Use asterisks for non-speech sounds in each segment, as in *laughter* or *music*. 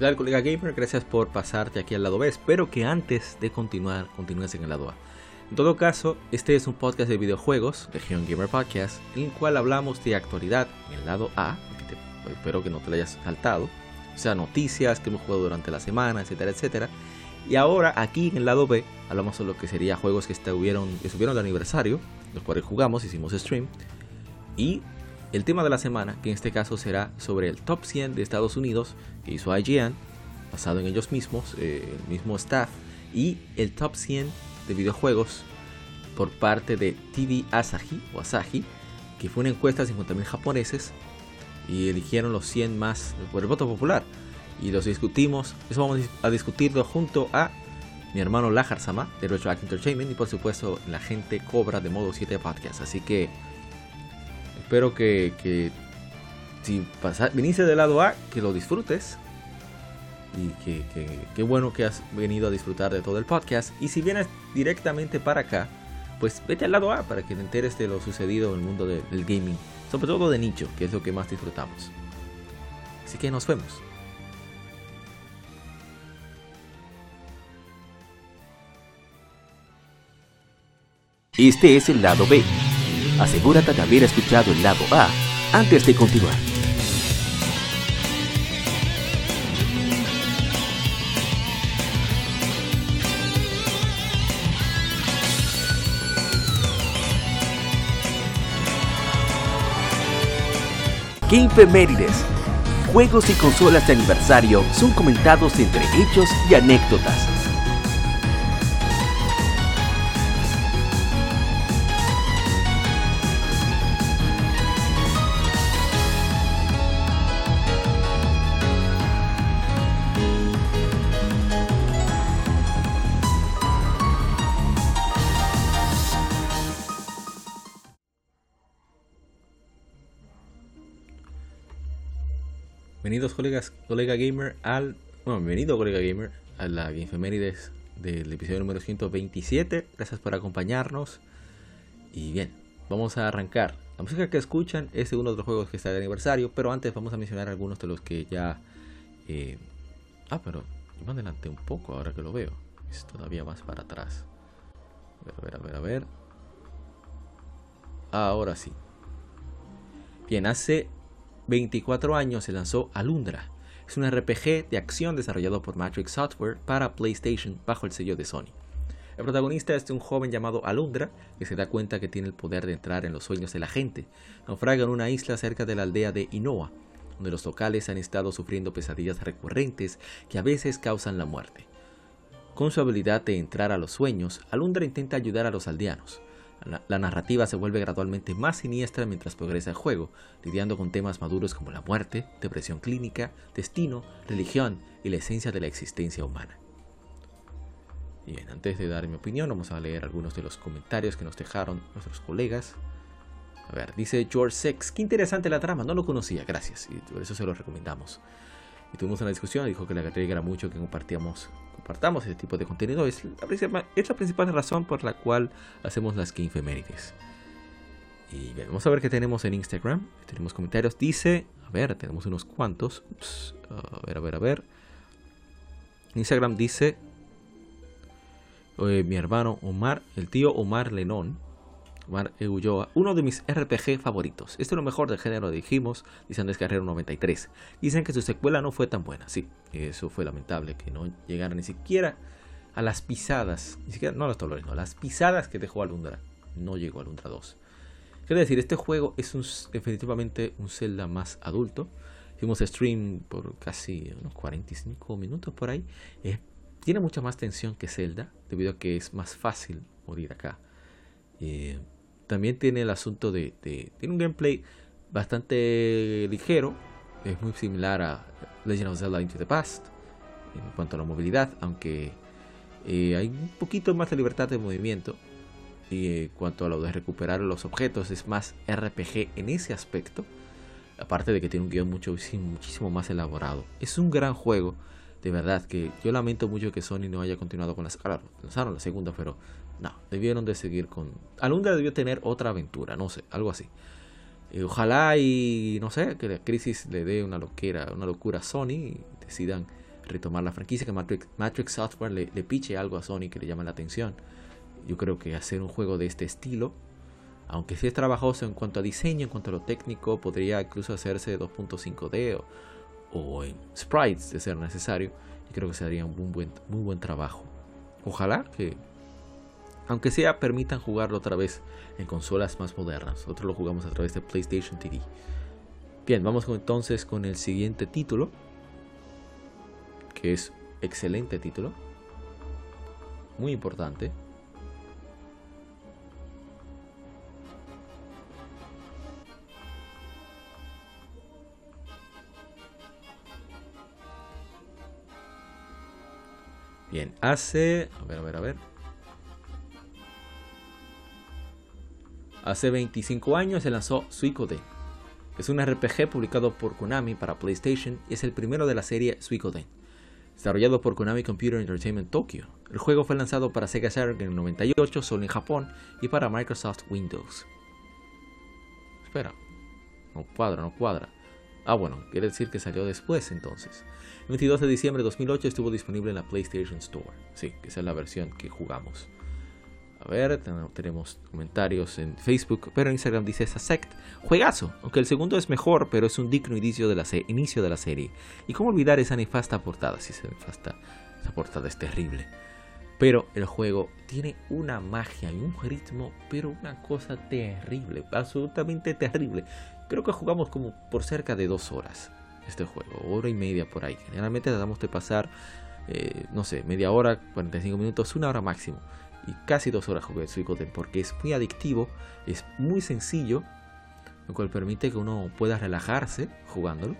¿Qué colega gamer? Gracias por pasarte aquí al lado B. Espero que antes de continuar, continúes en el lado A. En todo caso, este es un podcast de videojuegos, Región Gamer Podcast, en el cual hablamos de actualidad en el lado A, espero que no te lo hayas saltado, o sea, noticias que hemos jugado durante la semana, etcétera, etcétera. Y ahora aquí en el lado B hablamos de lo que sería juegos que estuvieron, que estuvieron de aniversario, los cuales jugamos, hicimos stream, y el tema de la semana, que en este caso será sobre el top 100 de Estados Unidos que hizo IGN, basado en ellos mismos, eh, el mismo staff, y el top 100 de videojuegos por parte de TV Asahi o Asahi, que fue una encuesta de 50.000 japoneses y eligieron los 100 más por el voto popular. Y los discutimos, eso vamos a discutirlo junto a mi hermano Lajar Sama de Retroact Entertainment y por supuesto la gente Cobra de Modo 7 Podcast. Así que espero que, si viniste del lado A, que lo disfrutes. Y que, que, bueno que has venido a disfrutar de todo el podcast. Y si vienes directamente para acá, pues vete al lado A para que te enteres de lo sucedido en el mundo del gaming. Sobre todo de nicho, que es lo que más disfrutamos. Así que nos vemos. Este es el lado B asegúrate de haber escuchado el lado A antes de continuar. Gamefemérides. Juegos y consolas de aniversario son comentados entre hechos y anécdotas Colegas, colega gamer al... Bueno, bienvenido colega gamer a la Gamefemérides del episodio número 127. Gracias por acompañarnos. Y bien, vamos a arrancar. La música que escuchan es uno de los juegos que está de aniversario, pero antes vamos a mencionar algunos de los que ya... Eh... Ah, pero más adelante un poco ahora que lo veo. Es todavía más para atrás. A ver, a ver, a ver, a ver. Ahora sí. Bien, hace 24 años se lanzó Alundra. Es un RPG de acción desarrollado por Matrix Software para PlayStation bajo el sello de Sony. El protagonista es un joven llamado Alundra que se da cuenta que tiene el poder de entrar en los sueños de la gente. Naufraga en una isla cerca de la aldea de Inoa, donde los locales han estado sufriendo pesadillas recurrentes que a veces causan la muerte. Con su habilidad de entrar a los sueños, Alundra intenta ayudar a los aldeanos, la, narrativa se vuelve gradualmente más siniestra mientras progresa el juego, lidiando con temas maduros como la muerte, depresión clínica, destino, religión y la esencia de la existencia humana. Bien, antes de dar mi opinión, vamos a leer algunos de los comentarios que nos dejaron nuestros colegas. A ver, dice George Sex, qué interesante la trama, no lo conocía, gracias, y por eso se lo recomendamos. Y tuvimos una discusión, dijo que la era mucho que compartíamos compartamos ese tipo de contenido es la, es la principal razón por la cual hacemos las Game Femérides. Y vamos a ver qué tenemos en Instagram. Tenemos comentarios. Dice, a ver, tenemos unos cuantos. a ver, a ver, a ver. Instagram dice, mi hermano Omar, el tío Omar Lenón Mar uno de mis RPG favoritos. Este es lo mejor del género, dijimos, dice Andrés Carrero 93. Dicen que su secuela no fue tan buena, sí, eso fue lamentable, que no llegara ni siquiera a las pisadas, ni siquiera, no a los dolores, no, las pisadas que dejó Alundra. No llegó a Alundra 2. Quiero decir, este juego es definitivamente un Zelda más adulto. Hicimos stream por casi unos 45 minutos por ahí. Eh, tiene mucha más tensión que Zelda, debido a que es más fácil morir acá. Eh, también tiene el asunto de, Tiene un gameplay bastante ligero. Es muy similar a Legend of Zelda Into the Past. En cuanto a la movilidad. Aunque eh, hay un poquito más de libertad de movimiento. Y en cuanto a lo de recuperar los objetos. Es más RPG en ese aspecto. Aparte de que tiene un guion mucho, muchísimo más elaborado. Es un gran juego. De verdad que yo lamento mucho que Sony no haya continuado con la... Claro, lanzaron la segunda, pero no, debieron de seguir con... Alundra debió tener otra aventura, no sé, algo así. ojalá y, no sé, que la crisis le dé una loquera, una locura a Sony y decidan retomar la franquicia, que Matrix, Matrix Software le, le piche algo a Sony que le llame la atención. Yo creo que hacer un juego de este estilo, aunque sí es trabajoso en cuanto a diseño, en cuanto a lo técnico, podría incluso hacerse 2.5D o, o, en sprites de ser necesario. Y creo que sería un buen, muy buen trabajo. Ojalá que, aunque sea, permitan jugarlo otra vez en consolas más modernas. Nosotros lo jugamos a través de PlayStation TV. Bien, vamos entonces con el siguiente título, que es excelente título, muy importante. Bien, hace... A ver, a ver, a ver. Hace 25 años se lanzó Suikoden. Es un RPG publicado por Konami para PlayStation y es el primero de la serie Suikoden. Desarrollado por Konami Computer Entertainment Tokyo. El juego fue lanzado para Sega Saturn en el 98 solo en Japón y para Microsoft Windows. Espera. No cuadra, no cuadra. Ah, bueno, quiere decir que salió después entonces. El 22 de diciembre de 2008 estuvo disponible en la PlayStation Store. Sí, que esa es la versión que jugamos. A ver, tenemos comentarios en Facebook, pero en Instagram dice esa sect. Juegazo, aunque el segundo es mejor, pero es un digno inicio de la, inicio de la serie. Y cómo olvidar esa nefasta portada, si esa nefasta, esa portada es terrible. Pero el juego tiene una magia y un ritmo, pero una cosa terrible, absolutamente terrible. Creo que jugamos como por cerca de dos horas este juego, hora y media por ahí. Generalmente tratamos de pasar, eh, no sé, media hora, 45 minutos, una hora máximo. Y casi dos horas jugué Suikoden porque es muy adictivo, es muy sencillo, lo cual permite que uno pueda relajarse jugándolo.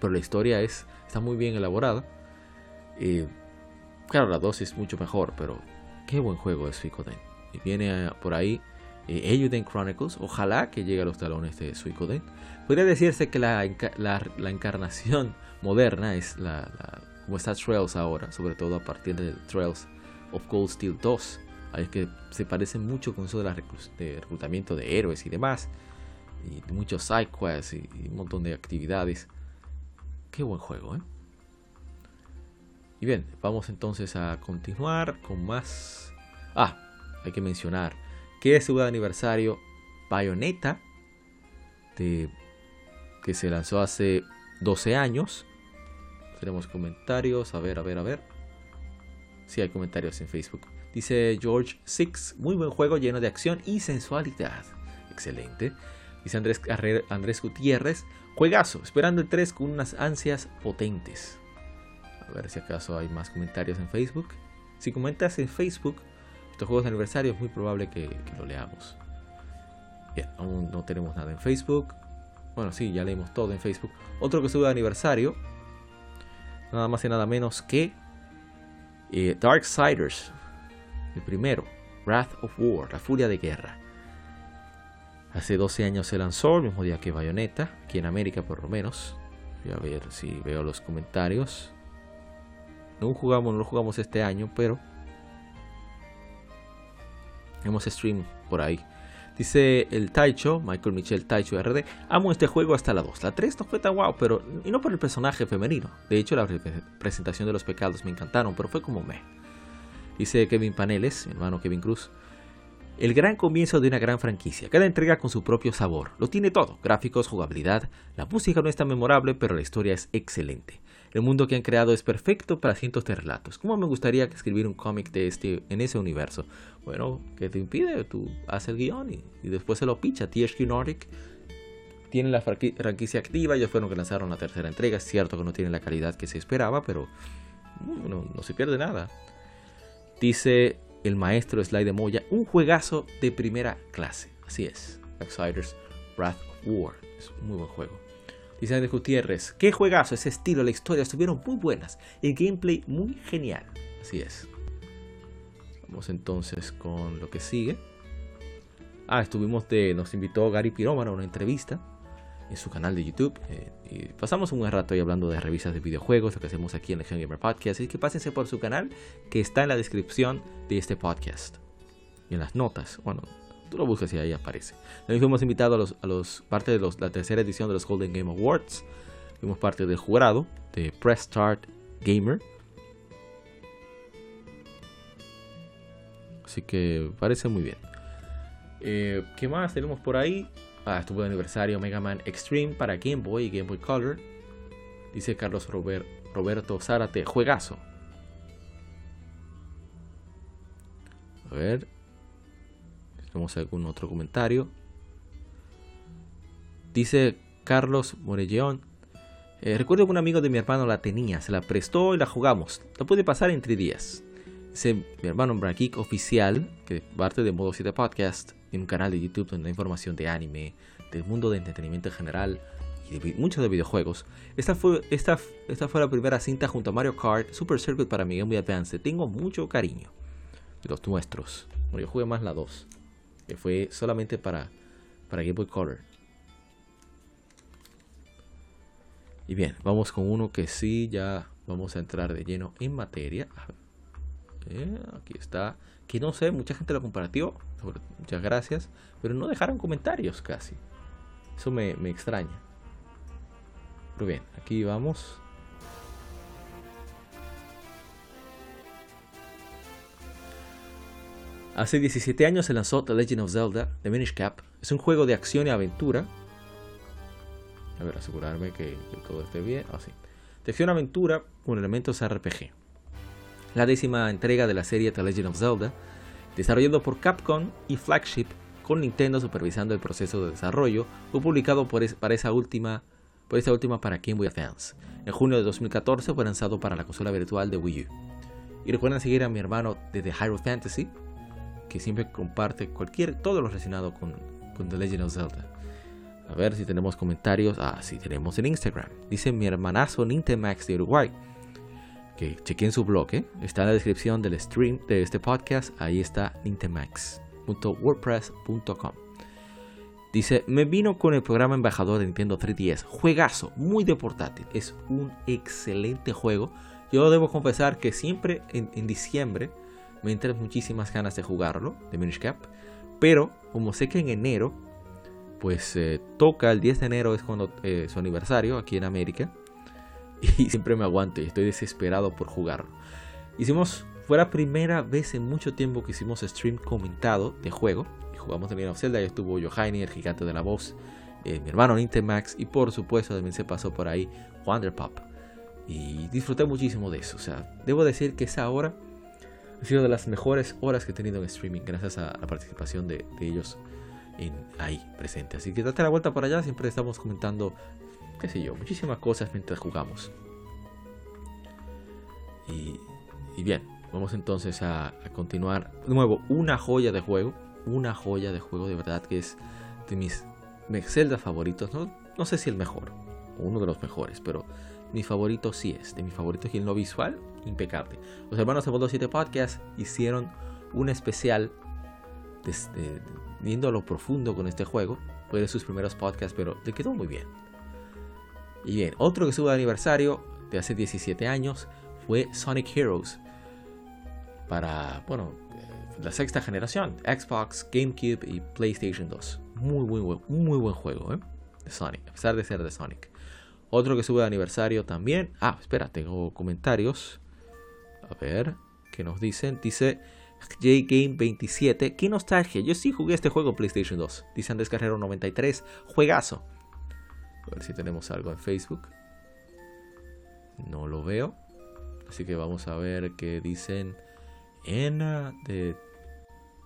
Pero la historia es, está muy bien elaborada. Eh, claro, la 2 es mucho mejor, pero qué buen juego es Suikoden. Y viene por ahí eh, Chronicles. Ojalá que llegue a los talones de Suikoden. Podría decirse que la, la, encarnación moderna es la, como está Trails ahora, sobre todo a partir de Trails of Cold Steel 2. Ahí es que se parece mucho con eso de, de reclutamiento de héroes y demás. Y muchos sidequests y, y un montón de actividades. Qué buen juego, ¿eh? Y bien, vamos entonces a continuar con más. Ah, hay que mencionar que es su aniversario Bayonetta, de, que se lanzó hace 12 años. Tenemos comentarios, a ver, a ver, a ver. Si hay comentarios en Facebook. Dice George Six, muy buen juego lleno de acción y sensualidad. Excelente. Dice Andrés, Andrés Gutiérrez, juegazo, esperando el 3 con unas ansias potentes. A ver si acaso hay más comentarios en Facebook. Si comentas en Facebook, estos juegos de aniversario es muy probable que, lo leamos. Bien, aún no tenemos nada en Facebook. Bueno, sí, ya leímos todo en Facebook. Otro que sube de aniversario, nada más y nada menos que eh, Darksiders, el primero, Wrath of War, la furia de guerra. Hace 12 años se lanzó, el mismo día que Bayonetta, aquí en América por lo menos. Voy a ver si veo los comentarios. No jugamos, no lo jugamos este año, pero hemos stream por ahí. Dice el Taicho, Michael Michel Taicho RD, amo este juego hasta la 2. La 3 no fue tan guau, pero y no por el personaje femenino. De hecho, la presentación de los pecados me encantaron, pero fue como me. Dice Kevin Paneles, mi hermano Kevin Cruz. El gran comienzo de una gran franquicia, cada entrega con su propio sabor. Lo tiene todo, gráficos, jugabilidad. La música no es tan memorable, pero la historia es excelente. El mundo que han creado es perfecto para cientos de relatos. ¿Cómo me gustaría escribir un cómic de este en ese universo? Bueno, ¿qué te impide? Tú haces el guion y, después se lo picha. THQ Nordic tiene la franquicia activa, ellos fueron que lanzaron la tercera entrega. Es cierto que no tiene la calidad que se esperaba, pero no, no se pierde nada. Dice el maestro Sly de Moya, un juegazo de primera clase. Así es, Outsiders Wrath of War. Es un muy buen juego. Dice Andrés Gutiérrez, qué juegazo, ese estilo, la historia estuvieron muy buenas, el gameplay muy genial. Así es. Vamos entonces con lo que sigue. Ah, estuvimos de, nos invitó Gary Pirómano a una entrevista en su canal de YouTube. Eh, y pasamos un buen rato ahí hablando de revistas de videojuegos, lo que hacemos aquí en Legion Gamer Podcast. Así que pásense por su canal, que está en la descripción de este podcast. Y en las notas. Bueno, tú lo buscas y ahí aparece. También fuimos invitados a los, a los parte de la tercera edición de los Golden Game Awards. Fuimos parte del jurado de Press Start Gamer. Así que parece muy bien. Eh, ¿Qué más tenemos por ahí? Ah, estuvo de aniversario Mega Man Extreme para Game Boy y Game Boy Color. Dice Carlos Roberto Zárate, juegazo. A ver. Tenemos algún otro comentario. Dice Carlos Morelleón. Eh, recuerdo que un amigo de mi hermano la tenía, se la prestó y la jugamos. La pude pasar en tres días. Dice mi hermano Geek Oficial, que parte de Modo 7 Podcast, en un canal de YouTube donde hay información de anime, del mundo de entretenimiento en general y de muchos de videojuegos. Esta fue, esta, esta fue la primera cinta junto a Mario Kart Super Circuit para mi Game Boy Advance. Tengo mucho cariño de los nuestros. Bueno, yo jugué más la 2, fue solamente para, para Game Boy Color. Y bien, vamos con uno que sí, ya vamos a entrar de lleno en materia. Aquí está. Que no sé, mucha gente lo compartió. Muchas gracias. Pero no dejaron comentarios casi. Eso me, me extraña. Pero bien, aquí vamos. Hace 17 años se lanzó The Legend of Zelda The Minish Cap. Es un juego de acción y aventura. A ver, asegurarme que, todo esté bien. Así. Ah, de acción y aventura con elementos RPG la décima entrega de la serie The Legend of Zelda, desarrollado por Capcom y Flagship con Nintendo supervisando el proceso de desarrollo, fue publicado por para esa última, por esa última para Game Boy Advance. En junio de 2014 fue lanzado para la consola virtual de Wii U. Y recuerden seguir a mi hermano de The Hyrule Fantasy, que siempre comparte cualquier, todo lo relacionado con, con The Legend of Zelda. A ver si tenemos comentarios. Ah, sí, tenemos en Instagram. Dice mi hermanazo Nintemax de Uruguay que chequen su blog, ¿eh? está en la descripción del stream de este podcast, ahí está nintemax.wordpress.com. Dice, me vino con el programa embajador de Nintendo 3DS, juegazo, muy de portátil, es un excelente juego. Yo debo confesar que siempre en, diciembre me entran muchísimas ganas de jugarlo, de Minish Cap, pero como sé que en enero, pues eh, toca, el 10 de enero es cuando eh, su aniversario aquí en América, *laughs* y siempre me aguanto y estoy desesperado por jugarlo. Hicimos, fue la primera vez en mucho tiempo que hicimos stream comentado de juego y jugamos también a Zelda. y estuvo Johaini, el gigante de la voz, eh, mi hermano Nintemax y por supuesto también se pasó por ahí Wonderpop. Y disfruté muchísimo de eso. O sea, debo decir que esa hora ha sido de las mejores horas que he tenido en streaming gracias a la participación de, ellos ahí presente. Así que date la vuelta por allá, siempre estamos comentando qué sé yo, muchísimas cosas mientras jugamos. Y, bien, vamos entonces a, continuar. De nuevo, una joya de juego, una joya de juego de verdad que es de mis Zelda favoritos. No, no sé si el mejor, uno de los mejores, pero mi favorito sí es. De mi favorito y en lo visual, impecable. Los hermanos de Modo 7 Podcast hicieron un especial desde, a lo profundo con este juego. Fue de sus primeros podcasts, pero le quedó muy bien. Y bien, otro que estuvo de aniversario de hace 17 años fue Sonic Heroes. Para, bueno, eh, la sexta generación, Xbox, GameCube y PlayStation 2. Muy, muy, buen, muy buen juego, ¿eh? De Sonic, a pesar de ser de Sonic. Otro que sube de aniversario también. Ah, espera, tengo comentarios. A ver, ¿qué nos dicen? Dice JGame27. Qué nostalgia. Yo sí jugué este juego en PlayStation 2. Dice Andrés Carrero 93. Juegazo. A ver si tenemos algo en Facebook. No lo veo. Así que vamos a ver qué dicen en uh, el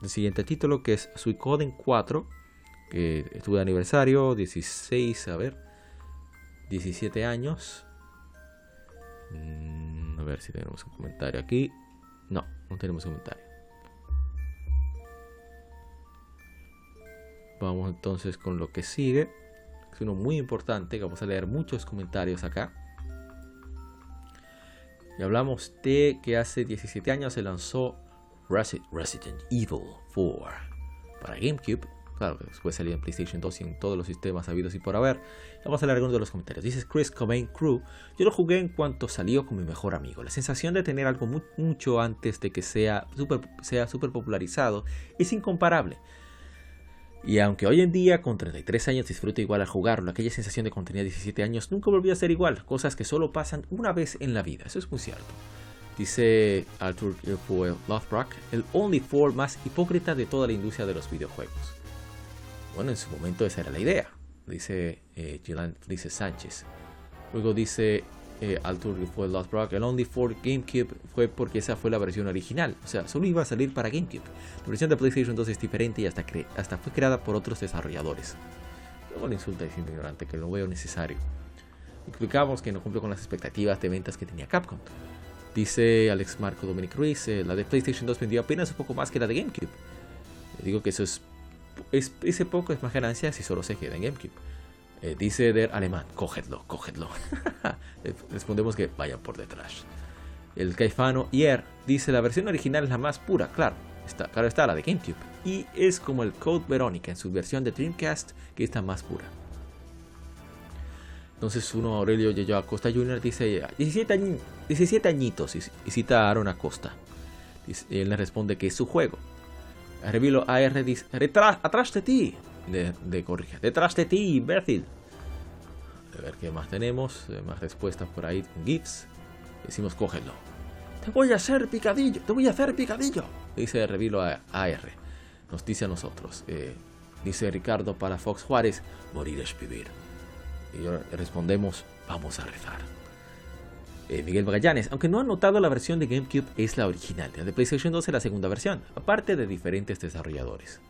siguiente título que es Suicoden 4. Que estuvo de aniversario. 16, a ver. 17 años. Mm, a ver si tenemos un comentario aquí. No, no tenemos comentario. Vamos entonces con lo que sigue es uno muy importante, vamos a leer muchos comentarios acá. Y hablamos de que hace 17 años se lanzó Resident Evil 4 para GameCube. Claro, después salió en PlayStation 2 y en todos los sistemas habidos y por haber. Vamos a leer algunos de los comentarios. Dice Chris Cobain Crew. Yo lo jugué en cuanto salió con mi mejor amigo. La sensación de tener algo mucho antes de que sea super, sea super popularizado es incomparable. Y aunque hoy en día con 33 años disfruto igual al jugarlo, aquella sensación de cuando tenía 17 años nunca volvió a ser igual, cosas que solo pasan una vez en la vida, eso es muy cierto. Dice Arthur Lothbrock, el Only Four más hipócrita de toda la industria de los videojuegos. Bueno, en su momento esa era la idea, dice eh, dice Sánchez. Luego dice eh, Altur fue Lost Rock. El Only for GameCube fue porque esa fue la versión original. O sea, solo iba a salir para GameCube. La versión de PlayStation 2 es diferente y hasta, hasta fue creada por otros desarrolladores. Luego le insulta diciendo ignorante que lo veo necesario. Explicamos que no cumplió con las expectativas de ventas que tenía Capcom. Dice Alex Marco Dominic Ruiz, eh, la de PlayStation 2 vendió apenas un poco más que la de GameCube. digo que eso es, es ese poco es más ganancia si solo se queda en GameCube. Eh, dice Der Alemán, cógedlo, cógedlo. *laughs* Respondemos que vayan por detrás. El Caifano Ier dice la versión original es la más pura, claro. Está, claro está la de GameCube. Y es como el Code Veronica en su versión de Dreamcast que está más pura. Entonces uno Aurelio Yeyo Acosta Jr. dice 17, 17 añitos y, cita a Aaron Acosta. Él le responde que es su juego. Revilo AR dice, atrás de ti de, corrige. Detrás de ti, imbécil. A ver qué más tenemos. Eh, más respuestas por ahí GIFs. Decimos, cógelo. Te voy a hacer picadillo, te voy a hacer picadillo. Dice Revilo AR. Nos dice a nosotros. Eh, dice Ricardo para Fox Juárez, morir es vivir. Y respondemos, vamos a rezar. Eh, Miguel Magallanes, aunque no ha notado la versión de GameCube, es la original. La de PlayStation 2 es la segunda versión, aparte de diferentes desarrolladores.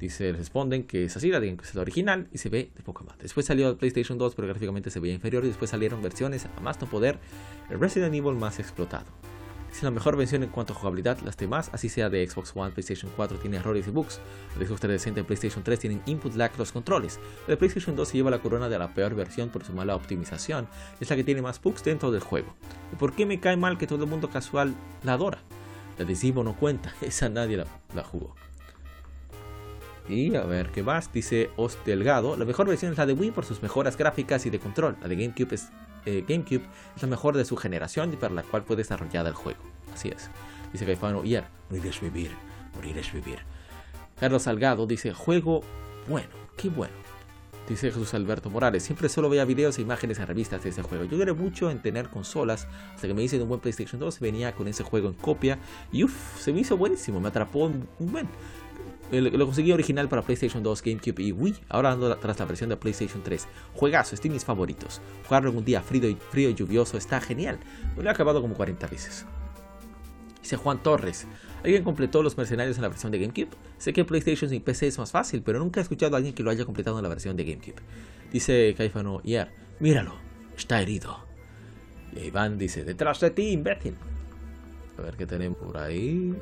Dice, responden que es así, la que es la original y se ve de poco más. Después salió PlayStation 2, pero gráficamente se veía inferior. Y después salieron versiones a más no poder, el Resident Evil más explotado. Es la mejor versión en cuanto a jugabilidad, las demás, así sea de Xbox One, PlayStation 4, tiene errores y bugs. El Xbox 360 y PlayStation 3 tienen input lag los controles. El PlayStation 2 se lleva la corona de la peor versión por su mala optimización. Es la que tiene más bugs dentro del juego. ¿Y por qué me cae mal que todo el mundo casual la adora? La de no cuenta, *laughs* esa nadie la jugó. Y a ver qué más, dice Os Delgado. La mejor versión es la de Wii por sus mejoras gráficas y de control. La de GameCube es, eh, GameCube es la mejor de su generación y para la cual fue desarrollada el juego. Así es. Dice Caifano, y morir es vivir, morir es vivir. Carlos Salgado dice, juego bueno, qué bueno. Dice Jesús Alberto Morales, siempre solo veía videos e imágenes en revistas de ese juego. Yo lloré mucho en tener consolas, hasta que me hice de un buen PlayStation 2, venía con ese juego en copia y uff, se me hizo buenísimo, me atrapó un buen. Lo conseguí original para PlayStation 2, GameCube y Wii. Ahora ando tras la versión de PlayStation 3. Juegazo, es de mis favoritos. Jugarlo en un día frío y, frío y lluvioso está genial. lo he acabado como 40 veces. Dice Juan Torres. ¿Alguien completó los mercenarios en la versión de GameCube? Sé que PlayStation y PC es más fácil, pero nunca he escuchado a alguien que lo haya completado en la versión de GameCube. Dice Caifano Yeah, míralo, está herido. Y Iván dice, detrás de ti, imbécil. A ver qué tenemos por ahí.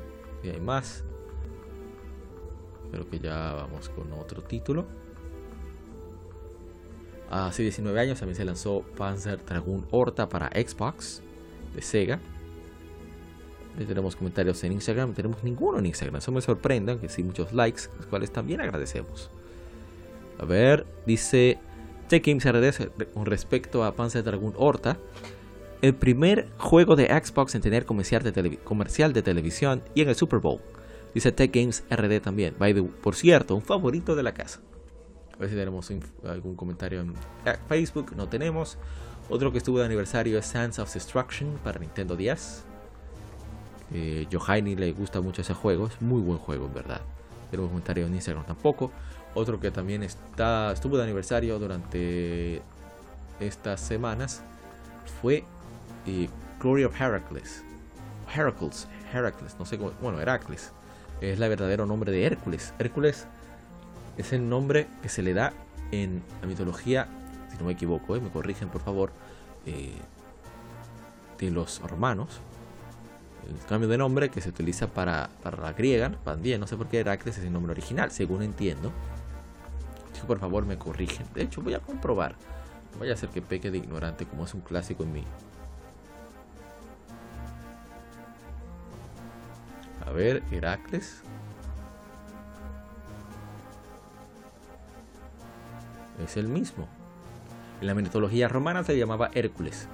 Y hay más. Creo que ya vamos con otro título. Hace 19 años también se lanzó Panzer Dragoon Horta para Xbox de Sega. tenemos comentarios en Instagram, tenemos ninguno en Instagram. Eso me sorprende, aunque sí muchos likes, los cuales también agradecemos. A ver, dice Tech Games RD con respecto a Panzer Dragoon Horta. El primer juego de Xbox en tener comercial de, comercial de televisión y en el Super Bowl. Dice Tech Games RD también. por cierto, un favorito de la casa. A ver si tenemos algún comentario en Facebook. No tenemos. Otro que estuvo de aniversario es Sands of Destruction para Nintendo 10. Eh, Johaini le gusta mucho ese juego. Es muy buen juego, en verdad. Tenemos comentario en Instagram tampoco. Otro que también está, estuvo de aniversario durante estas semanas fue eh, Glory of Heracles. Heracles, Heracles, no sé cómo, bueno, Heracles es el verdadero nombre de Hércules. Hércules es el nombre que se le da en la mitología, si no me equivoco, me corrigen por favor, eh, de los romanos. El cambio de nombre que se utiliza para, para la griega, también, no sé por qué Heracles es el nombre original, según entiendo. Por favor me corrigen. De hecho, voy a comprobar. No vaya a ser que peque de ignorante como es un clásico en mí. A ver, Heracles. Es el mismo. En la mitología romana se llamaba Hércules.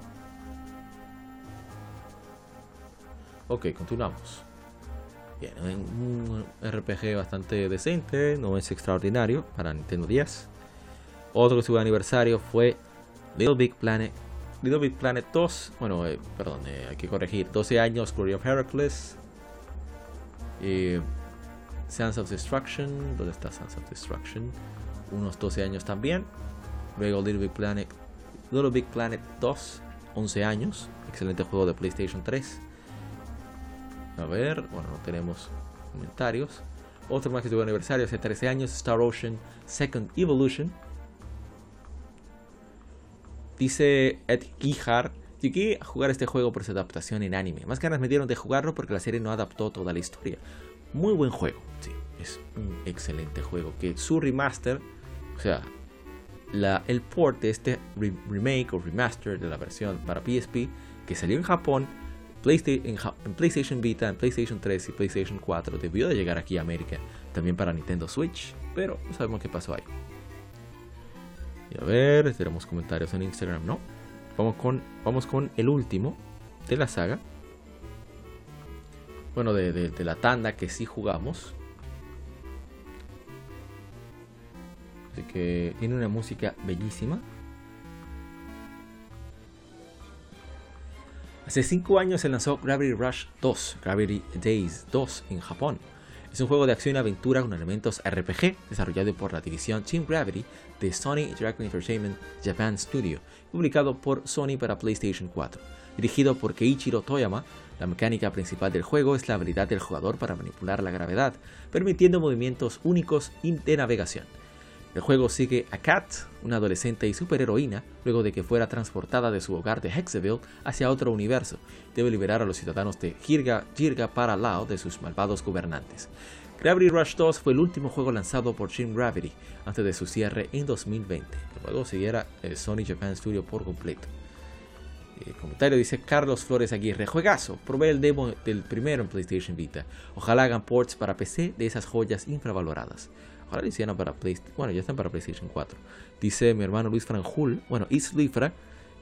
Ok, continuamos. Bien, un RPG bastante decente, no es extraordinario para Nintendo 10. Otro que su aniversario fue Little Big Planet. Little Big Planet 2, bueno, eh, perdón, eh, hay que corregir. 12 años, Glory of Heracles. Eh, of Destruction, ¿dónde está Sands of Destruction? Unos 12 años también. Luego Little Big Planet, Little Big Planet 2, 11 años. Excelente juego de PlayStation 3. A ver, bueno, no tenemos comentarios. Otro más que tuvo aniversario hace 13 años, Star Ocean Second Evolution. Dice Ed Gihar, llegué a jugar este juego por su adaptación en anime. Más ganas me dieron de jugarlo porque la serie no adaptó toda la historia. Muy buen juego, sí, es un excelente juego. Que su remaster, o sea, el port de este remake o remaster de la versión para PSP que salió en Japón, PlayStation, en, PlayStation Vita, en PlayStation 3 y PlayStation 4, debió de llegar aquí a América, también para Nintendo Switch, pero no sabemos qué pasó ahí. Y a ver, tenemos comentarios en Instagram, ¿no? Vamos con, vamos con el último de la saga. Bueno, de, de la tanda que sí jugamos. Así que tiene una música bellísima. Hace 5 años se lanzó Gravity Rush 2, Gravity Days 2 en Japón. Es un juego de acción y aventura con elementos RPG desarrollado por la división Team Gravity de Sony Interactive Entertainment Japan Studio, publicado por Sony para PlayStation 4. Dirigido por Keiichiro Toyama, la mecánica principal del juego es la habilidad del jugador para manipular la gravedad, permitiendo movimientos únicos de navegación. El juego sigue a Kat, una adolescente y superheroína, luego de que fuera transportada de su hogar de Hexaville hacia otro universo. Debe liberar a los ciudadanos de Jirga, Jirga para Lao de sus malvados gobernantes. Gravity Rush 2 fue el último juego lanzado por Team Gravity antes de su cierre en 2020. El juego siguiera el Sony Japan Studio por completo. El comentario dice Carlos Flores Aguirre, juegazo, probé el demo del primero en PlayStation Vita. Ojalá hagan ports para PC de esas joyas infravaloradas. Ahora hicieron para PlayStation. Bueno, ya están para PlayStation 4. Dice mi hermano Luis Franjul. Bueno, Islifra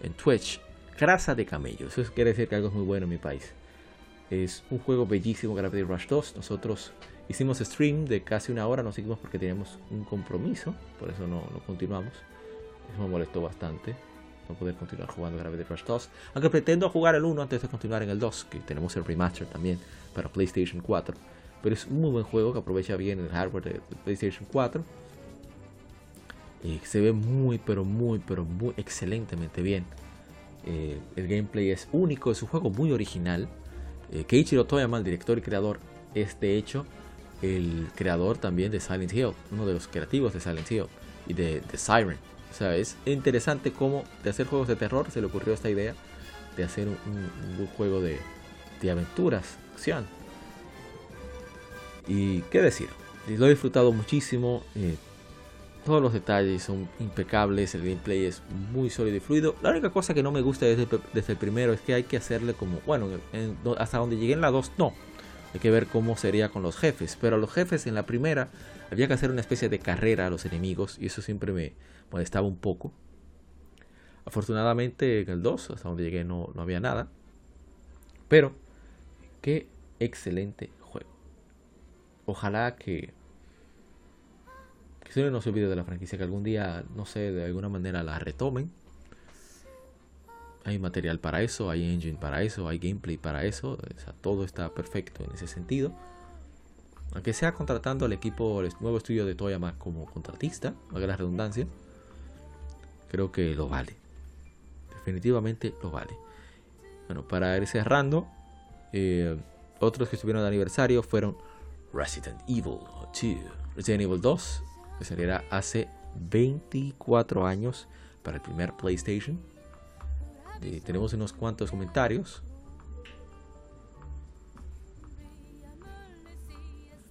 en Twitch. Grasa de camello. Eso quiere decir que algo es muy bueno en mi país. Es un juego bellísimo, Gravity Rush 2. Nosotros hicimos stream de casi una hora. No seguimos porque teníamos un compromiso. Por eso no, no continuamos. Eso me molestó bastante. No poder continuar jugando Gravity Rush 2. Aunque pretendo jugar el 1 antes de continuar en el 2. Que tenemos el remaster también para PlayStation 4. Pero es un muy buen juego que aprovecha bien el hardware de, PlayStation 4. Y se ve muy, pero muy, pero muy excelentemente bien. Eh, el gameplay es único, es un juego muy original. Eh, Keiichiro Toyama, el director y creador, es de hecho el creador también de Silent Hill, uno de los creativos de Silent Hill y de, Siren. O sea, es interesante cómo de hacer juegos de terror se le ocurrió esta idea de hacer un, juego de, de aventuras, acción. Y qué decir, lo he disfrutado muchísimo. Eh, todos los detalles son impecables, el gameplay es muy sólido y fluido. La única cosa que no me gusta desde, el primero es que hay que hacerle como, bueno, hasta donde llegué en la 2 no. Hay que ver cómo sería con los jefes. Pero los jefes en la primera había que hacer una especie de carrera a los enemigos y eso siempre me molestaba un poco. Afortunadamente en el 2, hasta donde llegué, no, no había nada. Pero, qué excelente ojalá que que se no se olvide de la franquicia, que algún día, no sé, de alguna manera la retomen. Hay material para eso, hay engine para eso, hay gameplay para eso, todo está perfecto en ese sentido. Aunque sea contratando al equipo, el nuevo estudio de Toyama como contratista, valga la redundancia, creo que lo vale. Definitivamente lo vale. Bueno, para ir cerrando, eh, otros que estuvieron de aniversario fueron Resident Evil 2. Resident Evil 2, que saliera hace 24 años para el primer PlayStation. Tenemos unos cuantos comentarios.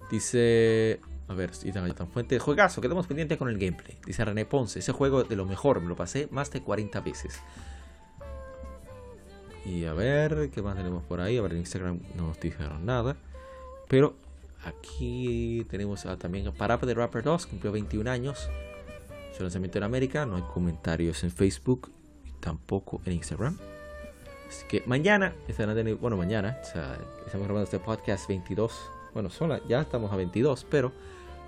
Dice. A ver, tan fuente juegazo, quedamos pendientes con el gameplay. Dice René Ponce, ese juego de lo mejor, me lo pasé más de 40 veces. Y a ver, ¿qué más tenemos por ahí? A ver, en Instagram no nos dijeron nada. Pero Aquí tenemos también Parappa de Rapper 2, cumplió 21 años. Su lanzamiento en América. No hay comentarios en Facebook tampoco en Instagram. Así que mañana estarán bueno, mañana, estamos grabando este podcast 22 Bueno, son ya estamos a 22, pero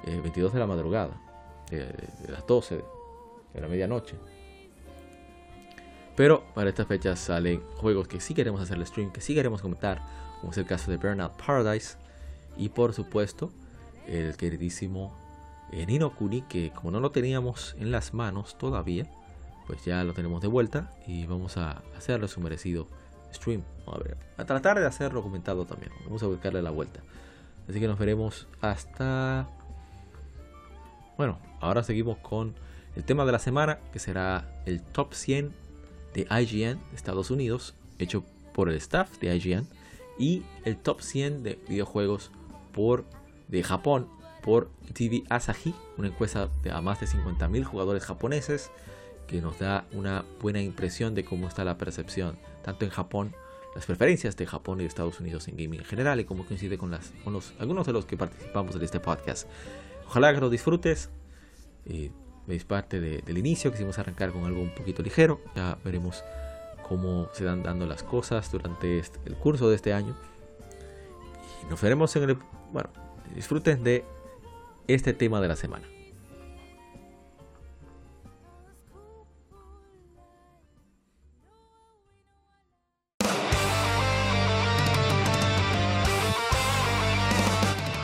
22 eh, de la madrugada, de las 12 de la medianoche. Pero para estas fechas salen juegos que sí queremos hacer el stream, que sí queremos comentar, como es el caso de Burnout Paradise. Y por supuesto, el queridísimo eh, Nino Kuni, que como no lo teníamos en las manos todavía, pues ya lo tenemos de vuelta y vamos a hacerle su merecido stream. A, ver, a tratar de hacerlo comentado también. Vamos a buscarle la vuelta. Así que nos veremos hasta... Bueno, ahora seguimos con el tema de la semana, que será el top 100 de IGN Estados Unidos, hecho por el staff de IGN, y el top 100 de videojuegos por, de Japón por TV Asahi, una encuesta de más de 50.000 jugadores japoneses que nos da una buena impresión de cómo está la percepción, tanto en Japón, las preferencias de Japón y de Estados Unidos en gaming en general y cómo coincide con, las, con los, algunos de los que participamos en este podcast. Ojalá que lo disfrutes. Eh, es parte del inicio, quisimos arrancar con algo un poquito ligero, ya veremos cómo se dan dando las cosas durante este, el curso de este año. Y nos veremos en el... Bueno, disfruten de este tema de la semana.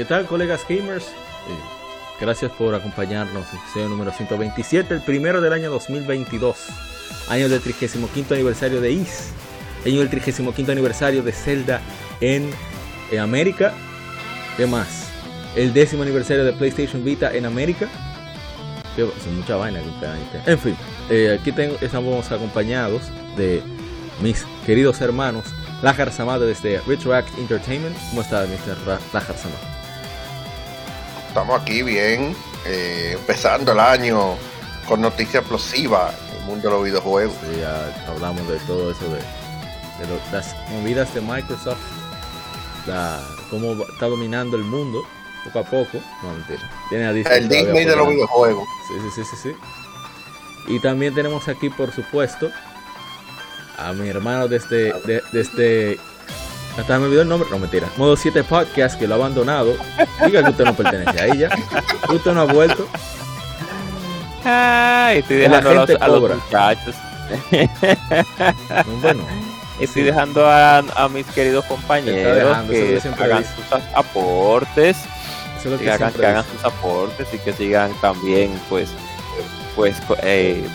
¿Qué tal, colegas gamers? Eh, gracias por acompañarnos en este número 127, el primero del año 2022, año del 35 aniversario de Is, año del 35 aniversario de Zelda en, América. ¿Qué más? El décimo aniversario de PlayStation Vita en América. Son mucha vaina En fin, eh, aquí tengo, estamos acompañados de mis queridos hermanos Lajar Samad desde Retroact Entertainment. ¿Cómo está, Mr. Lajar Samad? Estamos aquí bien, eh, empezando el año con noticias explosivas en el mundo de los videojuegos. Sí, ya hablamos de todo eso, de, las movidas de Microsoft, la, cómo está dominando el mundo poco a poco. No, mentira. Tiene a el Disney de los videojuegos. Sí, sí, sí, sí, sí. Y también tenemos aquí, por supuesto, a mi hermano desde, de, desde hasta me olvidó el nombre. No, mentira. Modo 7 Podcast que lo ha abandonado. Diga que usted no pertenece a ella. Usted no ha vuelto. Ay, estoy dejando a los, muchachos. *laughs* bueno. Estoy dejando a, mis queridos compañeros que hagan sus aportes. que, hagan, sus aportes y que sigan también, pues, pues eh,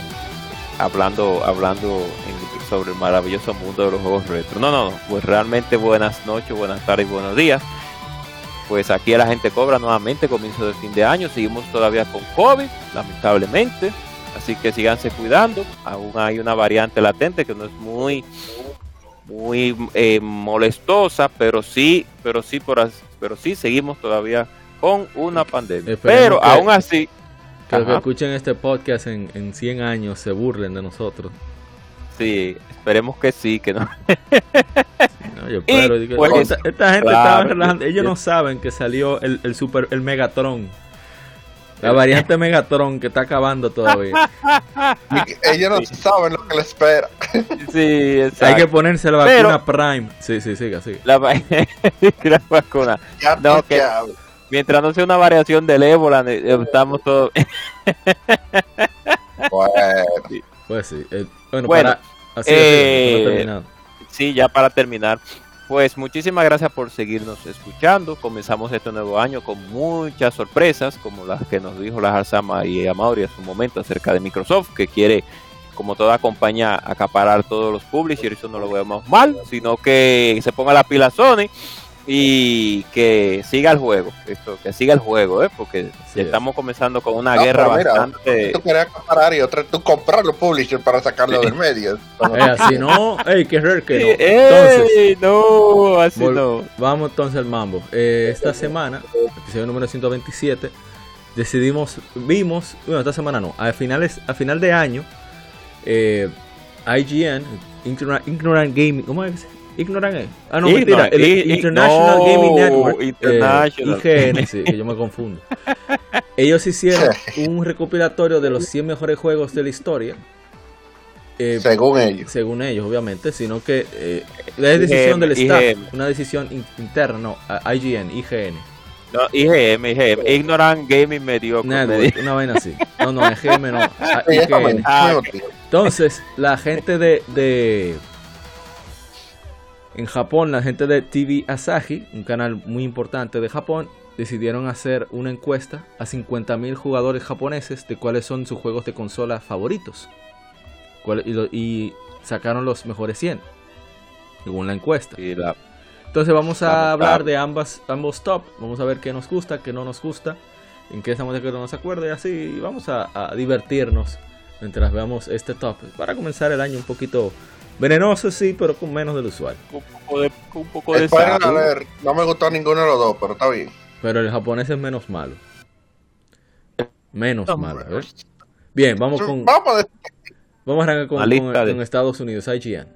hablando, hablando sobre el maravilloso mundo de los juegos retro. No, no, pues realmente buenas noches, buenas tardes buenos días. Pues aquí la gente cobra nuevamente comienzo de fin de año. Seguimos todavía con COVID, lamentablemente. Así que síganse cuidando. Aún hay una variante latente que no es muy muy eh, molestosa, pero sí, pero sí por pero sí seguimos todavía con una pandemia. pero aún así que los que escuchen este podcast en, en 100 años se burlen de nosotros. Sí, esperemos que sí, que no. no yo pues, esta, gente estaba relajando. Ellos no saben que salió el, el super el Megatron. La variante *laughs* Megatron que está acabando todavía. Ellos no saben lo que les espera. Sí, exacto. Hay que ponerse la vacuna Prime. Sí, sí, siga, siga. La, *laughs* la vacuna. no, que, Mientras no sea una variación del ébola, estamos todos. Pues sí. Eh, bueno, para, así, eh, sí, ya para terminar. Pues muchísimas gracias por seguirnos escuchando. Comenzamos este nuevo año con muchas sorpresas, como las que nos dijo la Alzama y Amauri hace un momento acerca de Microsoft, que quiere, como toda compañía, acaparar todos los publishers. Eso no lo vemos mal, sino que se ponga la pila Sony y que siga el juego, esto, que siga el juego, ¿eh? porque estamos comenzando con una guerra bastante. Tú querías comparar y otra, tú comprar los publishers para sacarlo del medio. *laughs* así no, ey, qué raro que no. Entonces, no, así no. Vamos entonces al mambo. Eh, esta semana, episodio número 127, decidimos, vimos, bueno, esta semana no, a finales, a final de año, eh, IGN, Ignorant Gaming, ¿cómo es? Ignorant Ah, no, mentira. El International Gaming Network. Eh. IGN, sí, que yo me confundo. *laughs* Ellos hicieron un recopilatorio de los 100 mejores juegos de la historia. Eh, según ellos. Según ellos, obviamente, sino que eh, es decisión del staff, una decisión interna, no, IGN, IGN. No, IGM, IGM, Ignorant Gaming Mediocre. Network, una vaina así. No, no, IGM no, *laughs* IGN. Entonces, la gente de, de en Japón, la gente de TV Asahi, un canal muy importante de Japón, decidieron hacer una encuesta a 50.000 jugadores japoneses de cuáles son sus juegos de consola favoritos. Y, sacaron los mejores 100, según la encuesta. Entonces vamos a hablar de ambas, ambos top. Vamos a ver qué nos gusta, qué no nos gusta, en qué estamos de acuerdo, no nos acuerda y así. vamos a, a divertirnos mientras veamos este top. Para comenzar el año un poquito Venenoso sí, pero con menos del usual. Un poco de, un poco de no me gustó ninguno de los dos, pero está bien. Pero el japonés es menos malo. Menos malo, Bien, vamos con. Vamos, a, vamos a arrancar con, Estados Unidos, IGN.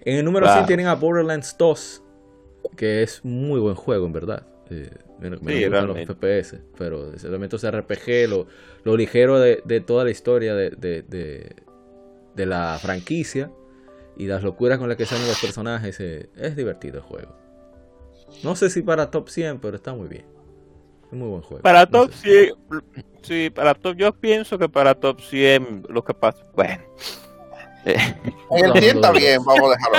En el número 100 tienen a Borderlands 2, que es muy buen juego, en verdad. Eh, me, gustan los FPS, pero ese elemento RPG, lo, lo ligero de, de, toda la historia de, de, de la franquicia y las locuras con las que salen los personajes, eh, es divertido el juego. No sé si para top 100, pero está muy bien. Es muy buen juego. Para top 100, sí, para top, yo pienso que para top 100 lo que pasa, bueno. En el 100 está bien, vamos a dejarlo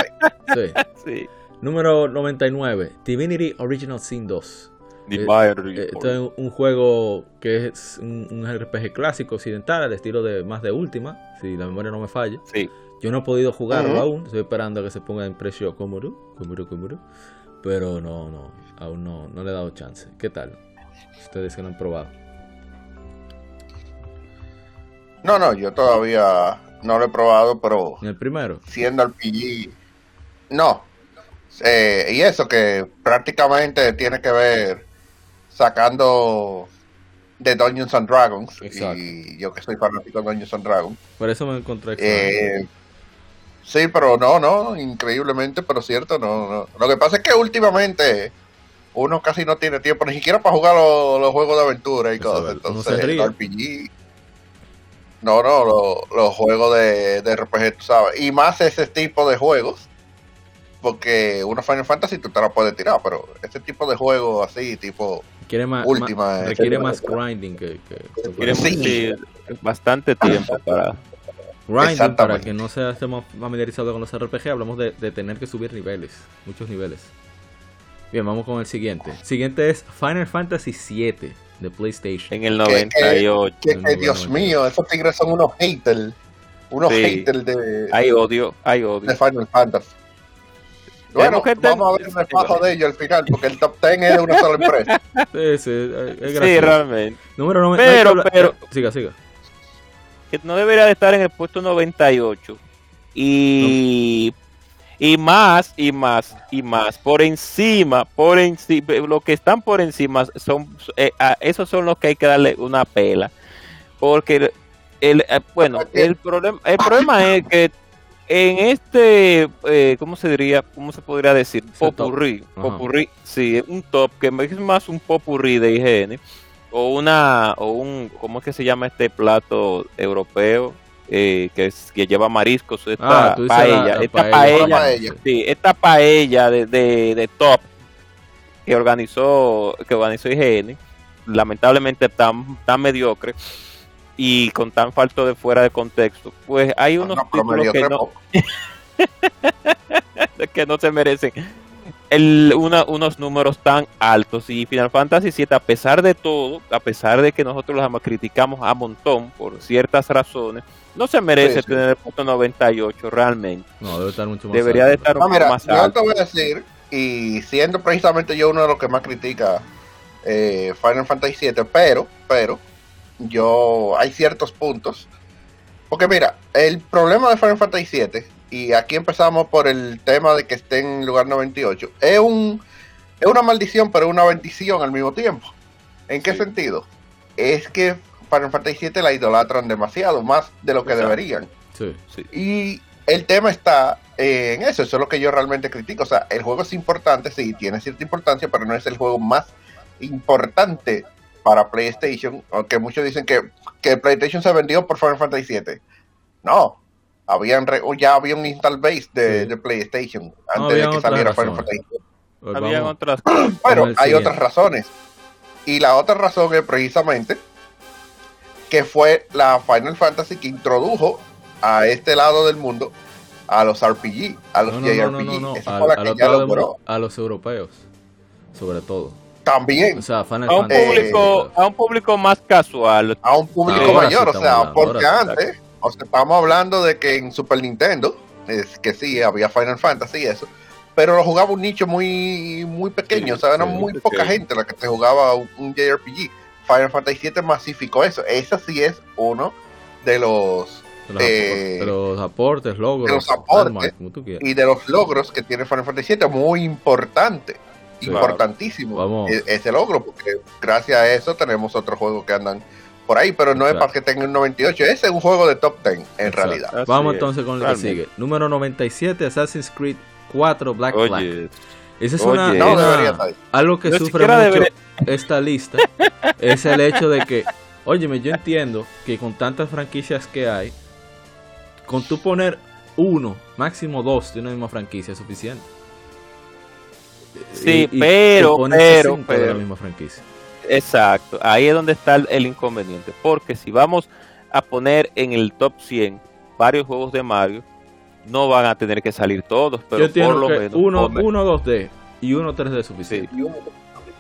ahí. Sí. *laughs* Número 99, Divinity Original Sin 2. Eh, eh, esto es un juego que es un, un, RPG clásico occidental al estilo de más de última, si la memoria no me falla. Sí. Yo no he podido jugarlo aún, estoy esperando a que se ponga en precio Komuru, Komuru, Komuru, pero no, no, aún no, no le he dado chance. ¿Qué tal? Ustedes que lo han probado. No, no, yo todavía no lo he probado, pero... ¿En el primero? Siendo el PG... No. Eh, y eso que prácticamente tiene que ver sacando de Dungeons and Dragons. Y yo que soy fanático de Dungeons and Dragons. Por eso me encontré. Eh, Sí, pero no, no, increíblemente, pero cierto, no, no. Lo que pasa es que últimamente uno casi no tiene tiempo ni siquiera para jugar los, juegos de aventura y cosas. Entonces, el RPG. No, no, los juegos de, de RPG, tú sabes. Y más ese tipo de juegos. Porque una Final Fantasy tú te la puedes tirar, pero este tipo de juegos así, tipo Quiere más, última. requiere más grinding que. que, bastante tiempo para grinding, para que no se estemos familiarizados con los RPG, hablamos de, tener que subir niveles, muchos niveles. Bien, vamos con el siguiente. siguiente es Final Fantasy VII de PlayStation. En el 98. Dios mío, esos tigres son unos haters. unos haters de. Hay odio, hay odio. De Final Fantasy. Bueno, vamos a ver el repaso de ellos al final, porque el top 10 es de una sola empresa. *laughs* Sí, sí, es sí realmente. Número 9. Pero, pero. Siga, siga. Que no debería de estar en el puesto 98. Y. Y más, y más, y más. Por encima, por encima. Lo que están por encima son. Eh, esos son los que hay que darle una pela. Porque. El, eh, bueno, el problema, el problema es que en este, eh, ¿cómo se diría? ¿Cómo se podría decir? Popurrí. Popurrí, sí, un top que es más un popurrí de higiene. O una, o un, ¿cómo es que se llama este plato europeo? Eh, que, es, que lleva mariscos, esta ah, paella, esta paella, Sí, esta paella de, de, top que organizó, que organizó IGN, lamentablemente tan, tan mediocre y con tan falto de fuera de contexto, pues hay unos títulos que no, *laughs* que no se merecen el, unos números tan altos y Final Fantasy VII a pesar de todo, a pesar de que nosotros los criticamos a montón por ciertas razones, no se merece tener el punto 98 realmente. No, debe estar mucho más Debería de estar no, mira, más alto. Yo te voy a decir, y siendo precisamente yo uno de los que más critica eh, Final Fantasy VII, pero, pero, yo hay ciertos puntos. Porque mira, el problema de Final Fantasy VII, y aquí empezamos por el tema de que esté en lugar 98, es, un, es una maldición, pero es una bendición al mismo tiempo. ¿En qué sentido? Es que Final Fantasy VII la idolatran demasiado, más de lo que deberían. Sí, Y el tema está en eso, eso es lo que yo realmente critico. O sea, el juego es importante, sí, tiene cierta importancia, pero no es el juego más importante para PlayStation, aunque muchos dicen que, que PlayStation se vendió por Final Fantasy VII. No, habían ya había un install base de, PlayStation antes de que saliera Final Fantasy VII. Habían otras Bueno, hay otras razones. Y la otra razón es precisamente que fue la Final Fantasy que introdujo a este lado del mundo a los RPG, a los JRPG. a los europeos, sobre todo. También. a, un público, a un público más casual. A un público mayor, o sea, porque antes, o sea, estamos hablando de que en Super Nintendo, es que sí, había Final Fantasy y eso, pero lo jugaba un nicho muy muy pequeño, o sea, era muy poca gente la que te jugaba un, JRPG. Final Fantasy VII masificó eso. Ese sí es uno de los de los, aportes, logros, de los aportes y de los logros que tiene Final Fantasy VII, muy importante importantísimo e-, ese logro, porque gracias a eso tenemos otros juegos que andan por ahí, pero no es para que tengan un 98, ese es un juego de top 10 en realidad. Vamos entonces con lo que sigue. Número 97, Assassin's Creed 4 Black Flag. Esa es una, algo que sufre mucho esta lista, *laughs* es el hecho de que, óyeme, yo entiendo que con tantas franquicias que hay, con tú poner uno, máximo dos de una misma franquicia es suficiente. Sí, pero, pero, pero. la misma franquicia. Exacto, ahí es donde está el, inconveniente. Porque si vamos a poner en el top 100 varios juegos de Mario, no van a tener que salir todos, pero por lo menos. Uno, uno 2D y uno 3D suficiente.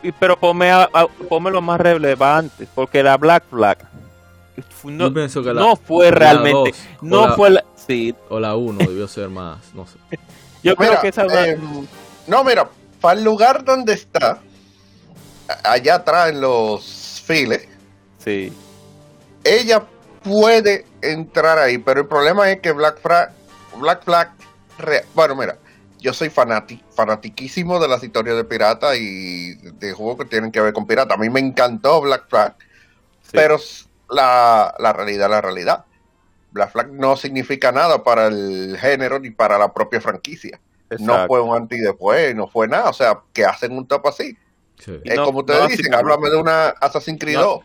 Y, pero ponme, a, lo más relevante, porque la Black Flag no, no fue realmente. no fue la. Sí. O la 1 debió ser más, no sé. *laughs* Yo creo que esa. Eh, no, mira, para el lugar donde está, allá atrás en los files, sí. ella puede entrar ahí, pero el problema es que Black Flag, Black Flag, bueno, mira, yo soy fanático, fanatiquísimo de las historias de pirata y de juegos que tienen que ver con pirata. A mí me encantó Black Flag, pero la, la realidad, la realidad. Black Flag no significa nada para el género ni para la propia franquicia. No fue un anti después, no fue nada. O sea, que hacen un top así. Es como ustedes dicen, háblame de una Assassin's Creed 2.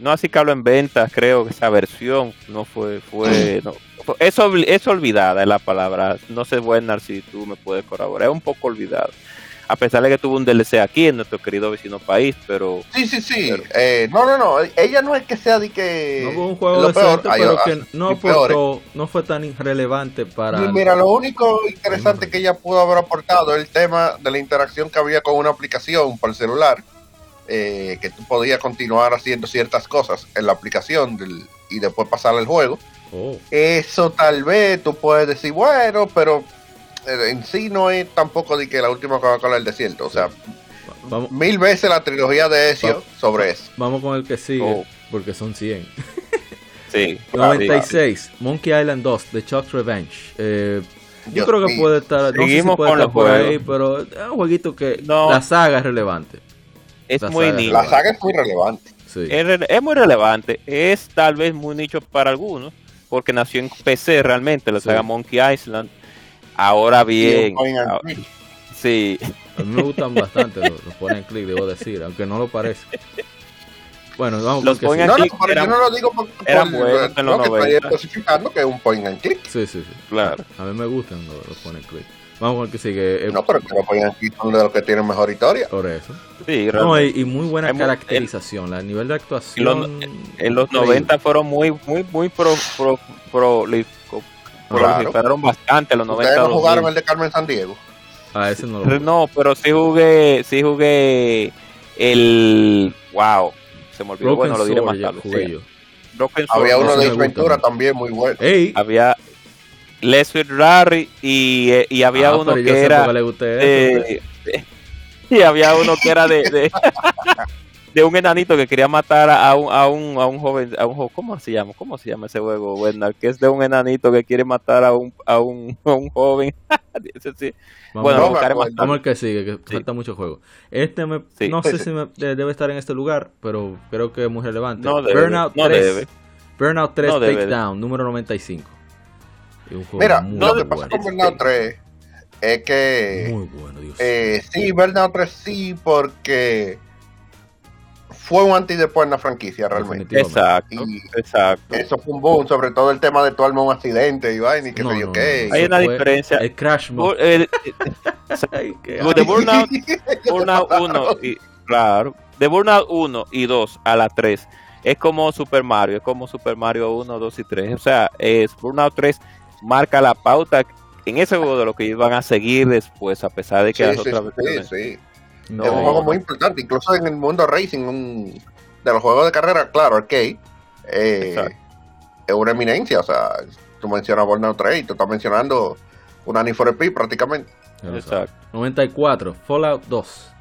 No, así que hablo en ventas, creo que esa versión no fue, fue, *laughs* no, es, es olvidada es la palabra. No sé, buena si tú me puedes colaborar, es un poco olvidada a pesar de que tuvo un DLC aquí en nuestro querido vecino país, pero... Sí, sí, sí. Eh, no, no, no. Ella no es que sea de que... No fue un juego decente, pero que no, no fue tan irrelevante para... mira, lo único interesante que ella pudo haber aportado es el tema de la interacción que había con una aplicación para el celular, eh, que tú podías continuar haciendo ciertas cosas en la aplicación y después pasar al juego. Oh. Eso tal vez tú puedes decir, bueno, pero en sí no es tampoco de que la última Coca-Cola del desierto. O sea, mil veces la trilogía de Ezio sobre eso. Vamos con el que sigue, oh. porque son 100. *laughs* sí. *laughs* 96, Monkey Island 2, The Chuck's Revenge. Eh, yo creo que puede estar, no sé si puede estar por ahí, pero es un jueguito que la saga es relevante. Es muy nicho. La saga es muy relevante. Es, muy relevante. Es tal vez muy nicho para algunos, porque nació en PC realmente, la saga Monkey Island. Ahora bien, sí. A mí me gustan bastante los, los ponen clic, debo decir, aunque no lo parece. Bueno, vamos los point and click. yo no lo digo porque eran buenos en los que especificando que es un point and click. Sí, sí, sí. Claro. A mí me gustan los, los point and click. Vamos con el que sigue. No, pero que los point and click son de los que tienen mejor historia. Por eso. Sí, no, y, y, muy buena caracterización. El, nivel de actuación. en los 90 fueron muy, muy, muy pro, pro, pro, proliferaron bastante los 90. ¿Ustedes no jugaron el de Carmen San Diego? Ah, ese no lo No, pero sí jugué, sí jugué el. Wow se me olvidó, bueno, lo diré más tarde. Había uno de Ventura también muy bueno. Había Leslie Rary y, eh, y había ah, uno que era *laughs* y había uno que era de, de, *laughs* de, un enanito que quería matar a un, a un, a un joven, a un ¿cómo se llama? ¿Cómo se llama ese juego, Bernard? Que es de un enanito que quiere matar a un, a un, *laughs* a un joven. *laughs* Ese sí. Vamos, bueno, vamos, vamos al que sigue, que falta mucho juego. Este me, no sé si me, debe estar en este lugar, pero creo que es muy relevante. No debe, Burnout no 3, debe. Burnout 3 no Takedown, número 95. Mira, lo que pasa con Burnout 3 es que... Muy bueno, Dios. Eh, sí, Burnout 3 sí, porque fue un antes y después en la franquicia realmente. Exacto, exacto. Eso fue un boom, sobre todo el tema de tu alma un accidente y vaina y qué sé yo qué. Hay una diferencia. El Crash Mode. Eh, *laughs* de Burnout, *laughs* Burnout 1 y, claro, de Burnout 1 y 2 a la 3 es como Super Mario, es como Super Mario 1, 2 y 3. O sea, es Burnout 3 marca la pauta en ese juego de lo que ellos van a seguir después, a pesar de que las otras versiones. Es un juego muy importante, incluso en el mundo racing, un, de los juegos de carrera, claro, arcade, eh, es una eminencia. O sea, tú mencionas Burnout 3 y tú estás mencionando un Need for Speed prácticamente. Exacto. 94, Fallout 2.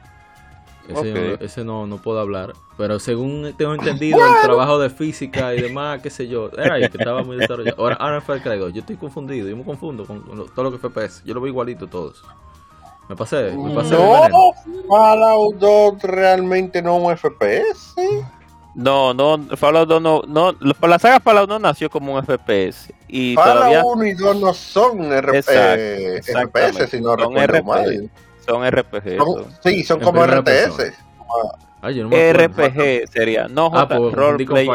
Ese, no, no, puedo hablar. Pero según tengo *gasps* entendido, el trabajo de física y demás, qué sé yo, era ahí que estaba muy desarrollado. Ahora, ahora fue el Yo estoy confundido, yo me confundo con todo lo que fue FPS. Yo lo veo igualito todos. Me pasé, me pasé. No, Fallout 2 realmente no un FPS. No, no, Fallout 2 no, no, la saga Fallout no nació como un FPS. Y Fallout todavía... 1 y 2 no son RP, FPS, sino son RPG, Son RPG. sí, son como RTS. Ay, no RPG sería, no ah, pues, roleplay.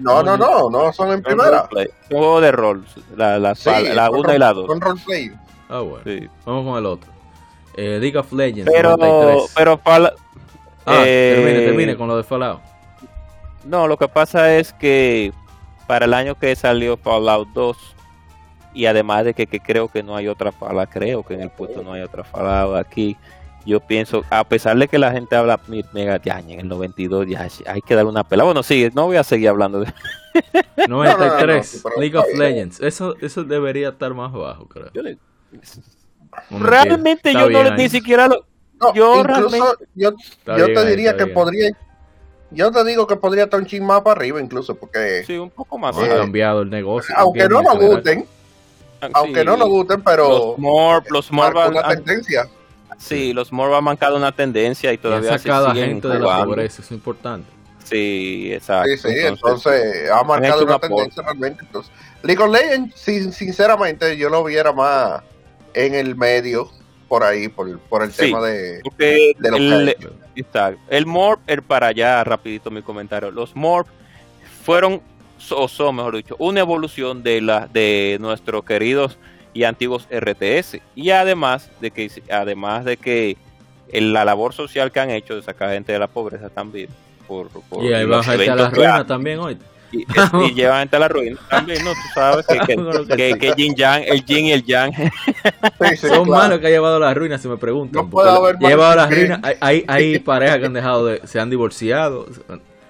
No, no, no, no son en primera. Un juego de rol, la, la, la 1 y la 2. Son roleplay. Ah, bueno. Sí. Vamos con el otro. Eh, League of Legends. Pero, 93. pero Fallout. Ah, eh, termine, termine con lo de Fallout. No, lo que pasa es que para el año que salió Fallout 2, y además de que, que creo que no hay otra Fallout, creo que en el puesto no hay otra Fallout aquí. Yo pienso, a pesar de que la gente habla mega ya en el 92, ya hay que dar una pela. Bueno, sí, no voy a seguir hablando de 93, League of Legends. Eso, eso debería estar más bajo, creo. Yo le, realmente yo no ni siquiera lo. yo realmente. Yo, te diría que podría. Yo te digo que podría estar un ching más para arriba, incluso, porque. Sí, un poco más. ha cambiado el negocio. Aunque no nos gusten. Ah, aunque no nos gusten, pero. Los More, los more van, una tendencia. Sí, los More han marcado una tendencia y todavía. Y sacado gente de la pobreza, eso es importante. Sí, exacto. Sí, sí, entonces, ha marcado una tendencia realmente. Entonces, League of Legends, sinceramente, yo lo viera más en el medio por ahí, por, por el tema de, de el, el Morph, el para allá, rapidito mi comentario, los Morph fueron, o son mejor dicho, una evolución de, la, de nuestros queridos y antiguos RTS. Y además de que, además de que la labor social que han hecho de sacar gente de la pobreza también. Por, por y ahí va a la ruina también hoy. Y, y *laughs* llevan a la ruina también, ¿no? Tú sabes que, que, *laughs* que, Jin Yang, el Jin y el Yang. Son malos que ha llevado a la ruina, si me preguntan. No puede haber llevado a la ruina, hay, hay, hay parejas que han dejado de, se han divorciado.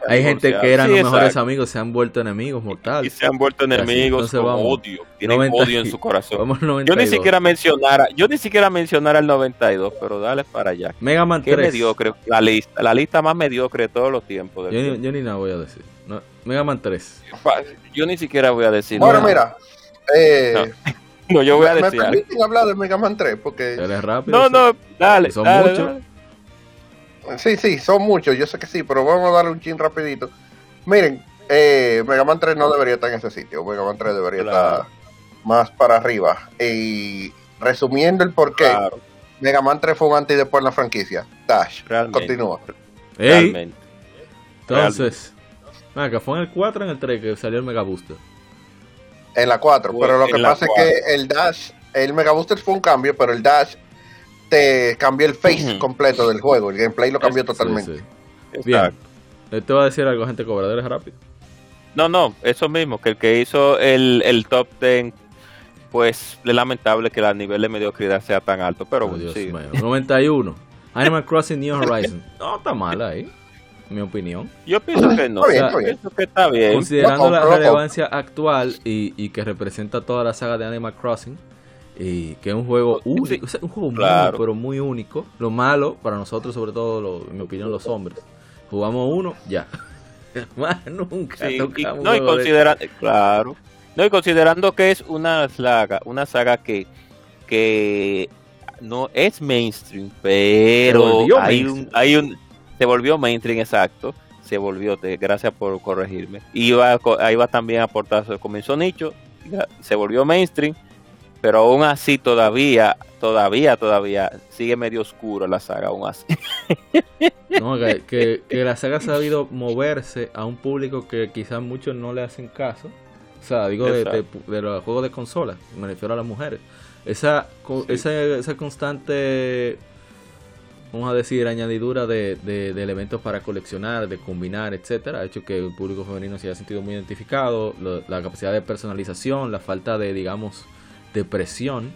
Hay gente que eran los mejores amigos, se han vuelto enemigos mortales. Y se han vuelto enemigos con odio. Tienen odio en su *laughs* corazón. yo ni siquiera mencionara, yo ni siquiera mencionara el 92, pero dale para allá. Mega Man 3. mediocre, la lista, la lista más mediocre de todos los tiempos. Yo, yo, ni nada voy a decir. Mega Man 3. Yo ni siquiera voy a decir. Bueno, mira. Eh, *laughs* no. yo voy a decir. ¿Me permiten hablar de Mega Man 3? Porque... rápido. No, no, dale. Son muchos. Sí, sí, son muchos, yo sé que sí, pero vamos a darle un chin rapidito. Miren, eh, Mega Man 3 no debería estar en ese sitio, Mega Man 3 debería estar más para arriba. Y resumiendo el porqué, Mega Man 3 fue un antes y después en la franquicia. Dash, continúa. Entonces, que fue en el 4 en el 3 que salió el Mega Booster. En la 4, pero lo que pasa es que el Dash, el Mega Booster fue un cambio, pero el Dash te cambió el face completo del juego. El gameplay lo cambió totalmente. Bien. Te voy a decir algo, gente cobradores rápido. No, no, eso mismo, que el que hizo el, el top 10, pues es lamentable que el nivel de mediocridad sea tan alto, pero oh, bueno, sí. 91. Animal Crossing New *laughs* Horizon. No, está mal ahí, mi opinión. Yo pienso que no, pienso que está bien. Considerando la relevancia actual y, y que representa toda la saga de Animal Crossing, y que es un juego único, un juego muy, pero muy único. Lo malo para nosotros, sobre todo, en mi opinión, los hombres. Jugamos uno, ya. *laughs* Más nunca. no, y considerando, claro. No, y considerando que es una saga, una saga que, que no es mainstream, pero hay un, hay un, se volvió mainstream exacto, se volvió, gracias por corregirme. Iba, ahí va también a aportar, comenzó nicho, se volvió mainstream, pero aún así todavía, todavía, todavía sigue medio oscuro la saga, aún así. *laughs* No, que, la saga ha sabido moverse a un público que quizás muchos no le hacen caso. O sea, digo de, los juegos de consola, me refiero a las mujeres. Esa, esa, constante, vamos a decir, añadidura de, de, elementos para coleccionar, de combinar, etcétera, ha hecho que el público femenino se haya sentido muy identificado. la capacidad de personalización, la falta de, digamos, depresión.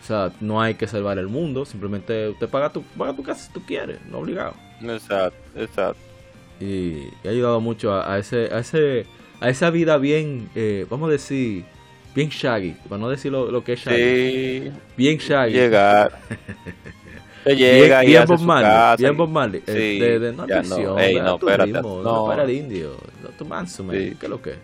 O sea, no hay que salvar el mundo, simplemente usted paga tu, paga tu casa si tú quieres, no obligado. Exacto, exacto. Y, ha ayudado mucho a, ese, a, ese, a esa vida bien, eh, vamos a decir, bien shaggy, para no decir lo, que es shaggy. Bien shaggy. Llegar. *laughs* llega bien, bien Bob Marley, bien Bob Marley. Sí, de, de, no, no, no, espérate, no, para el indio, no tu manso, ¿qué es lo que es?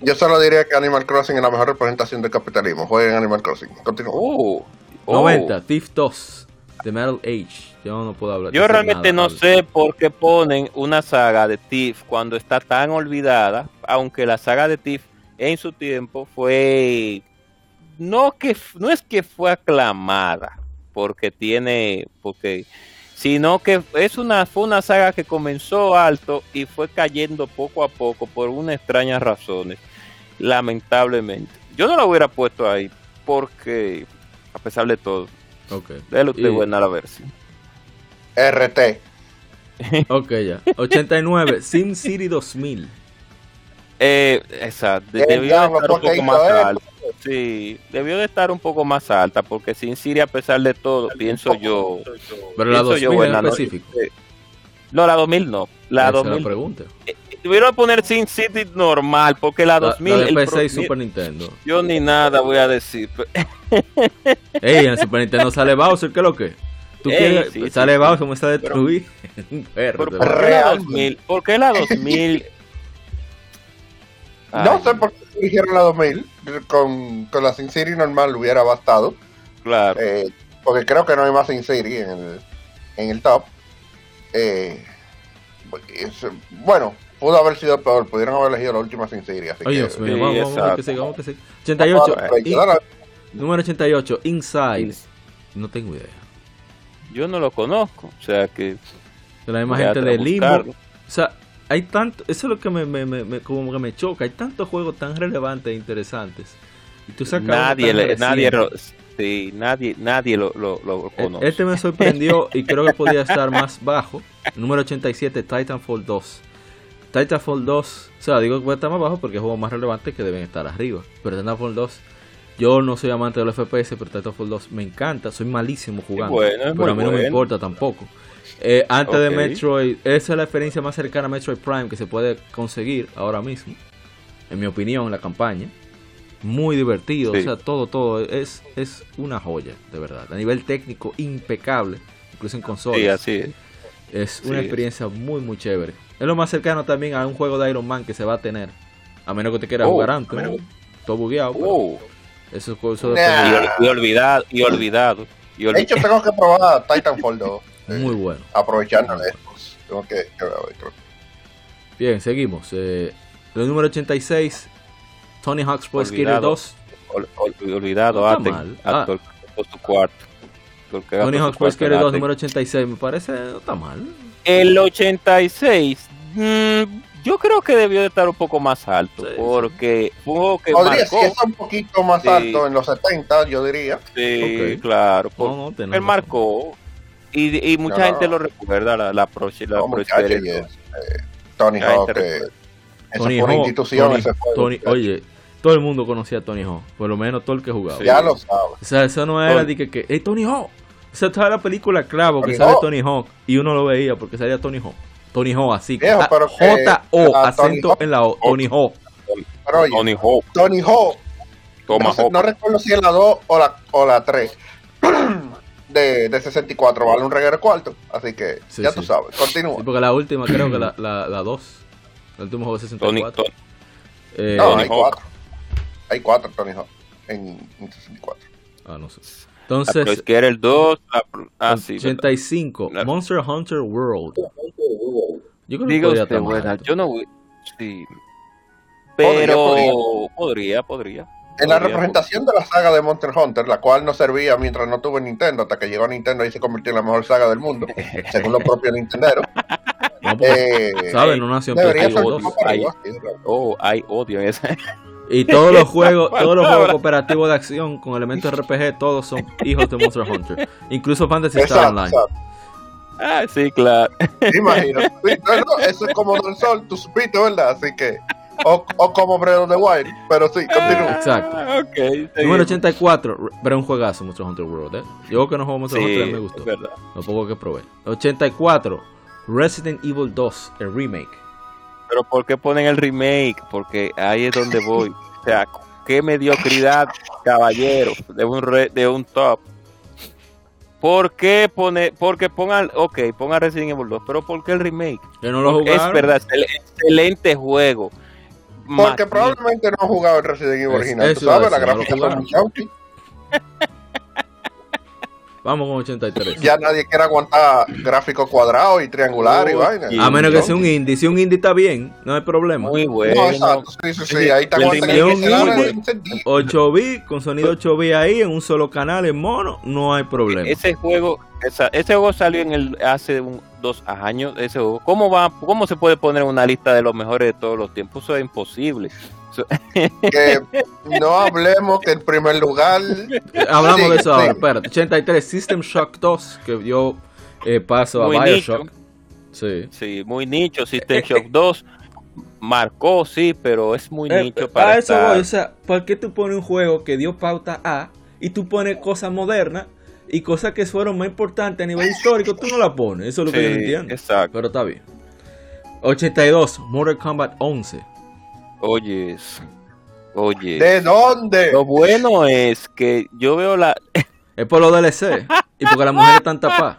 yo solo diría que Animal Crossing es la mejor representación del capitalismo. Jueguen Animal Crossing. Continúa. 90, Thief 2, The Metal Age. Yo no puedo hablar. Yo realmente no sé por qué ponen una saga de Thief cuando está tan olvidada, aunque la saga de Thief en su tiempo fue no que no es que fue aclamada porque tiene porque sino que es una, fue una saga que comenzó alto y fue cayendo poco a poco por unas extrañas razones, lamentablemente. Yo no la hubiera puesto ahí porque, a pesar de todo, okay. déle usted buena la versión. RT. ok, ya. 89, SimCity 2000. Eh, exacto. Debió estar un poco más alto. Sí, debió de estar un poco más alta porque Sin City a pesar de todo, pienso yo. Pero la 2000 yo, en específico. No, la 2000 no. La 2000. La pregunta. Eh, tuvieron que poner Sin City normal porque la 2000. La, la de Super Nintendo. Yo ni nada voy a decir. *laughs* Ey, en el Super Nintendo sale Bowser, ¿qué es lo que? ¿Tú quieres? sale Bowser, ¿cómo está destruido? *laughs* ¿Por, qué la 2000? ¿Por qué la 2000? No sé por qué eligieron la 2000. Con, con la Sin City normal hubiera bastado. Claro. Eh, porque creo que no hay más Sin City en el, en el top. Eh, bueno, pudo haber sido peor. Pudieron haber elegido la última Sin City. Así Oye, que, vamos, vamos, que sí, vamos que sí. 88. número 88, Inside. No tengo idea. Yo no lo conozco. O sea que. De la misma gente de Limbo. O sea, hay tanto, eso es lo que me, me, me, como que me choca, hay tantos juegos tan relevantes e interesantes. Y tú sacas nadie, nadie, sí, nadie, nadie lo, lo, e, conoce. Este me sorprendió y creo que podía estar más bajo. *laughs* Número 87, Titanfall 2. Titanfall 2, o sea, digo que puede estar más bajo porque es juego más relevante que deben estar arriba. Pero Titanfall 2, yo no soy amante de los FPS, pero Titanfall 2 me encanta, soy malísimo jugando. pero a mí no me importa tampoco. Eh, antes de Metroid, esa es la experiencia más cercana a Metroid Prime que se puede conseguir ahora mismo. En mi opinión, la campaña. Muy divertido, o sea, todo, todo. Es, es una joya, de verdad. A nivel técnico, impecable. Incluso en consolas. Sí, así es. Es una experiencia muy, muy chévere. Es lo más cercano también a un juego de Iron Man que se va a tener. A menos que te quieras oh, jugar antes. Todo bugueado. Oh. Eso, eso y, olvidado. Y olvidado. De hecho, tengo que probar Titanfall 2. *laughs* Muy bueno. Aprovechando Tengo que, Bien, seguimos. Eh, el número 86, Tony Hawk's Pro Skater 2. olvidado, no Aten, ah. tu cuarto. Tony Hawk's Pro Skater 2, número 86, me parece, no está mal. El 86, mmm, yo creo que debió de estar un poco más alto, porque jugó que Podría marcó, ser un poquito más alto en los 70, yo diría. Sí, claro. No, no, él marcó y, y mucha gente lo recuerda, la, la, pro, la no, eh, Tony Hawk, que Tony Hawk, institución. Tony, oye, todo el mundo conocía a Tony Hawk, por lo menos todo el que jugaba. Ya lo sabe. O sea, eso no era de que, que hey, Tony Hawk. O sea, toda la película Clavo que sale Tony Hawk y uno lo veía porque salía Tony Hawk. Tony Hawk, así. J-O, acento en la O. Tony Hawk. Tony Hawk. Tony Hawk. No, no, recuerdo si es la 2 o la, o la 3. *clears throat* De, de, 64 vale un reguero cuarto. Así que ya tú sabes. Continúa. porque la última, creo que la, la, la 2. El último juego de 64. Tony, eh, no, hay 4. Hay 4 Tony Hawk en, en 64. Ah, no sé. Entonces, es que era el 2. Ah, 85. Monster Hunter World. Yo creo Diga que usted, buena, yo no sí. Pero podría, podría. En la representación de la saga de Monster Hunter, la cual no servía mientras no tuve Nintendo, hasta que llegó Nintendo y se convirtió en la mejor saga del mundo, *laughs* según los propios Nintendo. No, eh, ¿Saben? No nació en hay, Oh, hay odio en esa. Y todos los *laughs* juegos, todos los juegos cooperativos de acción con elementos RPG, todos son hijos de Monster Hunter. Incluso Fantasy Star Online. Ah, sí, claro. Imagino. eso es como el sol, tú supiste, ¿verdad? Así que. O, o como Breath of the Wild, pero sí, continúa. Exacto. Ah, okay, Número 84, pero un juegazo, Monster Hunter World, ¿eh? Yo que no juego Monster Hunter me gustó. Verdad. Lo poco que probé. 84, Resident Evil 2, el remake. Pero ¿por qué ponen el remake? Porque ahí es donde voy. *laughs* O sea, qué mediocridad, caballero, de un, de un top. ¿Por qué pone, porque pongan, ok, pongan Resident Evil 2, pero ¿por qué el remake? Que no lo Es verdad, excelente juego. Porque probablemente no ha jugado el Resident Evil original. ¿Tú sabes? La gráfica son muy *laughs* Vamos con 83. Ya nadie quiere aguantar gráficos cuadrados y triangulares y vaina. A menos que sea un indie. Si un indie está bien, no hay problema. Muy bueno. Sí, sí, sí. Ahí está 8 bits, con sonido 8 bits ahí, en un solo canal, en mono, no hay problema. Ese juego, ese juego salió en el hace dos años. Ese juego. ¿Cómo, va, ¿Cómo se puede poner en una lista de los mejores de todos los tiempos? Eso es imposible que no hablemos que en primer lugar. Hablamos de eso ahora. Espérate, 83 System Shock 2 que dio eh, paso a Bioshock. Sí. sí, muy nicho. System Shock 2 marcó, sí, pero es muy eh, nicho para. eso o sea, ¿por qué tú pones un juego que dio pauta a y tú pones cosas modernas y cosas que fueron más importantes a nivel histórico? Tú no la pones. Eso es lo que yo entiendo. Exacto. Pero está bien. 82 Mortal Kombat 11. Oyes, oye. ¿De dónde? Lo bueno es que yo veo la. Es por los DLC y porque las mujeres están tapadas.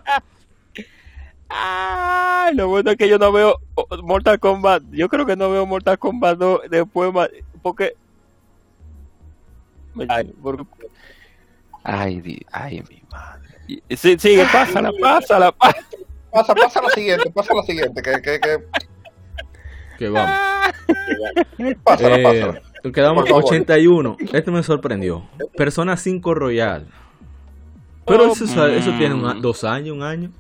Ah, lo bueno es que yo no veo Mortal Kombat. Yo creo que no veo Mortal Kombat 2 después porque. Ay, ay, ay, mi madre. Sí, sigue, pásala, pásala, pásala. Pasa, pasa lo siguiente, pasa lo siguiente, que, que, que que vamos. *laughs* pásalo, eh, Quedamos 81. Este me sorprendió. Persona 5 Royal. Pero eso, eso tiene dos años, un año.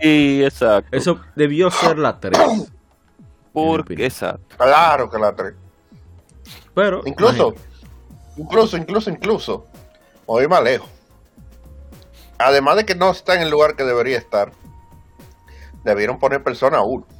Sí, exacto. Eso debió ser la 3. Porque, exacto. Claro que la 3. Pero. Incluso, incluso, incluso, incluso. Voy más lejos. Además de que no está en el lugar que debería estar, debieron poner Persona 1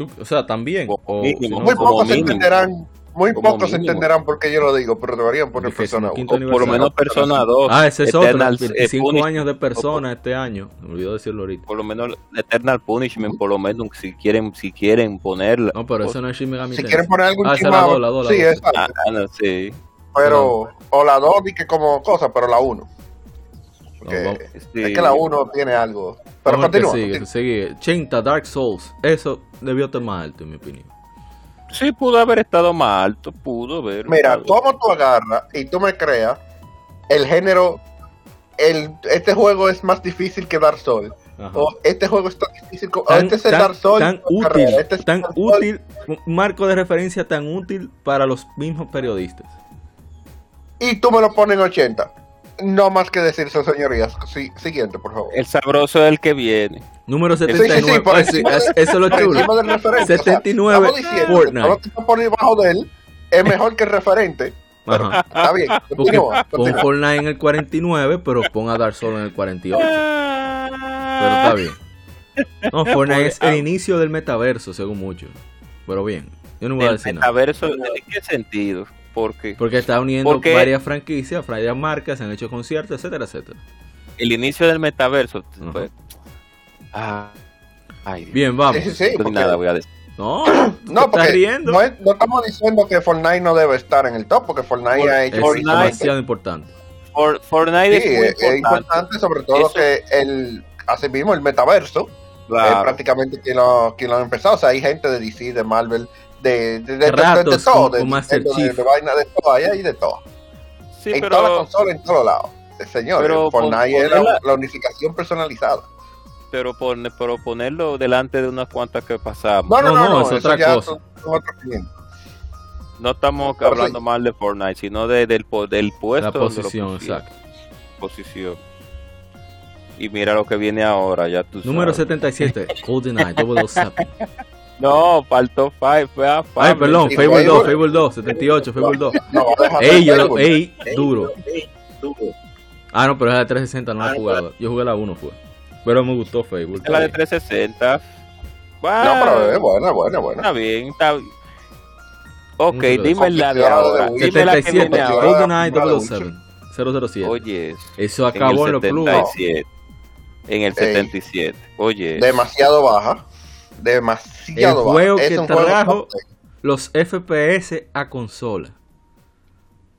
o sea, también. muy, pocos entenderán, muy pocos entenderán por qué yo lo digo, pero deberían poner Persona 1. por lo menos Persona 2. Ah, ese es otro. 25 años de Persona este año. Me olvidó decirlo ahorita. Por lo menos Eternal Punishment, por lo menos si quieren si quieren ponerla. No, pero eso no es Shin Megami Si quieren poner algún ah, Shin Sí, exacto. Ah, no, sí. Pero, o la 2 que como cosa, pero la 1. Porque es que la 1 tiene algo. Pero continúa. Sigue, sigue. Chinta, Dark Souls. Eso debió estar más alto, en mi opinión. Sí, pudo haber estado más alto, pudo haber. Mira, ¿cómo tú agarras y tú me creas el género? El, este juego es más difícil que Dark Souls. O este juego es tan difícil como. este es Dark Souls. Tan útil, este tan útil, un marco de referencia tan útil para los mismos periodistas. Y tú me lo pones en 80. No más que decir eso, señorías. Sí, siguiente, por favor. El sabroso es el que viene. Número 79. Sí, eso es lo chulo. 79 Fortnite. Lo que está por debajo de él es mejor que el referente. Ajá. Está bien. Continúa, Pon Fortnite en el 49, pero pon a Dark Souls en el 48. Pero está bien. No, Fortnite es el inicio del metaverso, según muchos. Pero bien, yo no voy a decir nada. ¿Metaverso en qué sentido? Porque, Porque está uniendo varias franquicias, varias marcas, se han hecho conciertos, etcétera, etcétera. El inicio del metaverso. Pues, ah, Bien, vamos. nada voy a decir. No, *clears throat* no, porque no, estamos diciendo que Fortnite no debe estar en el top, porque Fortnite ha hecho es demasiado importante. Fortnite es, importante. sobre todo que el, así mismo el metaverso, es prácticamente quien lo, quien lo ha empezado. O sea, hay gente de DC, de Marvel, de, de, de, de, todo, de, de, vaina de todo, allá y de todo. Sí, en pero, toda la consola, en todos lados. Señor, pero Fortnite es la, unificación personalizada. Pero, por, pero ponerlo delante de unas cuantas que pasamos. No, no, no, no, es otra cosa. no estamos hablando mal de Fortnite, sino de, del, del puesto. La posición, exacto. Posición. Y mira lo que viene ahora, ya tú Número 77, *laughs* GoldenEye 007. No, faltó Five, fue a Ay, perdón, Fable 2, Fable 2, 78, Fable 2. ey, yo ey, duro. Ah, no, pero es la de 360, no la he jugado. Yo jugué la 1, fue. Pero me gustó Fable. Es la de 360. Bueno, no, pero es buena, buena, buena. Está bien, está bien. Ok, dime la de ahora. 77, GoldenEye 007. 007. Oye, eso acabó en, los clubes. En el 77. Oye. Demasiado baja demasiado el juego que trajo los FPS a consola.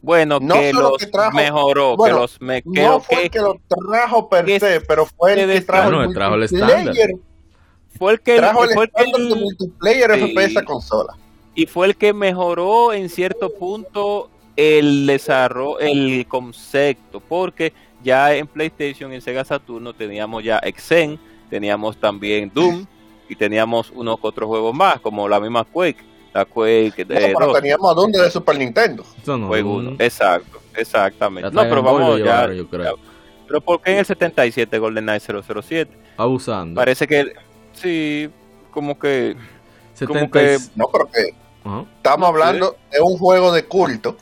Bueno, que los mejoró, que los me, no fue que, lo trajo per se, pero fue el que trajo, el, trajo el estándar. Fue el que trajo el fue estándar de multiplayer FPS a consola. Y fue el que mejoró en cierto punto el desarrollo, el concepto, porque ya en PlayStation, en Sega Saturno teníamos ya Exen, teníamos también Doom, y teníamos unos otros juegos más, como la misma Quake. La Quake de no, pero teníamos a dónde de Super Nintendo. Exacto, exactamente. No, pero vamos ya, yo creo. Pero ¿por qué en el 77 GoldenEye 007? Abusando. Parece que sí, como que, como que no, pero que estamos hablando de un juego de culto,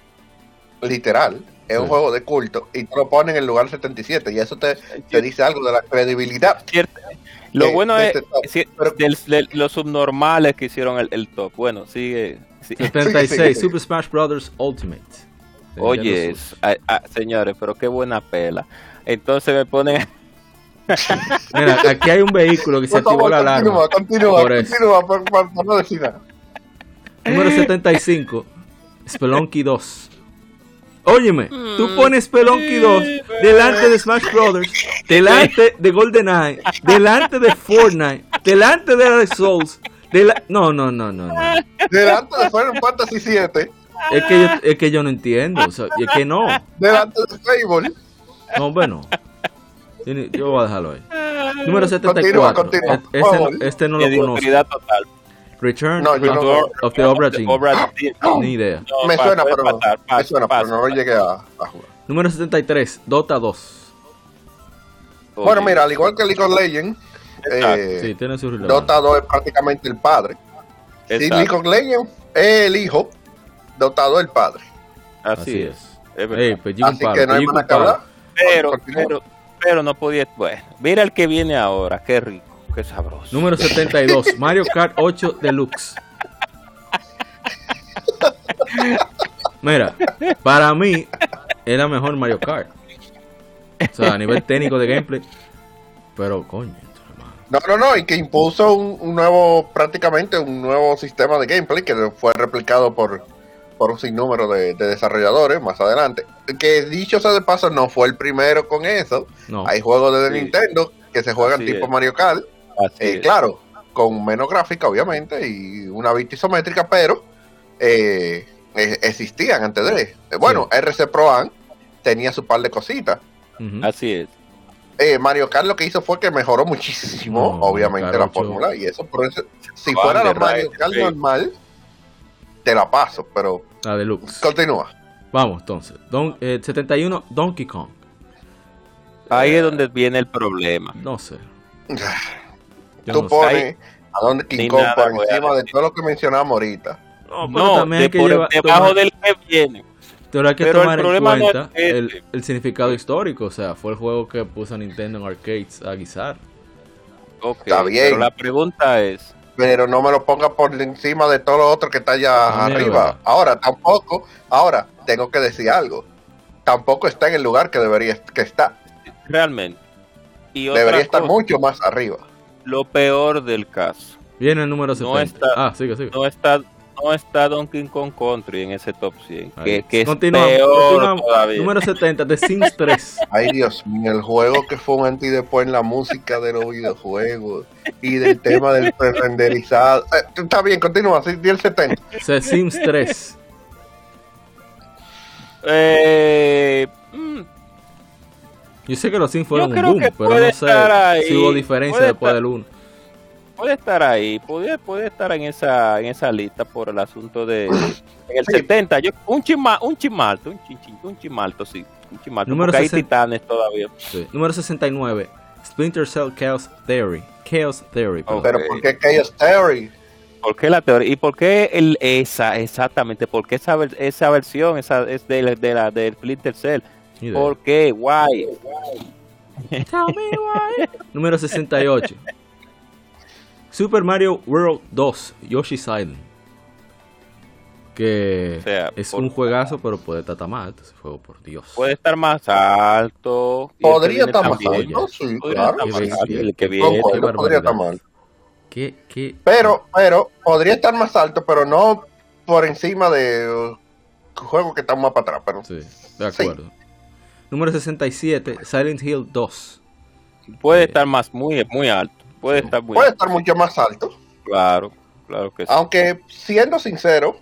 literal, es un juego de culto y te lo ponen en el lugar 77 y eso te, te dice algo de la credibilidad. Cierto, lo bueno es los subnormales que hicieron el, top. Bueno, sigue. 76, *laughs* Super Smash Bros. Ultimate. Oye, señores, pero qué buena pela. Entonces me ponen. *laughs* Mira, aquí hay un vehículo que se activó la alarma. Continúa, continúa, continúa, por, no decir nada. Número 75, Spelunky 2. Óyeme, tú mm. pones Spelunky 2 delante de Smash Brothers, delante de GoldenEye, delante de Fortnite, delante de The Souls. No, no, no, no, no. Delante de Final Fantasy 7. Es que yo, es que yo no entiendo, o sea, es que no. Delante de Fable. No, bueno. Yo voy a dejarlo ahí. Número 74. Continúa, continúa. Este, este, no lo conozco. Total. Return no, of, the Obra Team. Ni idea. me, suena, pero, me suena, pero no llegué a, a, jugar. Número 73, Dota 2. Bueno, mira, al igual que League of Legends, eh, sí, tiene su Dota 2 es prácticamente el padre. Si League of Legends es el hijo, Dota 2 es el padre. Así, es. es Hey, pues, Así que no hay más que hablar. Pero, pero, pero no podía. Bueno, mira el que viene ahora, qué rico qué sabroso. Número 72, *laughs* Mario Kart 8 Deluxe. Mira, para mí era mejor Mario Kart. O sea, a nivel técnico de gameplay. Pero, coño. No, no, no, y que impuso un, nuevo, prácticamente un nuevo sistema de gameplay que fue replicado por, por un sinnúmero de, desarrolladores más adelante. Que dicho sea de paso, no fue el primero con eso. Hay juegos de Nintendo que se juegan tipo Mario Kart. Eh, claro, con menos gráfica, obviamente, y una vista isométrica, pero eh, existían antes de. Eh, bueno, RC Pro Am tenía su par de cositas. Así es. Eh, Mario Kart lo que hizo fue que mejoró muchísimo, obviamente, la fórmula. Y eso, por eso, si fuera la Mario Kart normal, te la paso, pero. La deluxe. Continúa. Vamos, entonces. Don, 71, Donkey Kong. Ahí es donde viene el problema. No sé. *laughs* Tú pones a Donkey Kong por encima de todo lo que mencionamos ahorita. No, pero también hay que llevar, debajo del que viene. Pero hay que tomar en cuenta el, el, significado histórico. O sea, fue el juego que puso a Nintendo en arcades a guisar. está bien. Pero la pregunta es: pero no me lo ponga por encima de todo lo otro que está allá arriba. Ahora, tampoco, ahora, tengo que decir algo. Tampoco está en el lugar que debería que está. Realmente. debería estar mucho más arriba. Lo peor del caso. Viene el número 70. No está, ah, sigue, sigue. No está, no está Donkey Kong Country en ese top 100. Que, que es peor todavía. Número 70 de Sims 3. *laughs* Ay, Dios mío, el juego que fue un anti después en la música de los videojuegos y del tema del pre-renderizado. Eh, está bien, continúa, sí, el 70. The Sims 3. Eh, mm. Yo sé que los Sims fueron un boom, pero no sé si hubo diferencia después del 1 puede estar ahí, puede, puede estar en esa en esa lista por el asunto de *coughs* en el 70, yo un chima, un chimalto, un chin, un chimalto, sí, un chimalto, Número porque hay titanes todavía. Sí. Número 69, Splinter Cell Chaos Theory. Chaos Theory. Pero ¿por qué Chaos Theory? ¿Por qué la teoría? ¿Y por qué el, esa, exactamente? ¿Por qué esa, esa versión esa es de, de la del Splinter Cell? ¿Por qué? Why? Tell me why. Número 68. Super Mario World 2, Yoshi's Island. Que es un juegazo, pero puede estar más alto ese juego, por Dios. Puede estar más alto. Podría estar más alto, sí, claro. que viene, podría estar más alto. ¿Qué, qué? Pero, pero, podría estar más alto, pero no por encima de juego que está más para atrás. Pero, sí, de acuerdo. Número 67, Silent Hill 2. Puede eh, estar más, muy, muy alto. Puede estar, Puede estar mucho más alto. Claro, claro que sí. Aunque, siendo sincero,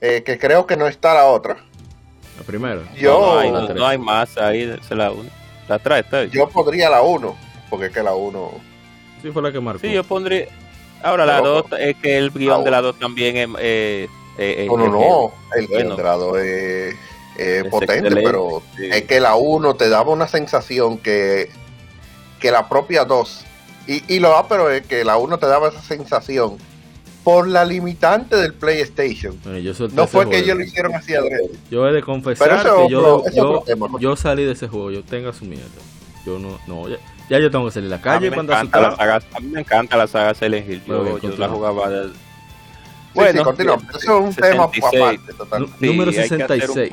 eh, que creo que no está la otra. La primera. Yo, no, hay, más ahí, es la 1. La trae, está Yo pondría la 1, porque es que la 1. Sí, fue la que marcó. Sí, yo pondría. Ahora, la 2, es que el guion de la 2 también es. Eh, eh, no, no, no. El guion de la 2 es, potente, pero es que la 1 te daba una sensación que, que la propia 2 y, y lo va, pero es que la 1 te daba esa sensación por la limitante del PlayStation. no fue que ellos lo hicieron así adrede. Yo he de confesar que yo, yo, yo, salí de ese juego, yo tengo su miedo. Yo no, no, ya, ya, yo tengo que salir a la calle a cuando la saga, A mí me encanta la saga Silent Hill. Yo, yo la jugaba de... Bueno, sí, continúa. Eso es un 66. tema aparte, totalmente. Número 66.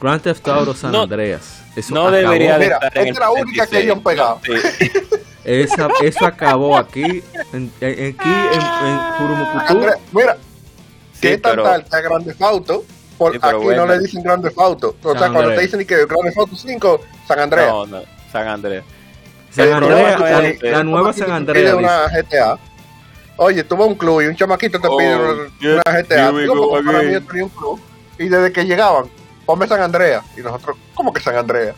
Grand Theft Auto San Andreas. Eso no debería de estar Mira, esta es la única que ellos han pegado. Esa, eso acabó aquí, en, en, aquí en, en Mira, ¿qué tal tal está Grande Fauto? Por, aquí no le dicen Grande Fauto. O sea, cuando te dicen que Grande Fauto 5, San Andreas. No, no, San Andreas. San Andreas, la, la, nueva San Andreas. una GTA. Oye, tuvo un club y un chamaquito te pide una GTA. Digo, para mí tenía un club. Y desde que llegaban, ponme San Andreas. Y nosotros, ¿cómo que San Andreas?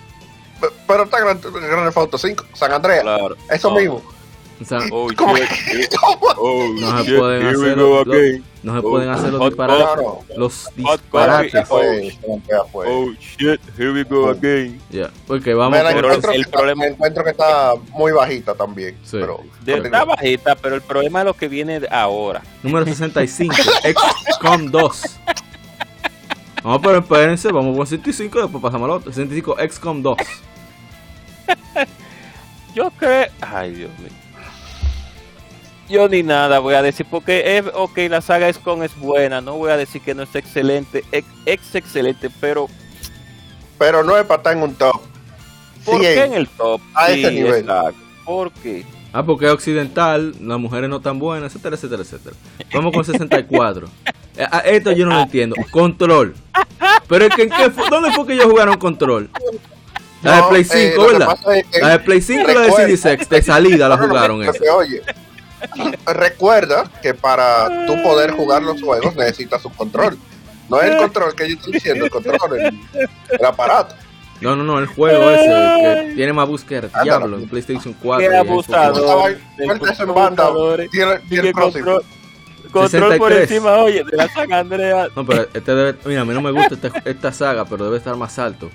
Pero está Gran, Gran Auto 5, San Andreas. Claro. Eso mismo. Oh, *laughs* oh, no se pueden hacer los, no se pueden hacer los disparates. los disparates. Oh shit. here we go again. Yeah. porque vamos por el, problema. encuentro que está muy bajita también sí. pero, está bajita pero el problema es lo que viene ahora. Número 65 XCOM 2 No, pero espérense, vamos por 65, después pasamos al otro. 65 XCOM 2. Yo creo. Ay, Dios mío. Yo ni nada voy a decir, porque es, ok, la saga con es buena, no voy a decir que no es excelente, es, excelente, pero... Pero no es para estar en un top. ¿Por qué en el top? A ese nivel. ¿Por qué? Ah, porque es occidental, las mujeres no tan buenas, etcétera, etcétera, etcétera. Vamos con 64. *laughs* Eh, ah, esto yo no lo entiendo. Control. Pero es que, ¿en qué ¿dónde fue que ellos jugaron control? La de Play 5, eh, ¿verdad? la de Play 5 y la de CD6, de salida la jugaron. No, oye, *laughs* recuerda que para tú poder jugar los juegos necesitas un control. No es el control que yo estoy diciendo, el control, el, el aparato. No, no, no, el juego ese que tiene más búsqueda Diablo en PlayStation 4. Qué abusador. en banda. Tiene, tiene control, control por encima, oye, de la saga Andrea. No, pero este debe. Mira, a mí no me gusta esta, esta saga, pero debe estar más alto.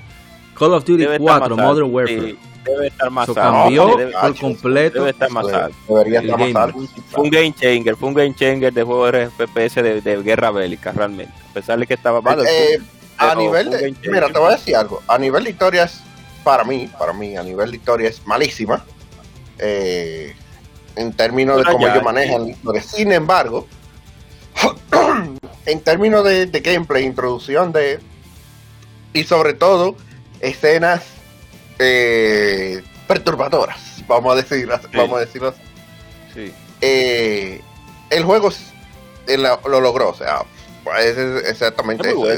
Call of Duty 4, Modern Warfare. debe estar más alto. cambió por completo. Debe estar más alto. Debería estar más alto. Fue un game changer, fue un game changer de juego de FPS de, de guerra bélica, realmente. A pesar de que estaba mal. Eh, a nivel de, mira, te voy a decir algo. A nivel de historia es, para mí, para mí, a nivel de historia es malísima. Eh, en términos de cómo ellos manejan la historia. Sin embargo, *clears throat* en términos de, gameplay, introducción de. Y sobre todo, escenas eh, perturbadoras, vamos a decirlo, vamos a decirlo así. Sí. Eh, el juego lo logró, o sea, pues es exactamente eso.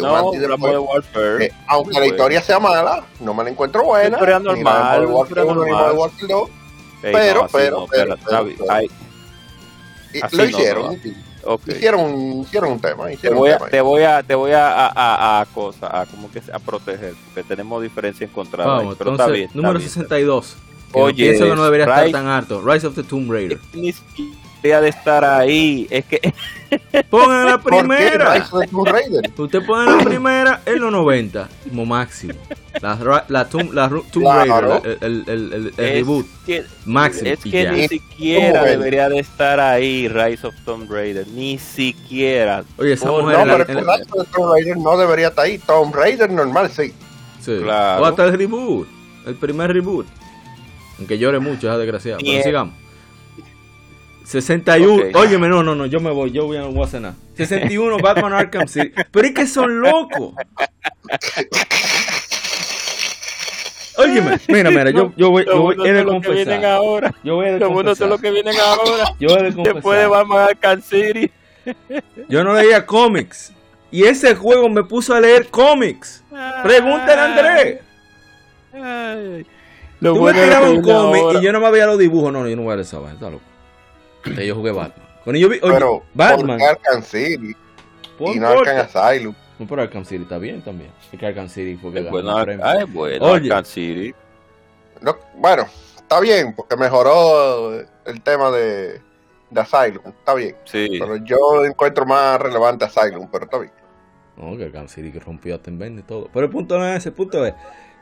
Eh, aunque la historia sea mala, no me la encuentro buena. Historia normal, pero, pero, pero, lo hicieron. Hicieron, hicieron un tema. te, voy a, te voy a, te voy a, a, a, cosa, a como que a proteger, porque tenemos diferencias encontradas. Vamos, pero está bien. Número 62. Oye, pienso que no debería estar tan alto. Rise of the Tomb Raider de estar ahí. Es que. *laughs* Pongan la *laughs* primera. Usted pone la *laughs* primera en los 90, como máximo. La, la, Tomb, la Tomb Raider, el, el, el, reboot. máximo. Es que ni siquiera debería de estar ahí Rise of Tomb Raider. Ni siquiera. Oye, esa mujer. No, pero el Rise of Tomb Raider no debería estar ahí. Tomb Raider normal, sí. Sí. Claro. O hasta el reboot. El primer reboot. Aunque llore mucho, esa desgraciado. Pero sigamos. 61, okay. óyeme, no, no, no, yo me voy, yo voy a, voy a cenar. *laughs* 61, Batman Arkham City. Pero es que son locos. Óyeme, mira, mira, yo, yo voy, yo voy he de confesar. Ahora. Yo voy a bueno son los que vienen ahora. Yo he de confesar. Después de Batman Arkham City. Yo no leía cómics. Y ese juego me puso a leer cómics. Pregúntale a Andrés. Ay, lo Tú bueno me tirabas un cómic y yo no me veía los dibujos. No, no, yo no voy a leer esa vaina, está loco yo jugué Batman. Bueno, yo vi, oye, pero Batman. ¿por Arkham City? y no Arkham Asylum. No, pero Arkham City está bien también. Es que Arkham City fue que es bueno, ah, es bueno oye, Arkham City. No, bueno, está bien, porque mejoró el tema de, de Asylum. Está bien. Sí. Pero yo encuentro más relevante Asylum, pero está bien. No, que Arkham City que rompió a Tenben y todo. Pero el punto no es ese, el punto es,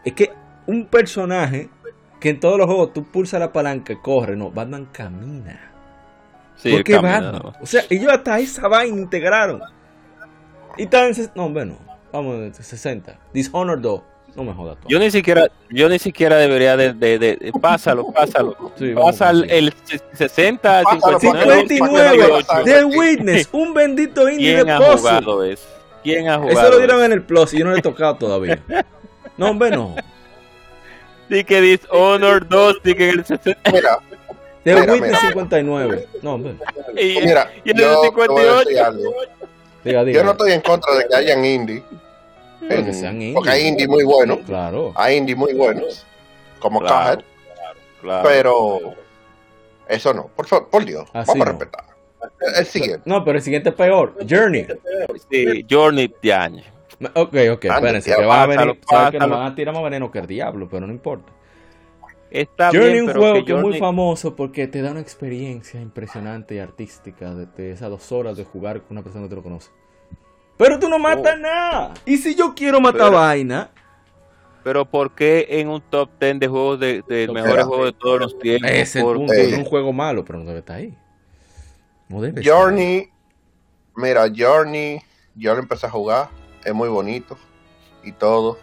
es que un personaje que en todos los juegos tú pulsas la palanca y corre, no, Batman camina. ¿Por qué Batman? O sea, ellos hasta esa vaina integraron. Y también, no, bueno, vamos, 60. Dishonored 2. No me jodas. Yo ni siquiera, yo ni siquiera debería de, de, de, pásalo, pásalo. Sí, Pasa el, el, 60, 59, 59 The Witness, un bendito indie ¿Quién de ha jugado eso? ¿Quién ha jugado? Eso lo dieron en el Plus y yo no lo he tocado todavía. *laughs* No, hombre, no. Di que Dishonored 2, di que el 60. Mira, The mira, Witness 59. No, hombre. Y, mira, y yo, 58. Diga, diga. Yo no estoy en contra de que hayan indie. En, que sean indie. Porque hay indie muy buenos. Claro. Hay indie muy buenos. Como claro, claro, Pero eso no. Por, por Dios. Así vamos no. a respetar. El siguiente. No, pero el siguiente es peor. Journey. Sí, Journey de año. Ok, ok, espérense. Que va a venir. que nos van a tirar más veneno que el diablo, pero no importa. Está Journey bien, un juego que, es muy famoso porque te da una experiencia impresionante y artística de, esas dos horas de jugar con una persona que te lo conoce. Pero tú no matas oh. nada. Y si yo quiero matar vaina. Pero ¿por qué en un top 10 de juegos de, de mejores juegos de todos los tiempos? Es el punto, es un juego malo, pero no debe estar ahí. No debe Journey, mira, Journey, yo lo empecé a jugar, es muy bonito y todo.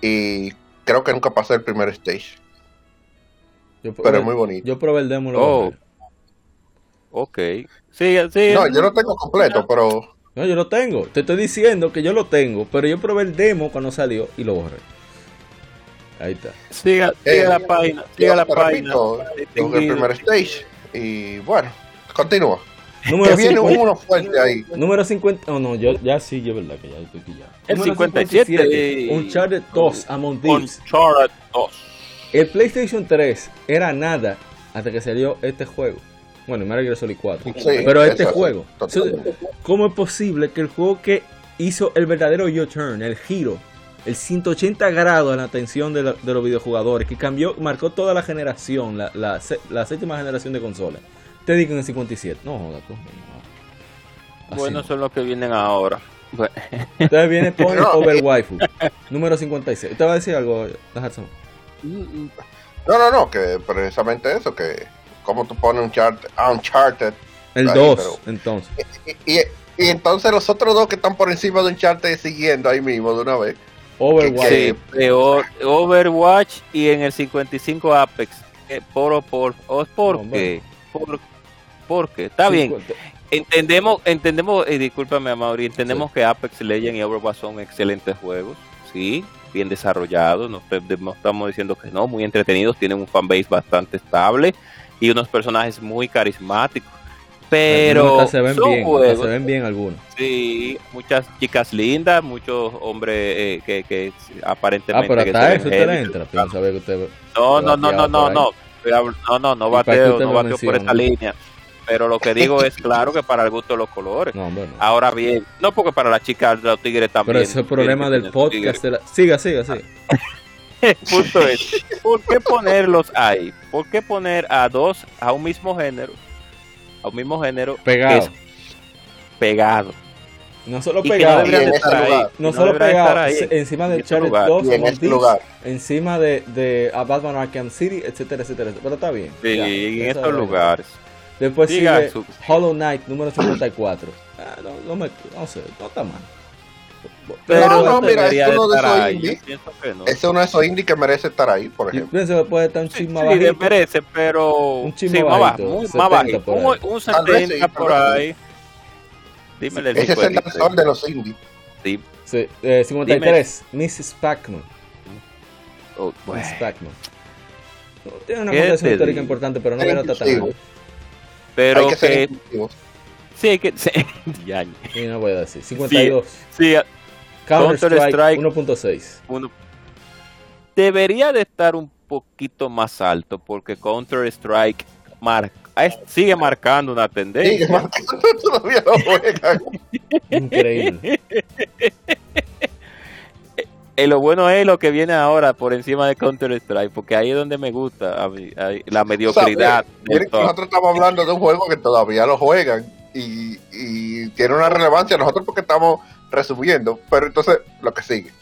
Y creo que nunca pasé el primer stage. pero es muy bonito. Yo probé el demo. Oh. Ok. Sí, sí. No, yo lo tengo completo, pero. No, yo lo tengo. Te estoy diciendo que yo lo tengo, pero yo probé el demo cuando salió y lo borré. Ahí está. Siga, siga la página. Siga la página. el primer stage. Y bueno, continúa. Número que viene 50, uno fuerte ahí. Número 50. Oh, no, yo, ya sí, yo verdad que ya estoy pillado. El número 57. 57 Uncharted 2 Among Thieves. Uncharted 2. El PlayStation 3 era nada hasta que salió este juego. Bueno, Metal Gear Solid 4. Sí, pero este juego. ¿Cómo es posible que el juego que hizo el verdadero U-turn, el giro, el 180 grados en la atención de, de, los videojugadores, que cambió, marcó toda la generación, la, la, la séptima generación de consolas, te digo en el 57? No joda, tú. Bueno, son los que vienen ahora. Entonces viene *laughs* Point Over Waifu, número 56. ¿Usted va a decir algo, No, no, no, que precisamente eso, que como tú pones un chart, Uncharted. El 2, entonces. Y, y, entonces los otros dos que están por encima de Uncharted siguiendo ahí mismo de una vez. Overwatch. Sí, Overwatch y en el 55 Apex. Eh, por, por, por, qué? Por, porque está bien. Entendemos, entendemos, y discúlpame, Mauri, entendemos que Apex Legends y Overwatch son excelentes juegos, sí, bien desarrollados, no, estamos diciendo que no, muy entretenidos, tienen un fanbase bastante estable y unos personajes muy carismáticos. Pero se ven, bien, se ven bien algunos. Sí, muchas chicas lindas, muchos hombres eh, que, que aparentemente... Ah, pero hasta eso usted entra, No, no, no, no, no, no, no, no, no bateo, no bateo por esta línea pero lo que digo es claro que para el gusto de los colores. Ahora bien, no porque para las chicas los tigres también. Pero ese es el problema del podcast. Siga, siga, siga. *laughs* Punto es, ¿por qué ponerlos ahí? ¿Por qué poner a dos, a un mismo género? A un mismo género. Pegado. pegado. No solo pegado, no, solo pegado, encima de Charlie 2, encima de, de a Batman Arkham City, etcétera, etcétera, pero está bien. Sí, en estos lugares. Después sigue Hollow Knight número 54. Ah, no, no, me, no sé, no está mal. Pero no, no, mira, es uno de esos indie. No. Es uno de esos indie que merece estar ahí, por ejemplo. Yo pienso que puede estar un chisme sí, sí, merece, pero un chisme sí, más bajo, más bajito. Un, un 70 por ahí. Dímele el Ese es el lanzador de los indies. Sí. sí eh, 53, Dime. Mrs. Pac-Man. Oh, Mrs. Pac-Man. Tiene una condición histórica importante, pero no me nota tan pero hay que, que sí, hay que *laughs* sí, ya. Sí, no voy a decir. 52. Sí, sí Counter, Strike, 1.6. Debería de estar un poquito más alto porque Counter Strike marca sigue marcando una tendencia. Sigue marcando, *laughs* todavía no juegan. Increíble. *laughs* Y lo bueno es lo que viene ahora por encima de Counter Strike, porque ahí es donde me gusta a mí, la mediocridad. nosotros estamos hablando de un juego que todavía lo juegan y, y tiene una relevancia. Nosotros porque estamos resumiendo, pero entonces lo que sigue.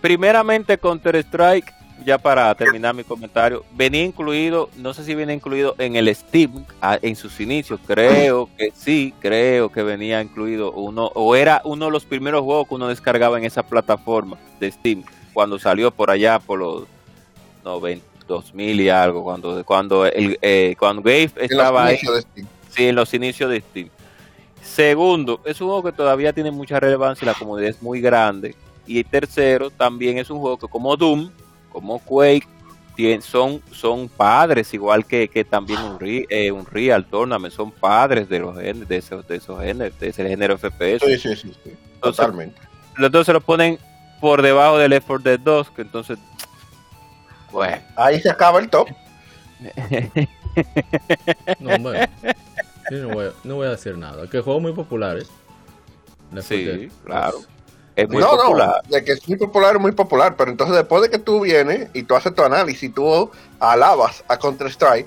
Primeramente Counter Strike ya para terminar mi comentario, venía incluido, no sé si viene incluido en el Steam en sus inicios, creo que sí, creo que venía incluido uno, o era uno de los primeros juegos que uno descargaba en esa plataforma de Steam, cuando salió por allá por los 90, 2000 y algo, cuando cuando el eh, cuando Gabe estaba ahí, sí, en los inicios de Steam. Segundo, es un juego que todavía tiene mucha relevancia y la comunidad es muy grande. Y tercero, también es un juego que como Doom como Quake son, son padres, igual que, que también un, eh, un Real Tournament, son padres de los de esos, de esos géneros, de ese género FPS. Sí, sí, sí, sí. totalmente. Los dos se los ponen por debajo del 4 Dead 2, que entonces, bueno. Ahí se acaba el top. *laughs* no, bueno, no, voy a, no voy a decir nada. Que juegos muy populares. sí, claro no, No, de que es muy popular, muy popular, pero entonces después de que tú vienes y tú haces tu análisis, y tú alabas a Counter-Strike,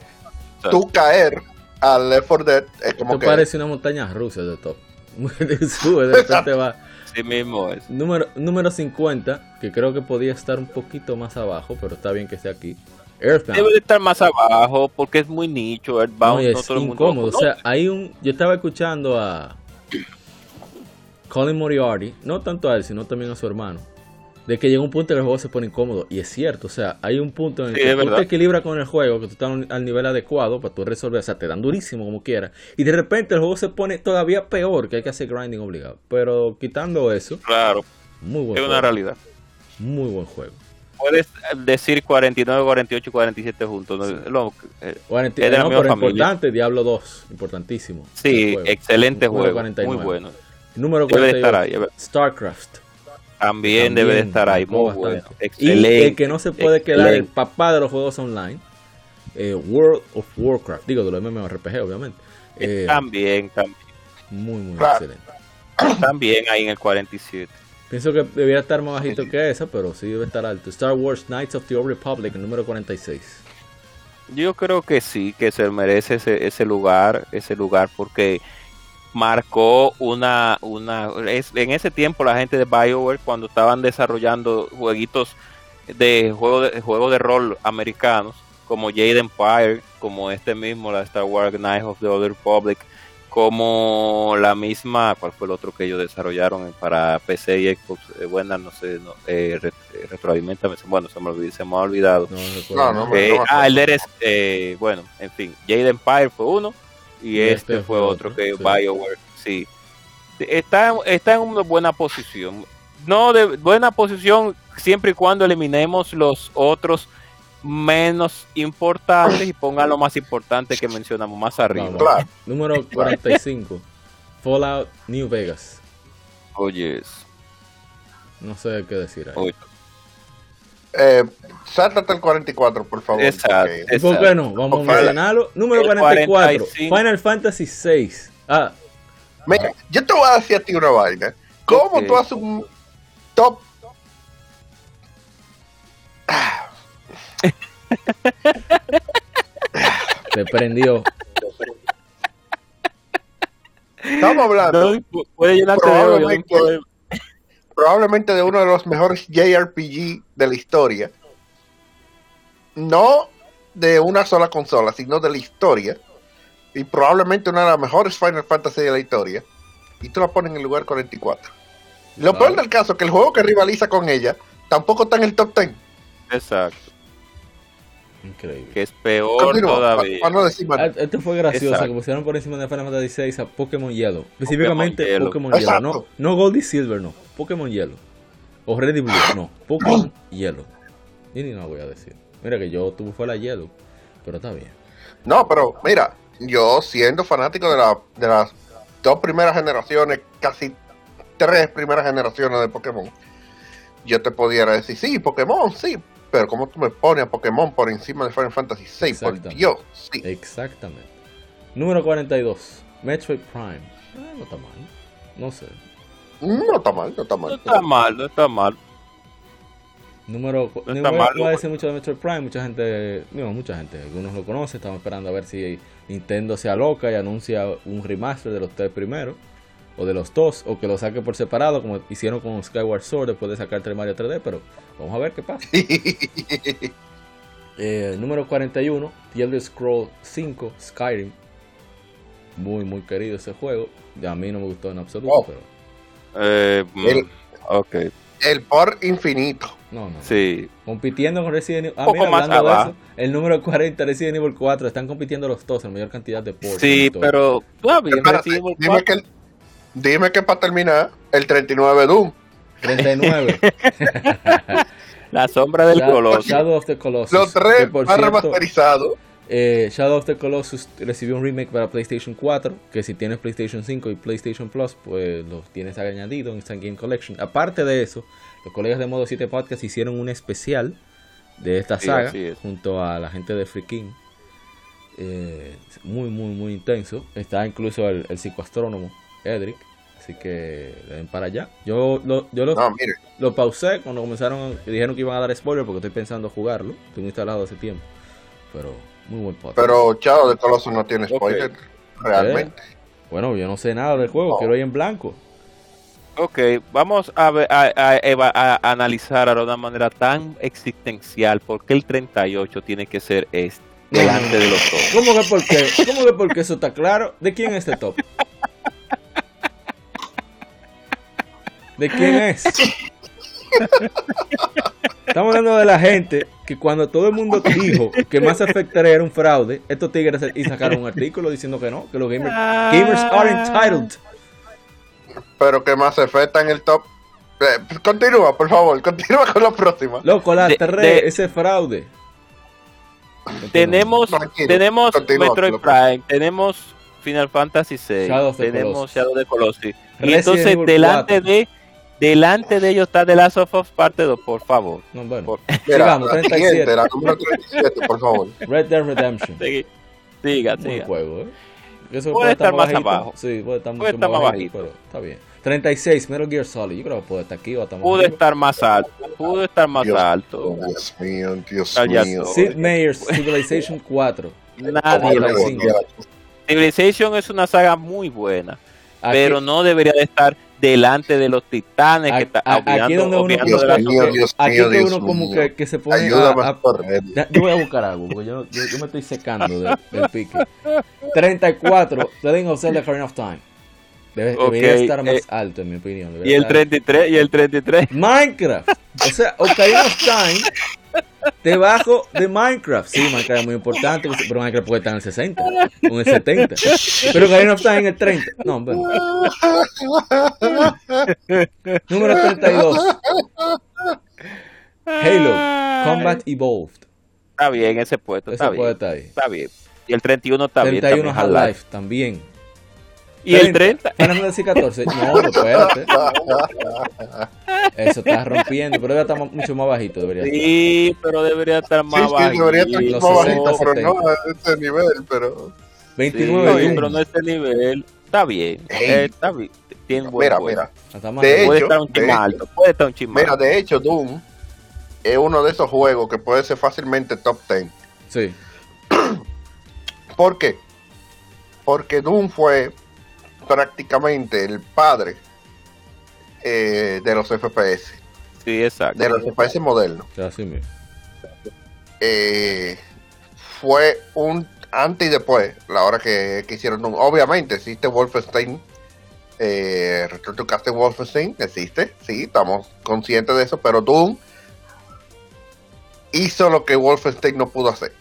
tú caer al Left 4 Dead es como que... parece una montaña rusa de top. *laughs* Sube, de repente va... Sí mismo es. Número, número 50, que creo que podía estar un poquito más abajo, pero está bien que esté aquí. Earthbound. Debe de estar más abajo porque es muy nicho. Earthbound no, es incómodo. O sea, hay un. Yo estaba escuchando a Colin Moriarty, no tanto a él, sino también a su hermano, de que llega un punto en que el juego se pone incómodo. Y es cierto, o sea, hay un punto en el que tú te equilibras con el juego, que tú estás al nivel adecuado para tú resolver, o sea, te dan durísimo como quieras. Y de repente el juego se pone todavía peor, que hay que hacer grinding obligado. Pero quitando eso, claro, muy buen es una realidad. Muy buen juego. Puedes decir 49, 48 y 47 juntos. ¿no? Eh, pero importante, Diablo 2, importantísimo. Sí, excelente juego. Muy bueno. Número 48, StarCraft. También, debe de estar ahí, muy bueno. Y el que no se puede quedar el papá de los juegos online, eh, World of Warcraft, digo de los MMORPG, obviamente. Eh, también, también. Muy, muy excelente. *coughs* También ahí en el 47. Pienso que debería estar más bajito que esa, pero sí debe estar alto. Star Wars Knights of the Old Republic, el número 46. Yo creo que sí, que se merece ese, ese lugar, ese lugar, porque marcó una, una en ese tiempo la gente de BioWare cuando estaban desarrollando jueguitos de juego de juego de rol americanos como Jade Empire, como este mismo la Star Wars Knights of the Old Republic, como la misma, ¿cuál fue el otro que ellos desarrollaron para PC y Xbox? Eh, buena, no sé, no, eh, eh bueno, se me, olvidó, se me ha olvidado. Eh, ah, el Eres, bueno, en fin, Jade Empire fue uno, y, este, este, fue otro, que BioWare, sí. Está, está en una buena posición. No de buena posición siempre y cuando eliminemos los otros menos importantes y pongan lo más importante que mencionamos más arriba. Número 45. Fallout New Vegas. Oh, yes. No sé qué decir ahí. Eh, sáltate el 44, por favor. Exacto. ¿Por qué no? Vamos a mencionarlo. Número 44, Final Fantasy VI. Ah. Mira, yo te voy a decir a ti una vaina. ¿Cómo tú haces un top? *laughs* Se prendió. Estamos hablando. puede llenarte probablemente, de probablemente de uno de los mejores JRPG de la historia. No de una sola consola, sino de la historia. Y probablemente una de las mejores Final Fantasy de la historia. Y tú la pones en el lugar 44. Lo peor del caso es que el juego que rivaliza con ella tampoco está en el top 10. Exacto. Increíble. Que es peor todavía. Ah, esto fue gracioso, que pusieron por encima de Final Fantasy VI a Pokémon Yellow. Específicamente Pokémon Yellow. No, no Gold y Silver, no. Pokémon Yellow. O Red y Blue, no. Pokémon Yellow. Y ni no voy a decir. Mira que yo tuve fue la Yellow, pero está bien. No, pero mira, yo siendo fanático de, la, de las dos primeras generaciones, casi tres primeras generaciones de Pokémon, yo te pudiera decir, sí, Pokémon, sí, pero como tú me pones a Pokémon por encima de Final Fantasy VI, por Dios, sí. Exactamente. Número 42, Metroid Prime. Ah, no está mal. No sé. No está mal, no está mal. No está mal, no está mal. Número, no está mal, voy a decir mucho de Metroid Prime, mucha gente, no, mucha gente, algunos lo conocen, estamos esperando a ver si Nintendo se aloca y anuncia un remaster de los tres primeros o de los dos, o que lo saque por separado, como hicieron con Skyward Sword después de sacar el Mario 3D, pero vamos a ver qué pasa. *laughs* eh, número 41, The Elder Scroll 5, Skyrim. Muy, muy querido ese juego. A mí no me gustó en absoluto, oh. pero. Eh, el, ok. El por infinito. No, no. Sí. Compitiendo con Resident Evil. Ah, mira, hablando de eso, el número 40, Resident Evil 4, están compitiendo los dos en mayor cantidad de ports. Sí, pero 4. que el, Dime que para terminar, el 39 Doom. 39. *laughs* la sombra del. Shadow of the Colossus. Los tres más remasterizados. Eh, Shadow of the Colossus recibió un remake para PlayStation 4, que si tienes PlayStation 5 y PlayStation Plus, pues los tienes añadido en Instant Game Collection. Aparte de eso, los colegas de Modo 7 Podcast hicieron un especial de esta saga junto a la gente de Free King. Eh, muy, muy, muy intenso. Está incluso el, el psicoastrónomo Edric. Así que le den para allá. Yo, lo, yo lo, lo pausé cuando comenzaron, dijeron que iban a dar spoiler porque estoy pensando jugarlo. Estoy instalado hace tiempo. Pero muy buen podcast. Pero chao, de Colossus no tiene spoiler. Realmente. Bueno, yo no sé nada del juego, quiero ir en blanco. Ok, vamos a, a, analizar de una manera tan existencial por qué el 38 tiene que ser este, delante de los dos. ¿Cómo que por qué? ¿Cómo que porque eso está claro? ¿De quién es este top? ¿De quién es? *laughs* Estamos hablando de la gente que cuando todo el mundo dijo que Mass Effect 3 era un fraude, estos tigres y sacaron un artículo diciendo que no, que los gamers, gamers are entitled. Pero que Mass Effect está en el top. Eh, continúa, por favor, *laughs* continúa con la próxima. Loco, la 3, ese fraude. Tenemos, tenemos Metroid Prime, tenemos Final Fantasy VI, tenemos Shadow de Colossus. Y entonces delante de delante de ellos está The Last of Us parte 2, por favor. No, bueno. Por... *laughs* Sigamos, 37. la número 37, por favor. Red Dead Redemption. *laughs* Siga, siga. juego, ¿eh? Eso puede, estar más abajo. Sí, puede estar, puede estar más bajito, pero está bien. 36, Metal Gear Solid. Yo creo que puede estar aquí o estar Pudo estar más alto. Pudo estar más alto. Dios mío, Dios mío. Sid Meier's Civilization *laughs* 4. Nadie lo Civilization es una saga muy buena. Pero no debería de estar delante de los titanes que está aquí donde uno Dios mío, Dios aquí donde uno como que, que, se pone a, a, yo voy a buscar algo porque yo, yo, yo me estoy secando del, del pique 34 The Legend of Zelda Ocarina of Time Debe, debería estar más eh, alto, en mi opinión. y el 33, y el 33. Minecraft. O sea, Ocarina of Time debajo de Minecraft. Sí, Minecraft es muy importante, pero Minecraft puede estar en el 60 o en el 70. Pero Ocarina of Time en el 30. No, bueno. Número 32. Halo, Combat Evolved. Está bien ese puesto. Ese está bien. Está, ahí. está bien. Y el 31 está 31 bien. 31 Half-Life también. ¿Y el 30? Final Fantasy 14. No, espérate. Eso está rompiendo, pero debería estar mucho más bajito. Debería sí, pero debería estar más sí, bajito. Sí, debería estar más bajito, pero no a este nivel. Pero... 29 sí, pero no a este nivel. Está bien. Eh, está bien. Tiene buen mira, mira. De puede estar un chima alto. Puede estar un Mira, de hecho, Doom es uno de esos juegos que puede ser fácilmente top 10. Sí. ¿Por qué? Porque Doom fue prácticamente el padre eh, de los FPS. Sí, exacto. De los FPS modernos. Así mismo. Eh, fue un antes y después, la hora que, hicieron Obviamente existe Wolfenstein, eh, Return to Castle Wolfenstein, existe, sí, estamos conscientes de eso, pero Doom hizo lo que Wolfenstein no pudo hacer.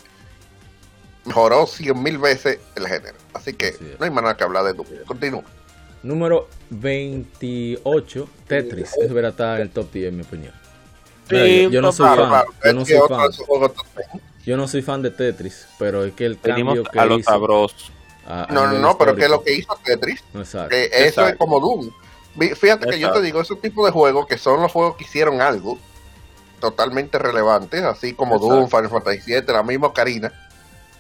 Mejoró cien mil veces el género. Así que no hay manera que hablar de Doom. Continúa. Número 28, Tetris. Eso debería estar en el top 10, en mi opinión. yo, no soy fan. Yo no soy fan. Yo no soy fan de Tetris, pero es que el cambio que a los hizo... no, no, no, pero que es lo que hizo Tetris. Exacto. eso es como Doom. Fíjate que yo te digo, ese tipo de juegos que son los juegos que hicieron algo totalmente relevantes, así como Doom, Final Fantasy VII, la misma Karina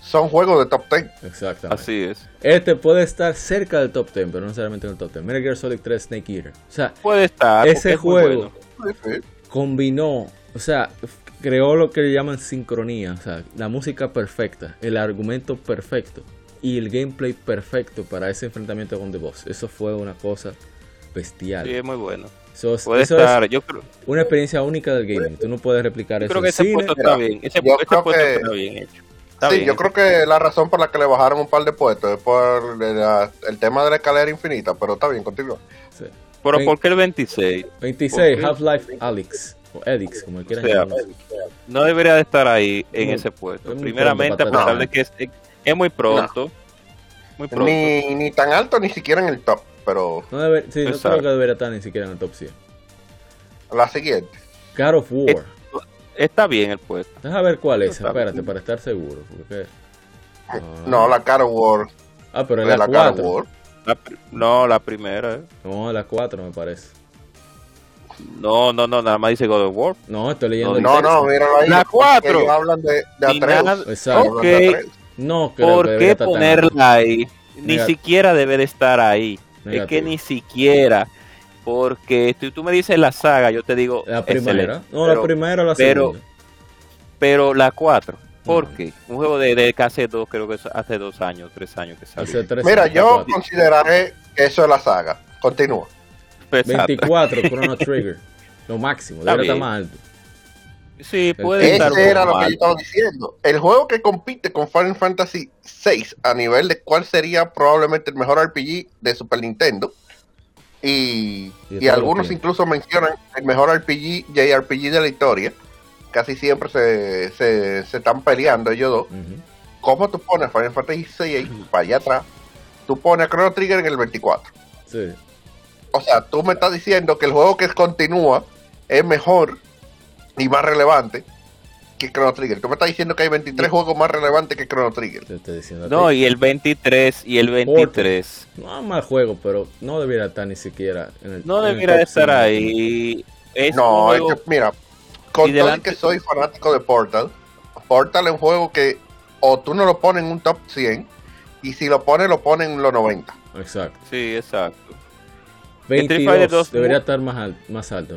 son juegos de top 10. Exactamente. Así es. Este puede estar cerca del top 10, pero no necesariamente en el top 10. Metal Gear Solid 3 Snake Eater. O sea, puede estar. Ese juego combinó, o sea, creó lo que le llaman sincronía. O sea, la música perfecta, el argumento perfecto y el gameplay perfecto para ese enfrentamiento con The Boss. Eso fue una cosa bestial. Sí, es muy bueno. Eso, puede estar, yo creo. Una experiencia única del gaming. Tú no puedes replicar eso. Creo que ese puesto está bien. Ese, puesto está bien hecho sí, yo creo que la razón por la que le bajaron un par de puestos es por el tema de la escalera infinita, pero está bien, continúa. Sí. Pero ¿por qué el 26? 26, Half-Life Alyx, o Edix, como quieran llamar. No debería de estar ahí en ese puesto. Primeramente, a pesar de que es, es muy pronto. Muy pronto. Ni, ni tan alto, ni siquiera en el top, pero... No, debe, sí, no creo que debería estar ni siquiera en el top 100. La siguiente. God of War está bien el puesto. Deja ver cuál es, espérate, para estar seguro. Porque... No, la Caro War. Ah, pero es la, 4. no, la primera. Eh. No, la 4 me parece. No, no, no, nada más dice God of War. No, estoy leyendo no, el No, no, míralo ahí. La 4. Hablan de, de Atreus. Exacto. Okay. No, ¿Por qué ponerla ahí? Ni siquiera debe de estar ahí. Es que ni siquiera porque si tú me dices la saga, yo te digo. La primera. No, la primera o la pero, segunda. Pero la 4. ¿Por qué? Un juego de, de hace dos, creo que hace dos años, tres años que salió. Mira, yo consideraré que eso es la saga. Continúa. 24, *laughs* Chrono Trigger. Lo máximo, debe estar más alto. Sí, puede estar. Ese era lo que yo estaba diciendo. El juego que compite con Final Fantasy VI a nivel de cuál sería probablemente el mejor RPG de Super Nintendo Y, y, algunos incluso mencionan el mejor RPG, JRPG de la historia. Casi siempre se, se, están peleando ellos dos. ¿Cómo tú pones Final Fantasy VI para allá atrás? Tú pones a Chrono Trigger en el 24. Sí. O sea, tú me estás diciendo que el juego que continúa es mejor y más relevante que Chrono Trigger. Tú me estás diciendo que hay 23 juegos más relevantes que Chrono Trigger. no, y el 23, y el 23. no, más juego, pero no debiera estar ni siquiera en el No debiera estar ahí. no, es que, mira, con todo que soy fanático de Portal, Portal es un juego que o tú no lo pones en un top 100, y si lo pones, lo pones en los 90. Exacto. Sí, exacto. 22 debería estar más, más alto.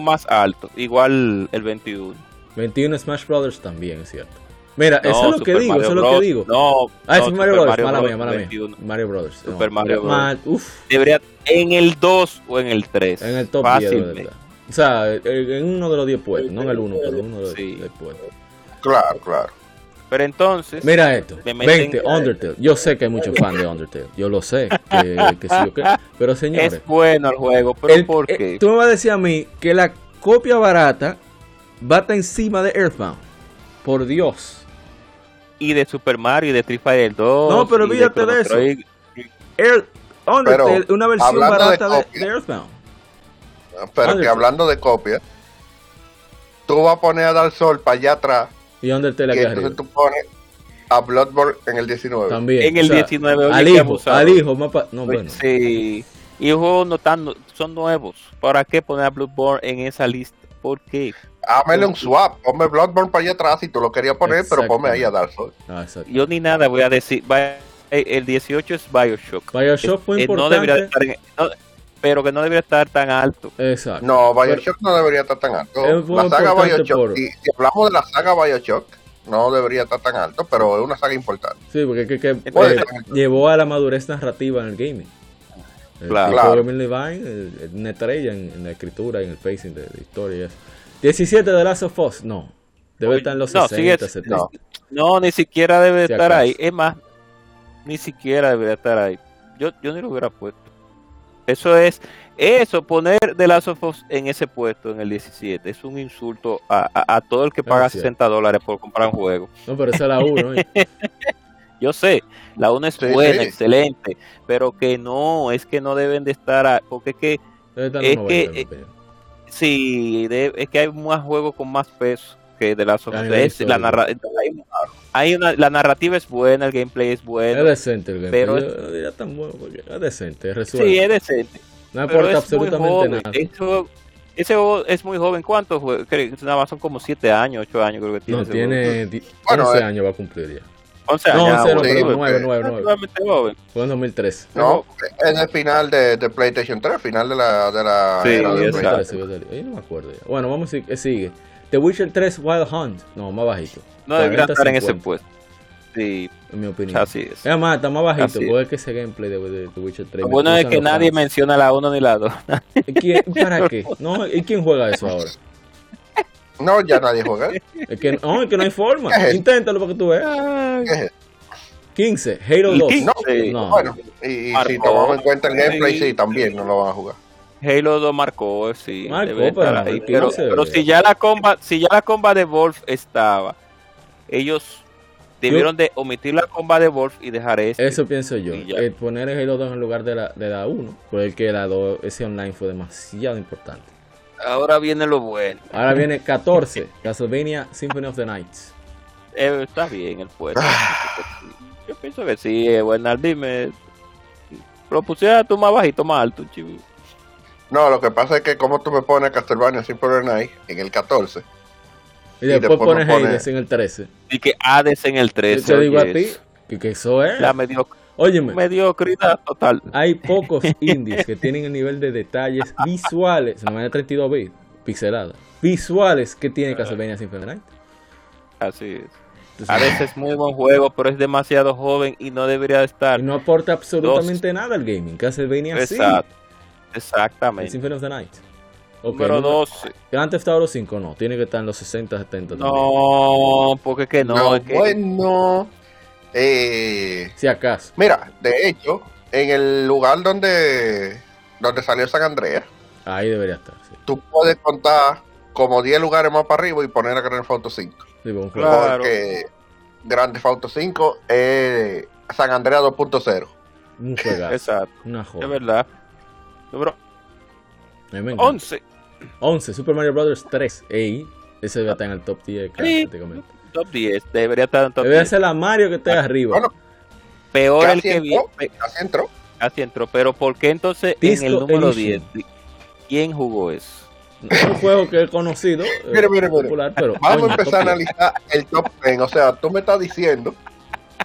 más alto, igual el 21. 21 Smash Brothers también, es cierto. Mira, eso es lo que digo, eso es lo que digo. No, ah, es Mario Brothers, mala mía, mala mía. Mario Brothers. Super Mario Brothers. uf. Debería en el 2 o en el 3. En el top 10, de verdad. O sea, en uno de los 10 puestos, no en el 1, pero en uno de los 10 puestos. Claro, claro. Pero entonces. Mira esto: 20, Undertale. Yo sé que hay muchos fans de Undertale. Yo lo sé. Que, que sí o qué. Pero *laughs* señores. Es bueno el juego. ¿Pero por eh, qué? tú me vas a decir a mí que la copia barata va a estar encima de Earthbound. Por Dios. Y de Super Mario y de Street Fighter 2. No, pero olvídate de, eso. Earth, Undertale, una versión barata de, Earthbound. Pero que hablando de copia, tú vas a poner a Dar Sol para allá atrás ¿Y Undertale aquí entonces tú pones a Bloodborne en el 19. También. En el 19. Al hijo, al hijo, mapa. No, pues bueno. Sí. Y juegos no tan, son nuevos. ¿Para qué poner a Bloodborne en esa lista? ¿Por qué? Hámele un swap. Ponme Bloodborne para allá atrás si tú lo querías poner, pero ponme ahí a Dark Souls. Ah, Yo ni nada voy a decir. El 18 es Bioshock. Bioshock fue importante. No debería estar en, pero que no debería estar tan alto. Exacto. No, Bioshock no debería estar tan alto. La saga Bioshock, si, hablamos de la saga Bioshock, no debería estar tan alto, pero es una saga importante. Sí, porque que, que, eh, llevó a la madurez narrativa en el gaming. claro. claro. Levine, una estrella en, la escritura, en el pacing de, de historia. 17 de Last of Us, no. Debe estar en los no, 60, 70. No. no, ni siquiera debe estar ahí. Es más, ni siquiera debería estar ahí. Yo, yo ni lo hubiera puesto. Eso es, eso, poner The Last of Us en ese puesto, en el 17, es un insulto a, todo el que paga 60 dólares por comprar un juego. No, pero esa es la 1. *laughs* Yo sé, la 1 es buena, excelente, pero que no, es que no deben de estar, porque es que, es que, sí, es que hay más juegos con más peso que de las es, la hay, una, la narrativa es buena, el gameplay es bueno. Es decente el gameplay. Pero es, tan bueno es decente, Sí, es decente. No aporta absolutamente nada. Eso, ese juego es muy joven. ¿Cuántos? Nada son como 7 años, 8 años creo que tiene. No, tiene 11 eh. años va a cumplir ya. 11 años. No, 11, no, 9, 9, 9. Fue en 2003. No, es el final de, de, PlayStation 3, final de la. De la sí, era de no me acuerdo ya. Bueno, vamos a sigue. The Witcher 3 Wild Hunt. No, más bajito. No debería estar en ese puesto. Sí. En mi opinión. Así es. Es más, está más bajito. Porque es que ese gameplay de, The Witcher 3. Lo bueno es que nadie menciona la 1 ni la 2. ¿Para *laughs* qué? No, ¿Y quién juega eso ahora? No, ya nadie juega. Es que, no, es que no hay forma. Inténtalo para que tú veas. ¿Qué es 15, Halo 2. No, no. Bueno, y, si tomamos en cuenta el gameplay, sí, también no lo van a jugar. Halo 2 marcó, sí. pero, pero, si ya la comba, si ya la comba de Wolf estaba, ellos debieron de omitir la comba de Wolf y dejar eso. Eso pienso yo. Eh, poner el Halo 2 en lugar de la, de la 1, porque la 2, ese online fue demasiado importante. Ahora viene lo bueno. Ahora viene 14, Castlevania Symphony of the Nights. Eh, está bien el puesto. yo pienso que sí, eh, bueno, dime. Lo pusiera tú más bajito, más alto, chivo. No, lo que pasa es que como tú me pones Castlevania Symphony Night en el 14. Y, después, pones, Hades en el 13. Y que Hades en el 13. Yo te digo a ti que, eso es. La mediocridad. Óyeme, mediocridad total. Hay pocos *laughs* indies que tienen el nivel de detalles visuales, en la 32 bits, pixelada, visuales que tiene Castlevania Symphony Night. Así es. a veces es muy buen juego, pero es demasiado joven y no debería estar. Y no aporta absolutamente nada al gaming. Castlevania Exacto. Exactamente. Symphony of the Night. Okay, Número 12. Grand Theft Auto 5 no, tiene que estar en los 60, 70 también. No, porque que no. no que... Bueno, eh, si acaso. Mira, de hecho, en el lugar donde donde salió San Andreas. Ahí debería estar, sí. Tú puedes contar como 10 lugares más para arriba y poner a Grand Theft Auto 5. Sí, bueno, Claro. Porque Grand Theft Auto 5 es San Andreas 2.0. Un juegazo. Exacto, Una es joda. verdad. Número A mí me encanta. 11. 11, Super Mario Bros. 3. Ey, ese debe estar en el top 10 Sí. prácticamente. Top 10. Debería estar en top Debe 10. ser la Mario que esté arriba. Bueno, Peor el que entró, vi. casi entró. Casi entró. Pero ¿por qué entonces Disco en el número Elysium. 10? ¿Quién jugó eso? No es un juego que es conocido, Mire, mire, mire. popular, pero Vamos coño, a empezar a top 10. analizar el top 10. O sea, tú me estás diciendo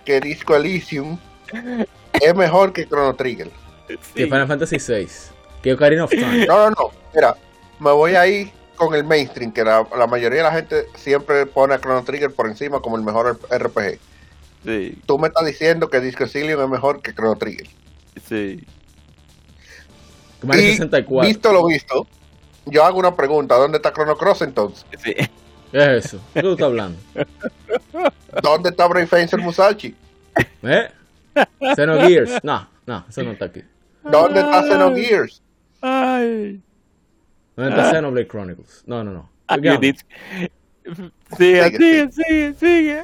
que Disco Elysium es mejor que Chrono Trigger. Que Final Fantasy 6. Que Ocarina of Time. No, no, no. Mira, me voy ahí con el mainstream, que la, la mayoría de la gente siempre pone a Chrono Trigger por encima como el mejor RPG. Sí, Tú me estás diciendo que Disco Elysium es mejor que Chrono Trigger. sí. Y 64. Visto lo visto, yo hago una pregunta. ¿Dónde está Chrono Cross entonces? sí. ¿Qué es eso? ¿Qué tú estás hablando? *laughs* ¿Dónde está Brave Fencer *laughs* Musashi? ¿Eh? Xenogears. No, no, eso no está aquí. ¿Dónde está Xenogears? Ay. ¿Dónde está Xenoblade Chronicles? No, no, no. Ah, Sigue, Sigue, sigue.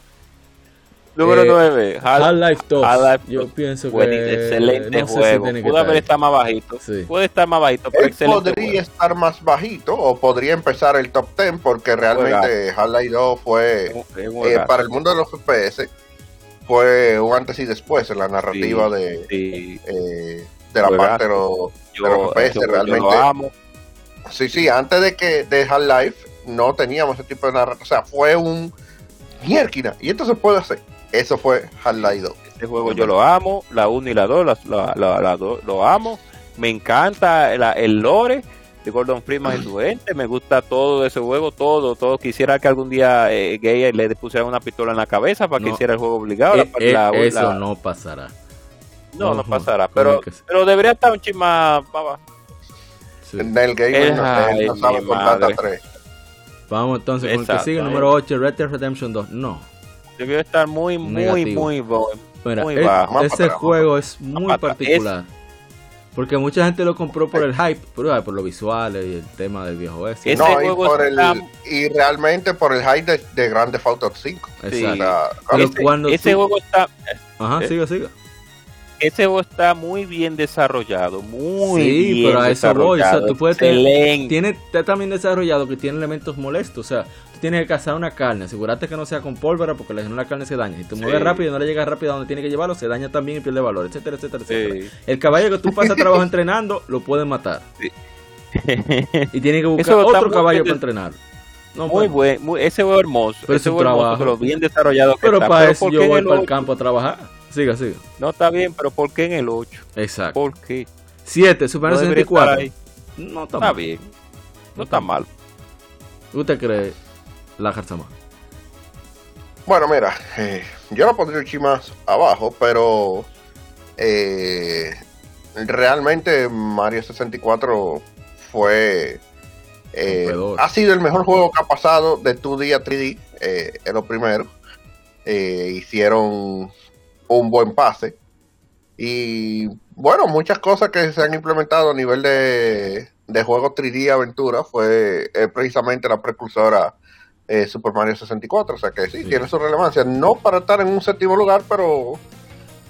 Número Eh, 9. Half-Life 2. Half-Life Yo 2. pienso que. excelente no sé si juego. que Pudo haber estar estado más bajito. Sí. Puede estar más bajito, pero Él excelente. podría juego. estar más bajito o podría empezar el top 10 porque realmente Half-Life 2 fue, eh, para el mundo de los FPS, fue un antes y después en la narrativa Sí, de, Sí, eh, de la Juegazo. parte de los, yo, de los FPS. yo realmente, lo amo. Sí, sí, antes de que de Half-Life no teníamos ese tipo de narrativa. O sea, fue un mierquina. Y esto se puede hacer. Eso fue Half-Life 2. Este juego yo lo amo, la 1 y la 2, la, la, la, la dos, lo amo. Me encanta el, el lore de Gordon Freeman y su gente. Me gusta todo de ese juego, todo, todo. Quisiera que algún día eh, Gay le pusieran una pistola en la cabeza para que hiciera el juego obligado. Eh, La- eh, la- eso la- no pasará. no, no pasará. ¿Cómo Pero, que pero debería estar un chisma. Sí. Del Gamer Eh, no, ay, no sabe madre. hasta tres. Vamos entonces con el que Exacto. sigue, número 8, Red Dead Redemption 2. No. Debió estar muy, muy, Negativo. muy, Mira, muy el- bajo. Ese atrás, juego es muy particular. Porque mucha gente lo compró por el hype, por, por los visuales y el tema del viejo oeste. Ese no, y, juego por el, y realmente por el hype de, de Grand Theft Auto 5. Sí. O Exacto. sea, ese, cuando ese tú- juego está Ajá, eh, siga, siga. Ese juego está muy bien desarrollado, muy Sí, bien pero a eso voy. O sea, tú puedes tener, tiene está también desarrollado que tiene elementos molestos. O sea, tú tienes que cazar una carne, asegurarte que no sea con pólvora porque la, la carne se daña. Si te Sí. mueves rápido y no le llegas rápido a donde tiene que llevarlo, se daña también y pierde valor, etcétera, etcétera, etcétera. Sí. El caballo que tú pasas trabajo *laughs* entrenando, lo pueden matar. *laughs* Y tiene que buscar otro caballo bien para entrenar. No, muy pues, buen, muy- ese juego hermoso, Pero ese hermoso, pero bien desarrollado que Pero está. para Pero eso ¿por yo voy para el campo a trabajar. Siga, siga. No está bien, pero ¿por qué en el 8? Exacto. ¿Por qué? 7, Super No Mario debería estar 64. ahí. No está Está mal. bien. No está mal. ¿Usted cree la Jarzama? Bueno, mira, eh, yo lo pondría un chi más abajo, pero eh, realmente Mario 64 fue... eh, ha sido el mejor juego que ha pasado de 2D a 3D, eh, es lo primero. Eh, hicieron un buen pase. Y bueno, muchas cosas que se han implementado a nivel de, de juego 3D aventura fue eh, precisamente la precursora eh, Super Mario 64. O sea que sí, Sí. tiene su relevancia. No para estar en un séptimo lugar, pero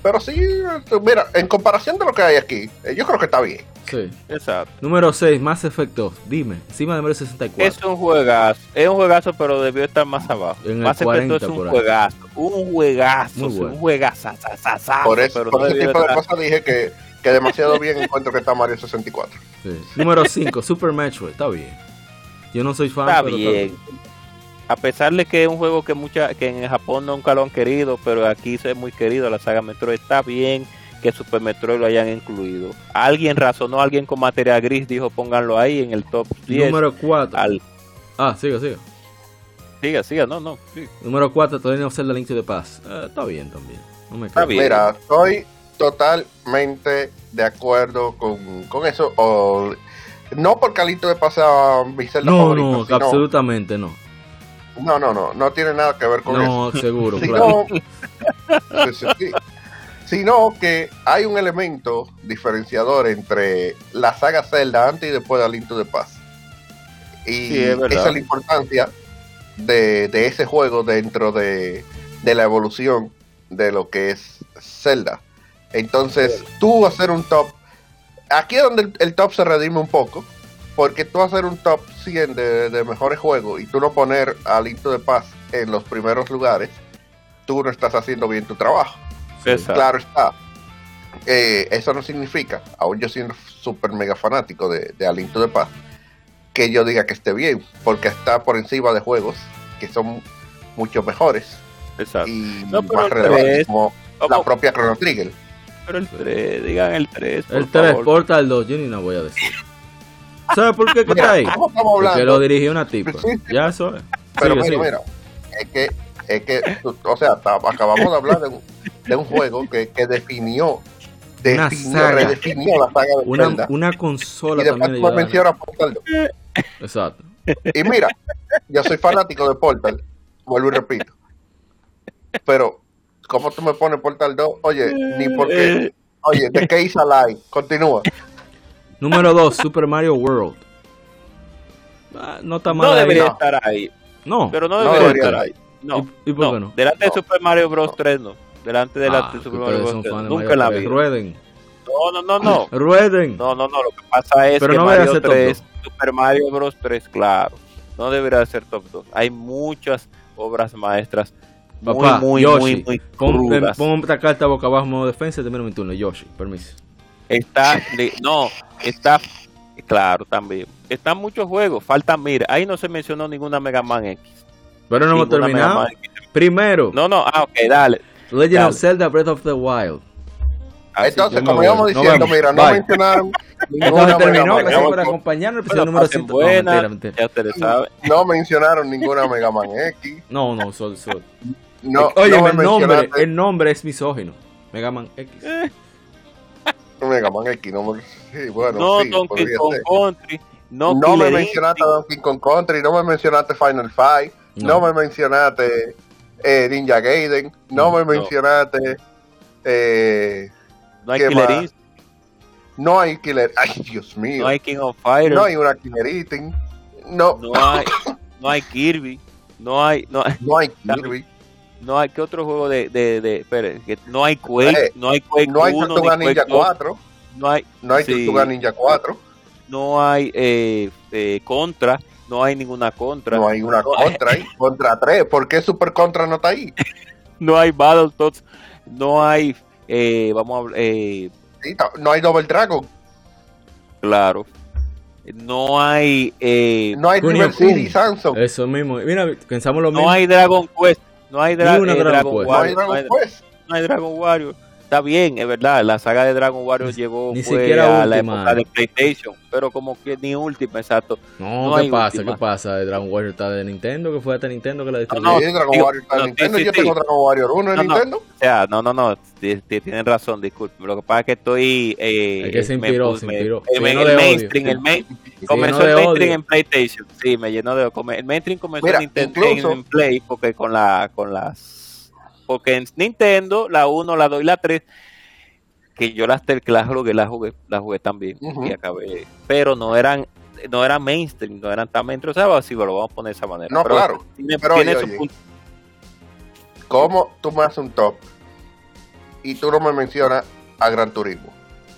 pero sí, eh, mira, en comparación de lo que hay aquí, eh, yo creo que está bien. Sí. Exacto. Número 6, Mass Effect 2. Dime, encima de Mario 64. Es un juegazo, es un juegazo, pero debió estar más abajo. En el Más Effect 40 es un juegazo, un juegazo, Muy bueno. un juegazo, Por, eso, pero por no ese tipo de estar- cosas dije que, que demasiado bien encuentro que está Mario 64. Sí. Número 5, *laughs* Super Metroid. Está bien. Yo no soy fan, Está pero bien. A pesar de que es un juego que mucha, que en Japón nunca lo han querido, pero aquí es muy querido, la saga Metroid está bien que Super Metroid lo hayan incluido. Alguien razonó, alguien con material gris dijo pónganlo ahí en el top 10. Número 4. Al, Ah, siga, siga. siga, siga, no, no. sí. Número 4, todavía no Zelda Link to the Past. Eh, está bien también. No me Está bien. Mira, estoy totalmente de acuerdo con, con eso. O, no por Calito de pasar mi celda No, favorito, no, sino- absolutamente no. no, no, no, no tiene nada que ver con eso. *laughs* No, seguro, Sino- claro. sí, sí, sí. Sino que hay un elemento diferenciador entre la saga Zelda antes y después de Alinto de Paz. Y esa es la importancia de, ese juego dentro de, la evolución de lo que es Zelda. Entonces, tú hacer un top, aquí es donde el, top se redime un poco, porque tú hacer un top 100 de, mejores juegos y tú no poner Alinto de Paz en los primeros lugares, tú no estás haciendo bien tu trabajo. Claro está. Eh, eso no significa, aún yo siendo súper mega fanático de, de Alinto de Paz, que yo diga que esté bien, porque está por encima de juegos que son mucho mejores y más relevantes, como la propia Chrono Trigger. Pero el 3, digan el 3. El 3, Portal 2, yo ni no voy a decir. ¿Sabes por qué que está ahí? Porque lo dirigió una tipa. Ya eso es. Pero mira, mira, es que, es que, o sea, acabamos de hablar de un, de un juego que, que definió definió, redefinió la saga de una, Zelda. una consola y después también. menciona Portal 2. Exacto. Y mira, yo soy fanático de Portal, vuelvo y repito. Pero, ¿cómo tú me pones Portal 2? Oye, ni porque. Oye, ¿de qué hice Live? Continúa. Número 2, Super Mario World. Ah, no está mal. No debería estar ahí. No, pero no debería, estar ahí. No, ¿Y, por qué no? Delante de Super Mario Bros. 3 no. Delante de, la, de ah, Super Mario Bros. 3. Nunca la vida. Rueden. No, no, no, no. *laughs* Rueden. No, no, no. Lo que pasa es pero que no Mario 3 Super Mario Bros. 3, claro. No debería ser top 2. Hay muchas obras maestras muy, Papá, muy, muy, muy crudas. Pon esta carta boca abajo modo defensa y termino mi turno. Yoshi, permiso. Está, *laughs* no, está, claro, también. Están muchos juegos, falta, mira, ahí no se mencionó ninguna Mega Man X. Pero no hemos terminado. Primero. No, no, ah, ok, dale. Legend of Zelda Breath of the Wild. Entonces, como íbamos diciendo, mira, no mencionaron *laughs* ninguna terminó, Mega por acompañarnos el número 100. Buena, ya ustedes saben. No mencionaron ninguna Mega Man X. No, no, sol, sol. No, Oye, el, nombre, el nombre es misógino. Mega Man X. *laughs* Mega Man X, no me... sí, bueno, no, sí, Donkey Kong Country. No, no me mencionaste Donkey Kong Country, no me mencionaste Final Fight, no, no me mencionaste eh, Ninja Gaiden, no me mencionaste eh, no hay Killer No hay Killer. Ay, Dios mío. No hay King of Fighters. No hay una Killer Eating. No. No hay, no hay Kirby. No hay. No hay, no hay Kirby. No hay. ¿Qué otro juego de. de, de espere, que no hay Quake. Eh, no hay Quake no hay 1, Tortuga Ninja 4. No hay. No hay sí, Tortuga Ninja 4. No hay eh, eh, Contra. No hay ninguna Contra. No hay una no Contra ahí. Contra 3. ¿Por qué Super Contra no está ahí? *laughs* no hay Battletoads. No hay eh, vamos a eh, no hay Double Dragon. Claro. No hay. Eh, no hay River City Samsung. Eso mismo. Mira, pensamos lo mismo. No hay Dragon Quest. No hay, Dragon, Quest. No hay Dragon Quest. No hay Dragon Warrior está bien, es verdad, la saga de Dragon Warrior llegó ni fue a la época de PlayStation, pero como que ni última, exacto. No, ¿qué pasa? ¿Qué pasa? Dragon Warrior está de Nintendo, que fue hasta Nintendo que la distribuyó. No, no, Dragon Warrior está de Nintendo, yo tengo Dragon Warrior 1 en Nintendo. O sea, no, no, no, tienen razón, disculpe. Lo que pasa es que estoy... Eh, es que se inspiró, se inspiró. el, mainstream, el main, *laughs* comenzó el mainstream en PlayStation, sí, me llenó de... El mainstream comenzó en Nintendo en Play, porque con la con las porque en Nintendo, la 1, la 2 y la 3, que yo las, que las jugué, las jugué, las jugué también y acabé, pero no eran no eran mainstream, no eran tan mainstream, o sea, así lo vamos a poner de esa manera. No, claro. pero oye, ¿Cómo tú me haces un top y tú no me mencionas a Gran Turismo?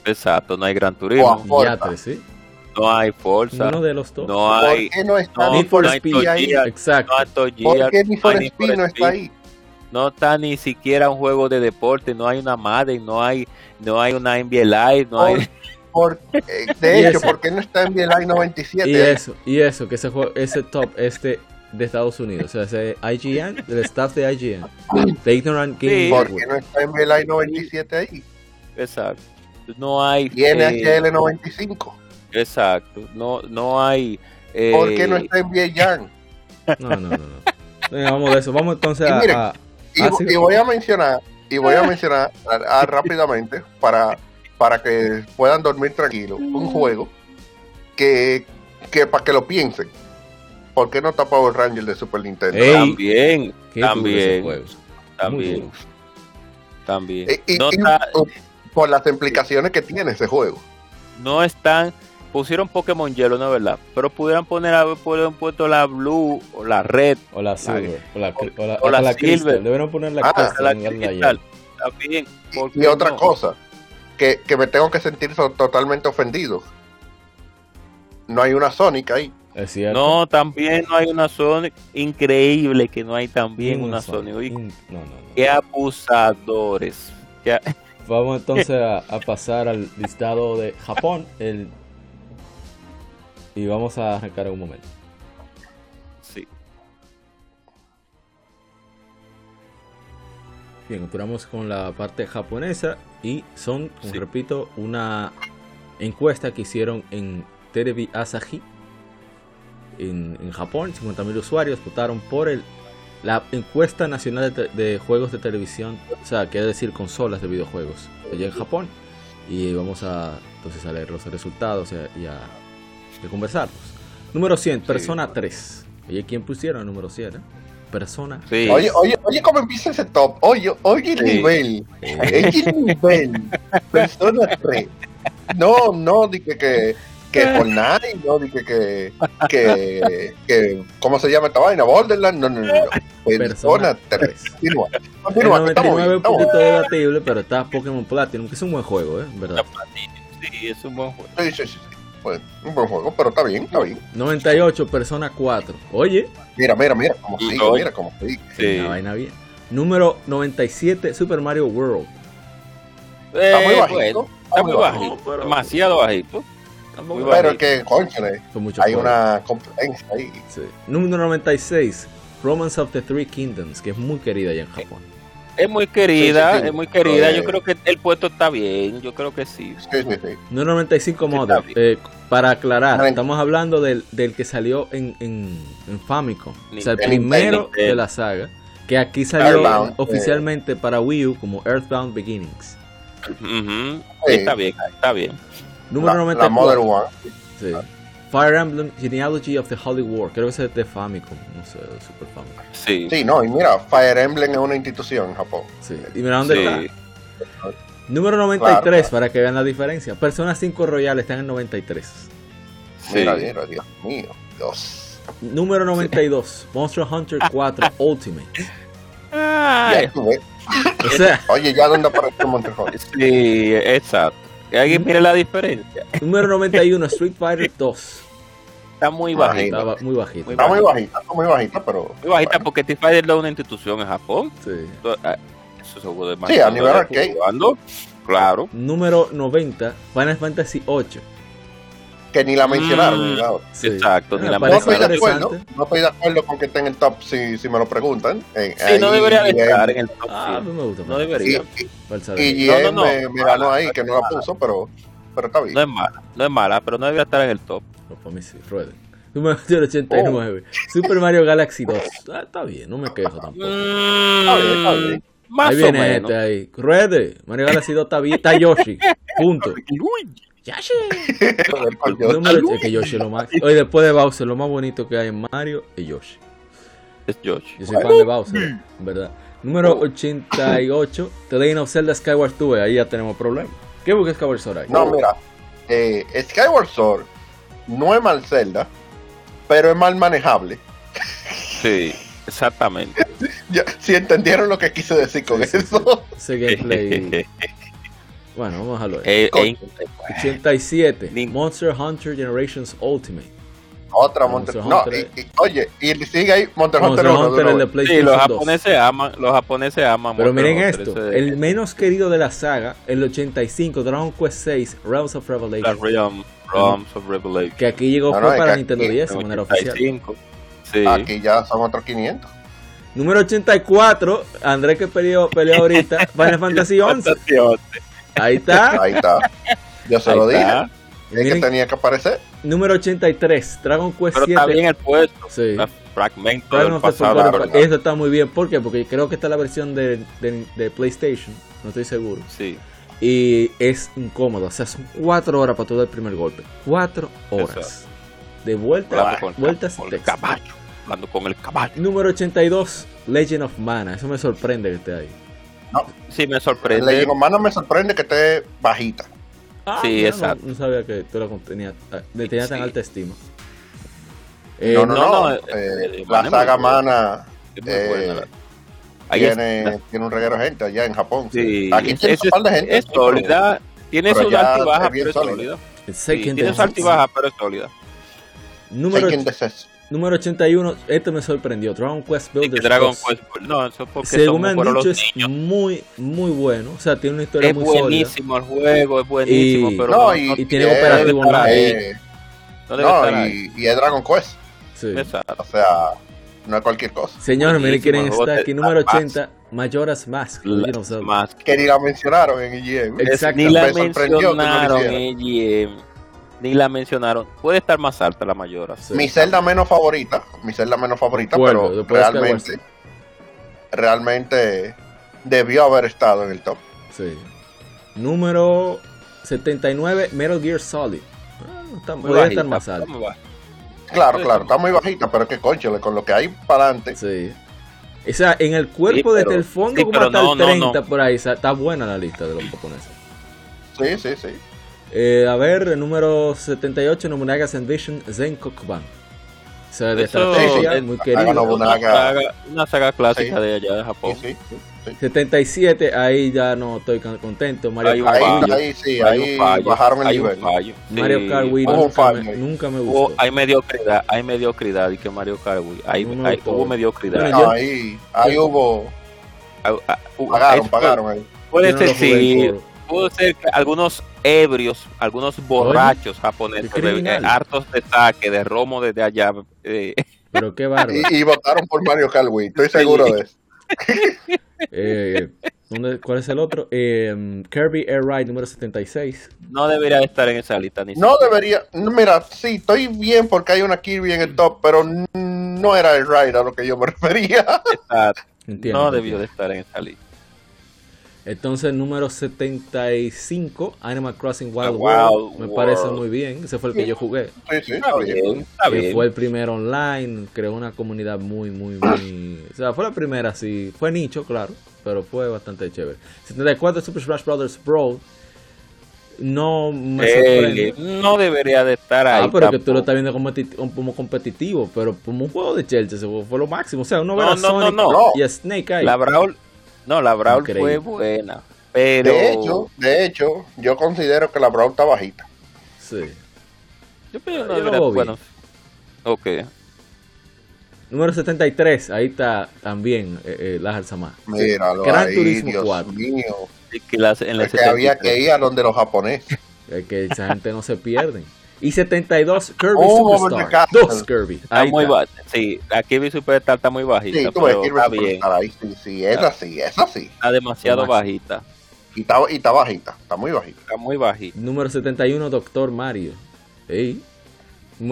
Exacto, no hay Gran Turismo. No hay Forza. Uno de los dos. No hay. ¿Por qué no está no, Need for Speed ahí? Exacto. No ¿Por qué Need for Speed no está ahí? No está ni siquiera un juego de deporte, no hay una Madden, no hay, no hay una NBA Live, no hay... Por, *laughs* eh, de hecho, ¿por qué no está NBA Live 97? Y eso, y eso, que ese, juego, ese top este de Estados Unidos, o sea, ese IGN, del staff de IGN, The Ignorant Game. ¿Por qué no está NBA Live 97 ahí? Exacto. No hay... Y NHL 95. Exacto. No, no hay... Eh, ¿Por qué no está NBA Jam? No, no, no. no. vamos de eso. Vamos entonces a, Ah, y, voy a mencionar, y voy a ah. mencionar rápidamente para, para que puedan dormir tranquilos, un juego que, que para que lo piensen. ¿Por qué no está Power Ranger de Super Nintendo? también, también, también. También. Y, por las implicaciones que tiene ese juego. No están pusieron Pokémon Yellow, no es verdad, pero pudieran poner pudieran puesto la Blue o la Red o la Silver o la, o la, la, Silver. Deben poner la ah, Crystal, También, y, otra cosa, que, que, me tengo que sentir totalmente ofendido. No hay una Sonic ahí. Es cierto. No, también no hay una Sonic. Increíble que no hay también una, Sonic. no, no, no. Qué abusadores. Vamos *laughs* entonces a, a, pasar al listado de Japón. El y vamos a arrancar en un momento. Sí. Bien, operamos con la parte japonesa y son, como repito, una encuesta que hicieron en Terebi Asahi en, en Japón. 50.000 usuarios votaron por el, la encuesta nacional de, juegos de televisión, o sea, quiere decir consolas de videojuegos allá en Japón. Y vamos a entonces a leer los resultados y a de conversarnos. Número 100, Persona 3. Oye, ¿quién pusieron el número 100? Eh? Persona sí. Oye, oye, oye, cómo empieza ese top. Oye, oye el nivel. Oye el nivel. Persona 3. No, no, dije que que Fortnite, no dije que, que, que, ¿cómo se llama esta vaina? Borderlands, no, no, no, no. Persona 3. Continúa. Continúa. El 99 es un poquito debatible, pero está Pokémon Platinum, que es un buen juego, ¿eh? ¿verdad? Sí, es un buen juego. Sí, sí, sí pues, un buen juego, pero está bien, está bien. 98, Persona 4. Oye. Mira, mira, mira, como sigo, mira como. Sí. Una vaina bien. Número 97, Super Mario World. está muy bajito. está muy bajito. Demasiado bajito. pero es que, conchale, hay una competencia ahí. Sí. Número 96, Romance of the Three Kingdoms, que es muy querida allá en Japón. Es muy querida, es muy querida. Yo creo que el puesto está bien, yo creo que sí. No 95 Model. Eh, para aclarar, estamos hablando del, del que salió en, en, en Famicom. O sea, el primero de la saga. Que aquí salió eh. oficialmente para Wii U como Earthbound Beginnings. Está bien, está bien. Número 94. Sí. Fire Emblem Genealogy of the Holy War. Creo que ese es de Famicom, no sé, de Super Famicom. Sí. Sí, no, y mira, Fire Emblem es una institución en Japón. Sí. Y mira dónde está. Número 93, para que vean la diferencia. Persona 5 Royal está en el 93. Sí. Mira, mira, Dios mío, Dios. Número 92, Monster Hunter 4 *laughs* Ultimate. Ay. O sea, Oye, ¿ya dónde apareció Monster Hunter? Sí, exacto. ¿Alguien mire la diferencia? Número 91, Street Fighter 2. Está muy bajita. Está muy bajita. Está muy bajita, está muy bajita, pero. Muy bajita porque Street Fighter es una institución en Japón. Sí. Ah, eso se de Sí, a nivel arcade. Claro. Número 90, Final Fantasy 8 que ni la mencionaron. Mm, sí. Exacto, ni la no estoy, de acuerdo, no estoy de acuerdo con que esté en el top si, si me lo preguntan. Eh, sí, no debería estar en el top. Ah, no me gusta. No debería. Y, y, no, no, me, me, ganó ahí, que no la puso, pero, pero está bien. No es mala, no es mala, pero no debería estar en el top. No, para mí sí, rueden. Número *laughs* 89. Super Mario Galaxy 2. Ah, está bien, no me quejo tampoco. Mm, está bien, está bien. Más ahí viene este ahí. Ruede. Mario Galaxy 2 está bien. Está Yoshi. *laughs* Punto. *laughs* Yoshi. Número, es que Yoshi lo más. Hoy después de Bowser, lo más bonito que hay en Mario es Yoshi. Es Yoshi. Yo soy fan de Bowser, en verdad. Número 88, The Legend of Zelda Skyward Sword. Ahí ya tenemos problemas. ¿Qué busca Skyward Sword ahí? No, mira. Eh, Skyward Sword no es mal Zelda, pero es mal manejable. Sí, *laughs* exactamente. si entendieron lo que quise decir con eso. Ese gameplay *laughs* Bueno, vamos a ver. 87. Monster Hunter Generations Ultimate. Otra Monster, Hunter. No, oye, y sigue ahí Monster, Hunter, Hunter el de PlayStation sí, los japoneses aman, los japoneses aman. Pero miren esto, el menos querido de la saga, el 85, Dragon Quest 6, Realms of Revelation. Realm, Realms of Revelation. Que aquí llegó fue para Nintendo DS de manera oficial. Sí. Aquí ya son otros 500. Número 84, Andrés que peleó, peleó ahorita, *laughs* Final Fantasy 11. Ahí está. Ahí está. Yo se lo dije. Es que tenía que aparecer. Número 83, Dragon Quest Pero 7. Está bien el puesto. Sí. Fragmento del pasado. Eso está muy bien. ¿Por qué? Porque creo que está la versión de, de, de, PlayStation. No estoy seguro. Sí. Y es incómodo. O sea, son 4 horas para todo el primer golpe. 4 horas. De vuelta, con, vueltas con el caballo. Hablando con el caballo. Número 82, Legend of Mana. Eso me sorprende que esté ahí. Sí me sorprende. Legend of Mana me sorprende que esté bajita. Ah, sí, exacto. No, sabía que tú la tenías, le tenías tan alta estima. Eh, no, no, no. Eh, eh, la saga Mana eh, tiene, tiene, un reguero de gente allá en Japón. Sí, Aquí tiene un par de gente. Es sólida. Tiene su alta y baja, pero es sólida. tiene su alta y baja, pero es sólida. Número, número 81, este me sorprendió. Dragon Quest Builders. Dragon Quest, no, eso porque Según me han dicho, es muy, muy bueno. O sea, tiene una historia es muy sólida. Es buenísimo el juego, es buenísimo, y, pero no, y, y, tiene operativo online. No, no y, y, es Dragon Quest. Sí. Exacto. O sea, no es cualquier cosa. Señores, miren quieren estar aquí. Número 80, Majora's Mask. Mask. Que ni la mencionaron en EGM. Exacto. Ni la mencionaron en EGM. Ni la mencionaron. Puede estar más alta la Mayora. Sí. Mi celda menos favorita. Mi celda menos favorita, bueno, pero realmente. Realmente debió haber estado en el top. Sí. Número 79, Metal Gear Solid. Ah, estar más alta. Claro, claro, está muy bajita, pero es que conchale, con lo que hay para adelante. Sí. O sea, en el cuerpo desde el fondo sí, como hasta no, el 30 no, por ahí, está buena la lista de los japoneses. Sí, sí, sí. Eh, a ver, el número 78, Nobunagas Envision Zenkokuban. O sea, de Eso, estrategia, muy querido. Una saga, una saga clásica sí. de allá de Japón. Sí, sí, sí. 77, ahí ya no estoy contento. Mario ahí, ahí, ahí, sí, ahí bajaron el hay nivel. Un fallo. Mario sí. Kart Wii nunca, me, nunca me gustó. Hubo, hay mediocridad, hay mediocridad y que Mario Kart Wii. Hay, No hubo mediocridad. Bueno, No, yo- ahí, ahí hubo. Ah, ah, uh, Pagaron, es- pagaron ahí. Puede no ser, sí. Puede ser que algunos ebrios, algunos borrachos japoneses, qué criminal. eh, hartos de saque, de romo desde allá. eh, Pero qué bárbaro. Y, y votaron por Mario Wii, estoy seguro de eso. *laughs* Eh, ¿dónde- ¿Cuál es el otro? Eh, Kirby Air Ride número 76. no debería de estar en esa lista ni No debería. no, Mira, sí, estoy bien porque hay una Kirby en el top, pero no era el ride a lo que yo me *laughs* refería. Está- Entiendo. no debió de estar en esa lista. Entonces, número 75, Animal Crossing Wild, Ah, World. Wild Me World. parece muy bien. Ese fue el que yo jugué. Sí, sí, Está bien, está Que bien. fue el primero online. Creó una comunidad muy, muy, muy. O sea, fue la primera, sí. Fue nicho, claro. Pero fue bastante chévere. 74, Super Smash Bros. Brawl. No me sorprende. Eh, no debería de estar ahí. Ah, pero que tú tampoco. lo estás viendo como, como competitivo, pero como un juego de Chelsea fue, lo máximo. O sea, uno ve No, a no, no, Sonic no. y a Snake ahí. La Brawl, no, la Brawl Increíble. fue buena. Pero. De hecho, de hecho, yo considero que la Brawl está bajita. Sí. yo, pienso yo que lo debería- veo bien. bueno, ok. Número 73, ahí está también eh, eh, Lajar Samar. Míralo Gran ahí, Turismo Dios 4. mío. Y que las- en Es que había 73. que ir a donde los japoneses. Es que esa gente no se pierden. Y 72, Kirby Oh, Superstar. Dos Kirby. Está Ahí muy está. ba- sí, aquí vi Superstar está muy bajita, Sí, tú ves pero Kirby está bien, Superstar ahí. Sí, sí, es así, es así. está demasiado bajita, Y está, y está bajita, está muy bajita. está muy bajita. Número 71, Doctor Mario. Ey.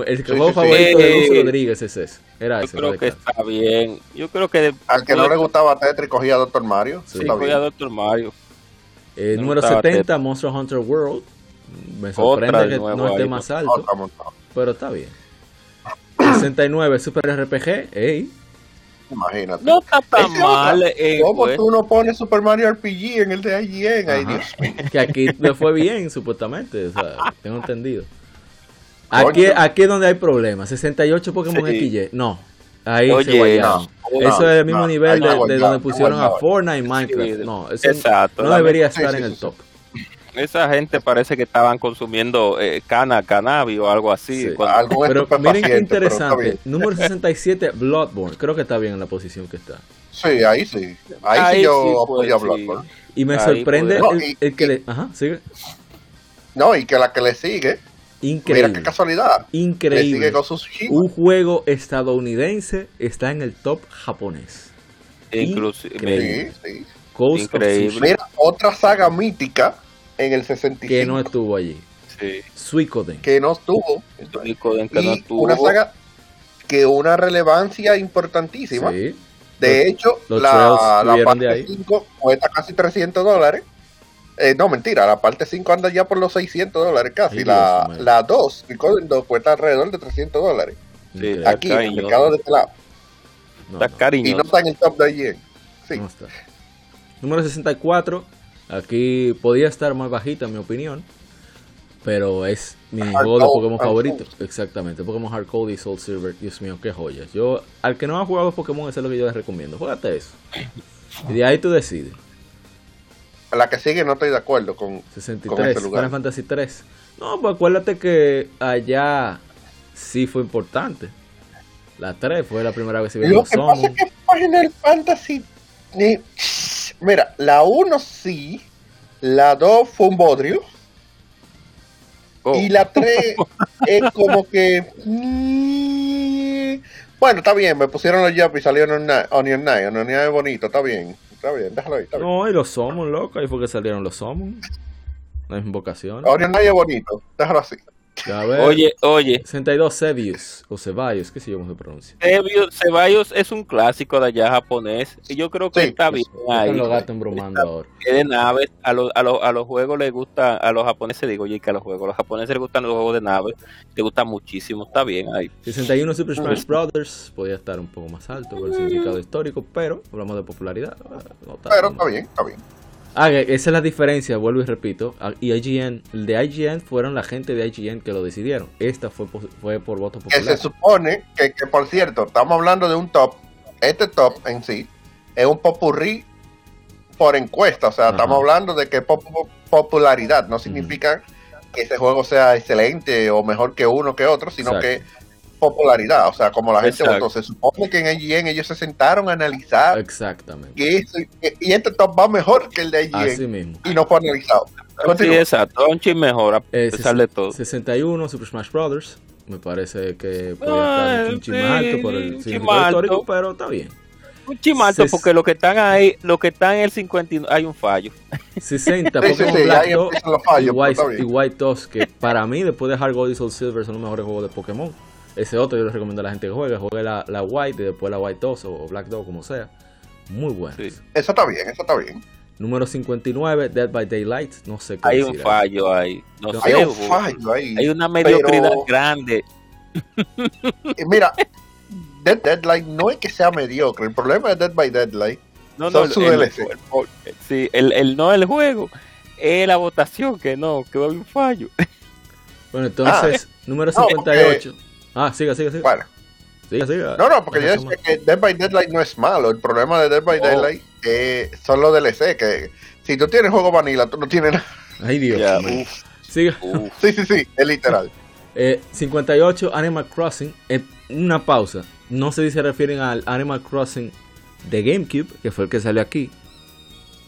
El Sí, juego sí, sí. favorito de Luis Rodríguez es ese. Era Yo ese. creo no que de está bien. Yo creo que Al que no le gustaba Tetris cogía a Doctor Mario. Sí, sí, bien. a Doctor Mario. Eh, me número gustaba 70, Monster Hunter World. Me sorprende Otra que no esté ahí, más No, alto, está montado. pero está bien. 69, Super RPG. Ey. Imagínate. No está tan mal. eh, ¿Cómo pues. tú no pones Super Mario RPG en el de IGN? Ay, Ajá. Dios mío. Que aquí le fue bien, supuestamente. O sea, tengo entendido. Aquí, aquí es donde hay problemas. 68 Pokémon Sí. XY. No. Ahí Oye, se guayaron. no, Eso es el mismo no, nivel de, no de guayaron, donde no pusieron a. Fortnite y Minecraft. Sí, No, eso exacto, no debería estar sí, en el sí, top. Esa gente parece que estaban consumiendo eh, cana, cannabis o algo así. Sí. cuando- Pero miren qué interesante. Número 67, Bloodborne. Creo que está bien en la posición que está. Sí, ahí sí. Ahí, Ahí sí yo sí, apoyo a pues, sí. Bloodborne. Y me Ahí sorprende puede- el, No, y- el que y- le. Ajá, sigue. No, y que la que le sigue, mira Increíble. qué casualidad. Le Increíble. sigue con sus. Un juego estadounidense está en el top japonés. inclusive increíble. Sí, sí. Ghost of Increíble. Mira, otra saga mítica en el 65 que no estuvo allí. sí, Suicoden. que no estuvo. el único en que no Y tuvo. una saga que una relevancia importantísima. Sí. De hecho, los la, la parte ahí. 5 cuesta casi 300 dólares. Eh, no, mentira, la parte 5 anda ya por los 600 dólares casi. Ay, la, Dios la 2, Suicoden 2, cuesta alrededor de 300 dólares. Sí. Aquí, en el mercado de este lado. No, Está no, Y no está en el top de IGN. Sí. no está. Número 64. Aquí podía estar más bajita en mi opinión. Pero es mi juego de Pokémon favorito. Exactamente. Pokémon Hard Code y Soul Silver. Dios mío, qué joyas. Yo, al que no ha jugado Pokémon, eso es lo que yo les recomiendo. Juegate eso. Y de ahí tú decides. La que sigue no estoy de acuerdo con 63, con Final Fantasy 3. No, pues acuérdate que allá sí fue importante. La 3 fue la primera vez que vimos Lo que pasa es que Final Fantasy Mira, la 1 sí, la 2 fue un bodrio. Oh. Y la 3 *laughs* es como que. Mm, bueno, está bien, me pusieron los jump y salió Onion Knight. Onion Knight es bonito, está bien. Está bien, déjalo ahí. Está bien. No, y los somos, loco. Ahí fue que salieron los somos. No es invocación. Onion Knight es bonito, déjalo así. Oye, oye. 62 Cebius o Ceballos, qué sé yo cómo se pronuncia. Ceballos, es un clásico de allá japonés y yo creo que está bien ahí. Los gatos embromando ahora. De naves, a, los, a, los, a los juegos les gusta, a los japoneses digo, oye, que a los juegos, a los japoneses les gustan los juegos de naves, les gusta muchísimo, está bien ahí. 61 Super Smash Brothers, podía estar un poco más alto por el significado histórico, pero hablamos de popularidad. pero está bien, está bien. Ah, esa es la diferencia, vuelvo y repito. Y IGN, el de IGN fueron la gente de IGN que lo decidieron. Esta fue, fue por voto popular. Que se supone que, por cierto, estamos hablando de un top. Este top en sí es un popurrí por encuesta. O sea, estamos hablando de que popularidad no significa que ese juego sea excelente o mejor que uno que otro, sino que popularidad, o sea, como la gente votó. Se supone que en IGN ellos se sentaron a analizar. Exactamente. y este top va mejor que el de IGN. Y no fue analizado. Sí, exacto, un chip mejor a eh, pesar de todo. 61, Super Smash Brothers. Me parece que puede estar un chip más alto por el significado histórico, pero está bien. Un chimalto, porque lo que están ahí, lo que están en el 59, hay un fallo. *laughs* 60, Pokémon sí, Black y, White, y White 2, que para mí, después de Hard Gold y Soul Silver, son los mejores juegos de Pokémon. Ese otro yo les recomiendo a la gente que juegue. Juegue la, la White y después la White 2 o Black 2, como sea. Muy bueno. Eso está bien, eso está bien. Número 59, Dead by Daylight. No sé qué Hay un fallo ahí. No, hay un fallo ahí. Hay una mediocridad grande. Mira, Dead Deadlight no es que sea mediocre. El problema de Dead by Deadlight no, no, son el, DLC. sí, el, el, no el juego. Es la votación que no, que hay un fallo. Bueno, entonces, ah, número 58. Ah, siga, siga, siga. Bueno. Siga, siga. No, no, porque yo decía que Dead by Deadlight no es malo. El problema de Dead by oh. Deadlight eh, son los DLC. Que si tú tienes juego vanilla, tú no tienes nada. Ay, Dios. Siga. *laughs* Sí, sí, sí, es literal. Eh, 58 Animal Crossing. Eh, una pausa. No sé si se refieren al Animal Crossing de GameCube, que fue el que salió aquí.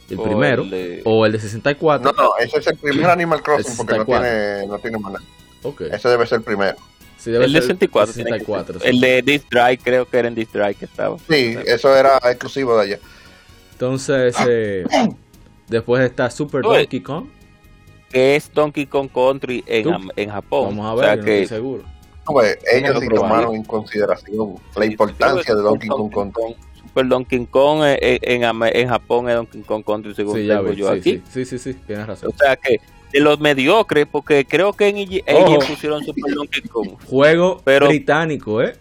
El primero. O el de 64. No, no, ese es el primer Animal Crossing porque no tiene, no tiene mana. Okay. Ese debe ser el primero el de 64. el de Disc Drive, creo que era en Disc Drive que estaba. Sí, eso era exclusivo de allá. Entonces, eh, después está Super Donkey Kong. Que es Donkey Kong Country en, en Japón. Vamos a ver, o sea que, seguro. Pues, ellos sí tomaron en consideración la importancia de Donkey Kong Country. Super Donkey Kong en, en, en, Japón es Donkey Kong Country, según sí, tengo yo aquí. Sí, sí, sí, tienes razón. O sea que de los mediocres, porque creo que en ellos pusieron Super Donkey Kong. Juego británico, ¿eh?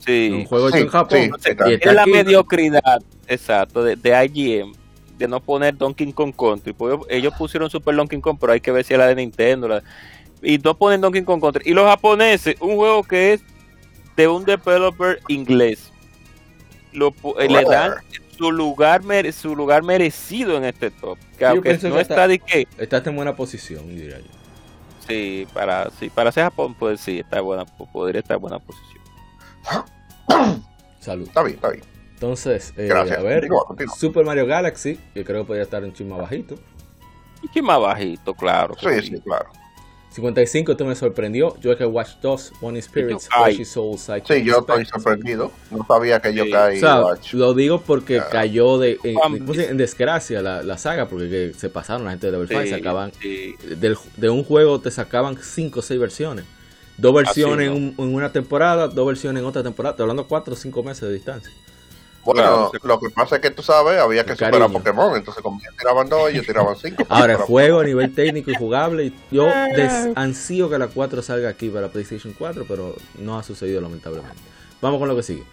Sí. Un juego hecho en Japón. es la mediocridad, exacto, de, de, IGM, de no poner Donkey Kong Country. Pues ellos pusieron Super Donkey Kong, pero hay que ver si es la de Nintendo. y no ponen Donkey Kong Country. Y los japoneses, un juego que es de un developer inglés, lo, eh, le dan su lugar su lugar merecido en este top. Que aunque no está, de qué. Está en buena posición, diría yo. Sí, para, sí, para ser Japón, pues sí, está buena, podría estar en buena posición. Salud. Está bien, está bien. Entonces, eh, a ver, Super Mario Galaxy, que creo que podría estar un chisme bajito. Un chisme bajito, claro. Sí, sí, claro. 55 esto me sorprendió. Yo que Watch 2, One Spirits, Watch Soul, Psycho. Sí, yo estoy sorprendido. No sabía que yo caí. Lo digo porque cayó de, en, desgracia la, la, saga, porque se pasaron la gente de Level 5. sacaban de un juego te sacaban 5 o 6 versiones. Dos versiones en, una temporada, dos versiones en otra temporada. Estoy hablando 4 o 5 meses de distancia. Bueno, lo que pasa es que tú sabes, había que superar a Pokémon, entonces como yo tiraban dos, ellos tiraban cinco. Ahora, el juego a nivel técnico y *laughs* jugable, yo ansío que la 4 salga aquí para PlayStation 4, pero no ha sucedido lamentablemente. Vamos con lo que sigue.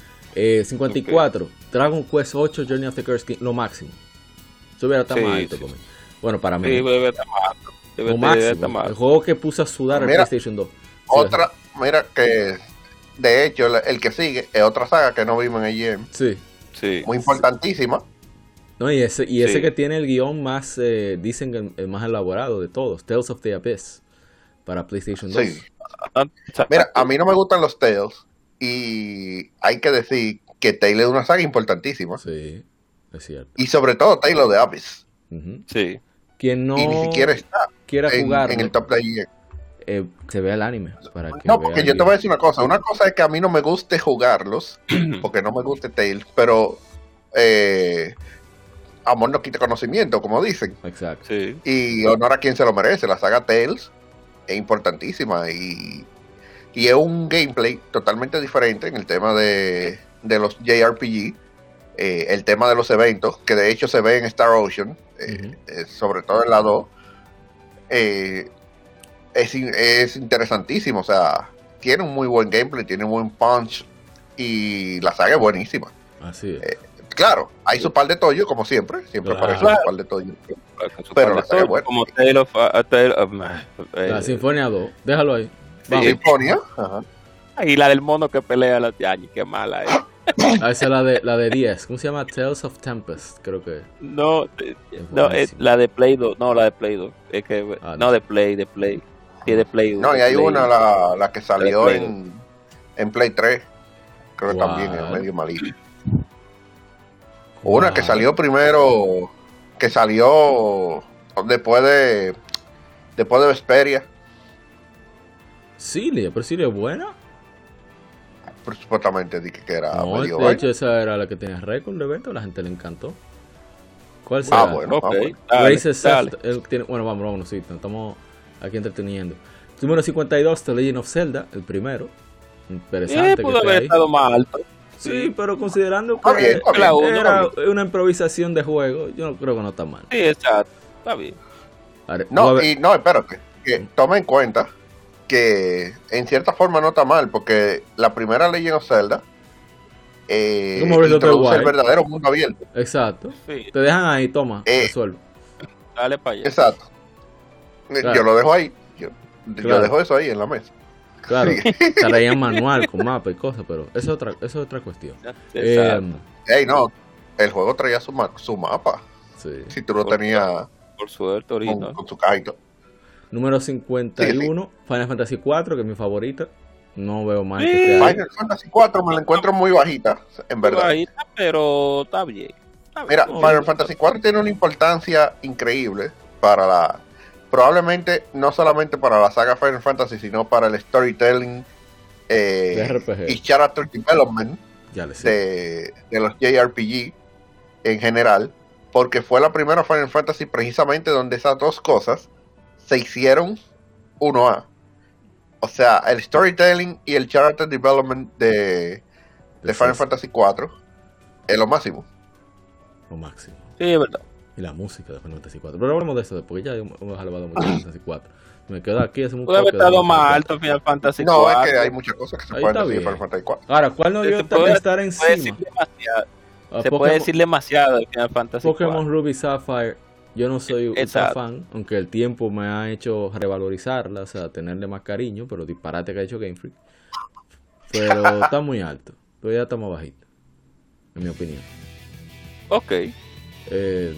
54, eh, Dragon Quest 8 Journey of the Curse King, lo máximo. Eso hubiera estado más alto Bueno, para mí. Sí, debe estar más alto. máximo. El juego que puso a sudar el PlayStation 2. Otra, mira que de hecho el, que sigue es otra saga que no vimos en IGM. Sí. Sí. Muy importantísima. No, y ese, y ese que tiene el guion más, eh, dicen, el, más elaborado de todos, Tales of the Abyss, para PlayStation 2. Sí. Mira, a mí no me gustan los Tales, y hay que decir que Tales es una saga importantísima. Sí, es cierto. Y sobre todo Tales of the Abyss. Sí. Quien no y ni siquiera está quiera jugar en el top de. Eh, se ve el anime. Para que no, porque yo te voy a decir una cosa. Una cosa es que a mí no me guste jugarlos, *clears throat* porque no me guste Tales, pero eh, amor no quita conocimiento, como dicen. Exacto. Y honor a quien se lo merece. La saga Tales es importantísima y, y es un gameplay totalmente diferente en el tema de, de los JRPG. Eh, el tema de los eventos, que de hecho se ve en Star Ocean, eh, eh, sobre todo en la 2, es, es interesantísimo. O sea, tiene un muy buen gameplay, tiene un buen punch y la saga es buenísima. Así es. Claro, hay su par de toyo, como siempre. Siempre aparece su par de toyo. Pero la serie buena. Como Tale of, uh, la Sinfonía 2. Déjalo ahí. Sinfonía. Ajá. Y la del mono que pelea a la tiañi, qué mala es. Ah, esa es la de, la de 10. ¿Cómo se llama? Tales of Tempest, creo que. No, no es la de Play 2. No, la de Play 2. Es que, ah, no. de Play, de Play. Sí, de Play 2. No, y hay una, la, la que salió en, en Play 3. Creo que también es medio malita. Una que salió primero, que salió después de después de Vesperia. Cilia, pero Cilia es buena. Pero supuestamente dije que era no, De hecho, esa era la que tenía récord de evento, la gente le encantó. ¿Cuál ah, será? Ah, bueno, okay. bueno, vamos, vamos, sí, estamos aquí entreteniendo. Número 52, The Legend of Zelda, el primero. Interesante. Eh, pudo haber estado más alto. Sí, pero considerando que era una improvisación de juego, yo no creo que no está mal. Sí, exacto. Está bien. no, y no, espérate. Que toma en cuenta que en cierta forma no está mal, porque la primera Legend of Zelda eh, introduce el verdadero mundo abierto. Exacto. Te dejan ahí, toma, eh, resuelve. Dale para allá. Exacto. Yo lo dejo ahí. Yo, yo dejo eso ahí en la mesa. Claro, traían *laughs* manual con mapa y cosas, pero eso es otra, eso es otra cuestión. Eh, Ey, no, el juego traía su, su mapa. Sí. Si tú lo tenías por suerte ahorita. Con, su cajito. Número 51, Final Fantasy 4, que es mi favorita. No veo más. Final Fantasy 4 me la encuentro muy bajita, en verdad. Bajita, pero está bien. Mira, Final Fantasy 4 tiene una importancia increíble para la probablemente no solamente para la saga Final Fantasy, sino para el storytelling eh, y character development de, los JRPG en general, porque fue la primera Final Fantasy precisamente donde esas dos cosas se hicieron uno a. O sea, el storytelling y el character development de, de Final Fantasy 4 es lo máximo. Lo máximo. Sí, es verdad y la música de Final Fantasy 4. Pero hablamos de eso después, ya hemos hablado mucho de Final Fantasy 4. Me quedo aquí, hacemos un Puede haber estado más alto Final Fantasy 4. No, es que hay muchas cosas que se pueden decir de Final Fantasy 4. Ahora, ¿cuál no dio estar encima? Se puede decir demasiado de Final Fantasy Pokémon Ruby Sapphire, yo no soy un fan, aunque el tiempo me ha hecho revalorizarla, o sea, tenerle más cariño, pero disparate que ha hecho Game Freak. Pero *laughs* está muy alto, todavía está más bajito, en mi opinión. Ok. Eh,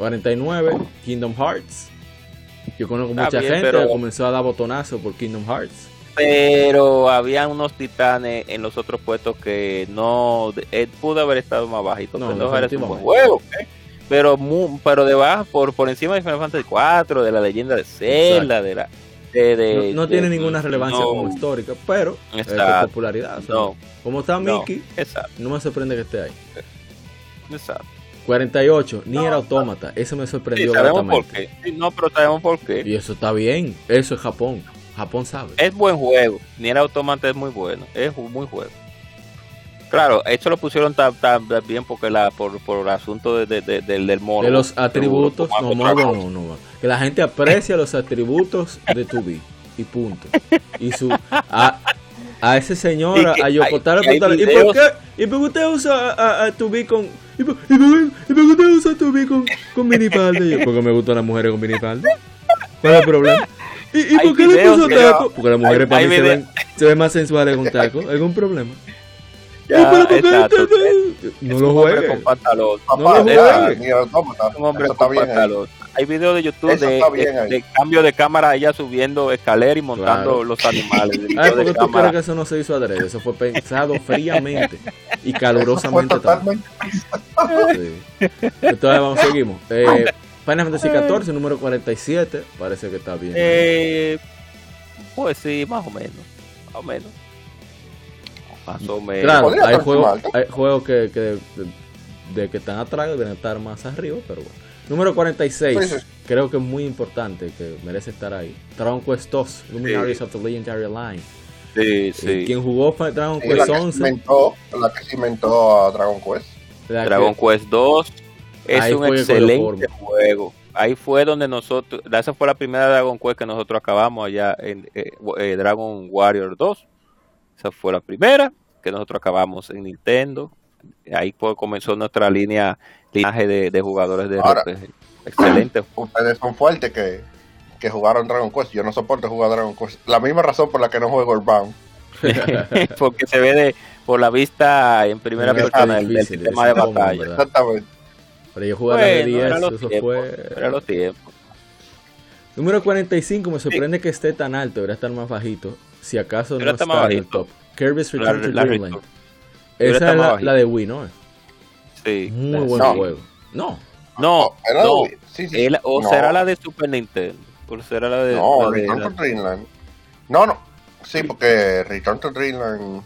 49, Kingdom Hearts. Yo conozco mucha gente que comenzó a dar botonazo por Kingdom Hearts. Pero había unos titanes en los otros puestos que no eh, pudo haber estado más bajito. No, no era un juego, pero pero debajo por por encima de Final Fantasy 4, de la leyenda de Zelda, de la de, no, tiene ninguna relevancia como histórica, pero es de popularidad. como está Mickey, no me sorprende que esté ahí. Exacto. 48, ni era autómata. Eso me sorprendió. Sí, sabemos por qué. no, pero sabemos por qué. Y eso está bien. Eso es Japón. Japón sabe. Es buen juego. Ni era autómata es muy bueno. Es muy juego. Claro, esto lo pusieron tan, bien porque la por, por el asunto de, de, del mono. De los atributos. No, no, no, no, Que la gente aprecia los atributos de Tubi. Y punto. Y su. A, a ese señor, a Yokotaro, ¿y por qué? ¿Y por qué usted usa a, a, a Tubi con ¿y por, qué te usas tú con, con minifalda? Y yo, porque me gustan las mujeres con minifalda. ¿Cuál es el problema? ¿Y, y por qué le puso taco? Porque las mujeres para mí se ven, se ven más sensuales con taco. ¿Algún problema? Ya, no, exacto. No lo juegues. Con pantalón. No lo juegues. Un hombre con pantalón. Hay videos de YouTube de, de, cambio de cámara, ella subiendo escalera y montando los animales. Ay, *laughs* porque tú crees que eso no se hizo adrede, eso fue pensado fríamente y calurosamente también. Sí. Entonces vamos, seguimos. Eh, Final Fantasy XIV, número 47, parece que está bien. Eh, pues sí, más o menos. Más o menos. Más o menos. Claro, hay juegos, hay juegos que, que de, que están atrás deben estar más arriba, pero bueno. Número 46, creo que es muy importante, que merece estar ahí. Dragon Quest 2, Luminaries of the Legendary Line. Sí, eh, sí. Quien jugó Dragon Quest la 11. Cimentó, la que cimentó a Dragon Quest. Dragon que, Quest 2 es un excelente juego. Ahí fue donde nosotros, esa fue la primera Dragon Quest que nosotros acabamos allá en eh, eh, Dragon Warrior 2. Esa fue la primera que nosotros acabamos en Nintendo. Ahí fue, comenzó nuestra línea linaje de, de jugadores de Ahora, RPG. Excelente. *clears throat* Ustedes son fuertes que, que jugaron Dragon Quest. Yo no soporto jugar Dragon Quest. La misma razón por la que no juego Earthbound. *laughs* Porque se ve de por la vista en primera persona del sistema de batalla. Exactamente. Pero yo jugaba bueno, de 10, eso tiempos, fue. Era los tiempos. Número 45, me sorprende sí. que esté tan alto, debería estar más bajito. Si acaso Pero no está, en el top. Kirby's Return la, to Dreamland. Esa es la, la, de Wii, ¿no? Sí. Muy buen no. juego. No. No, Era no. de- sí, sí. El- o No. será la de Super Nintendo. O será la de. No, la de- Return la- to Dreamland. No, no. Sí, porque Return to Dreamland.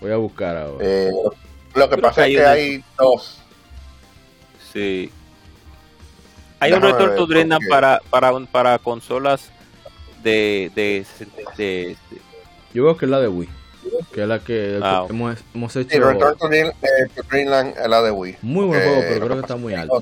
Voy a buscar ahora. eh, lo que Creo pasa que es que una- hay dos. Sí. Hay un Déjame Return ver, to Dreamland porque- para, para, un- para consolas de, de, de- de- Yo veo que es la de Wii. Que es la que hemos, hemos Sí, hecho. Return to, Dream- eh, to Dreamland es la de Wii. Muy buen Eh, juego, pero creo que está muy alto.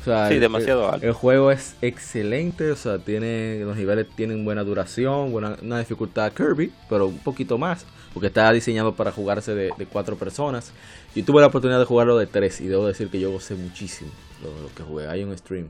O sea, Sí, el- demasiado el, alto. El juego es excelente, o sea, tiene los niveles tienen buena duración, buena una dificultad Kirby, pero un poquito más, porque está diseñado para jugarse de, de cuatro personas. Yo tuve la oportunidad de jugarlo de tres y debo decir que yo gocé muchísimo lo, lo que jugué. Hay un stream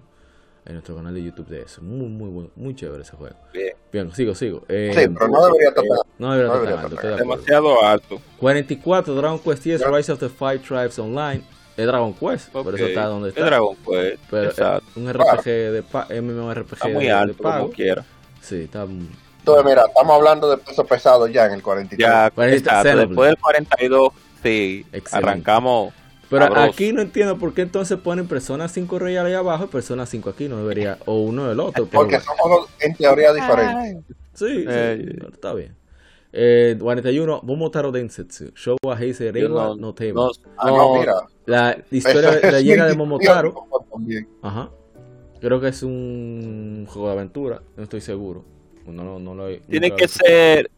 en nuestro canal de YouTube de eso, muy muy bueno, muy chévere ese juego. Bien. Bien, sigo, sigo. Eh, Sí, pero no debería tocar. no debería no debería tocar. acuerdo. demasiado alto. 44 Dragon Quest 10 Ya. Rise of the Five Tribes Online. Es Dragon Quest, por eso está donde Es está. Dragon Quest. Pero exacto. es un RPG de MMORPG Está muy de, alto, de pago. como quiera. Sí, está Entonces, mira, estamos hablando de peso pesado ya en el 43. Ya, exacto. Después del 42, sí, Excelente. arrancamos. Pero sabroso. aquí no entiendo por qué entonces ponen Persona 5 Royal allá abajo y Persona 5 aquí no debería o uno del otro. Porque bueno. juegos en teoría diferentes. Sí, sí, Eh, pero está bien. Eh, 41 Momotaro Densetsu Show wa Heisei Reiwa no- no Tema. no- Ah, no, mira. La historia *laughs* de la llega de Momotaro. Ajá. Creo que es un juego de aventura, no estoy seguro. No, no, no lo he- tiene que ser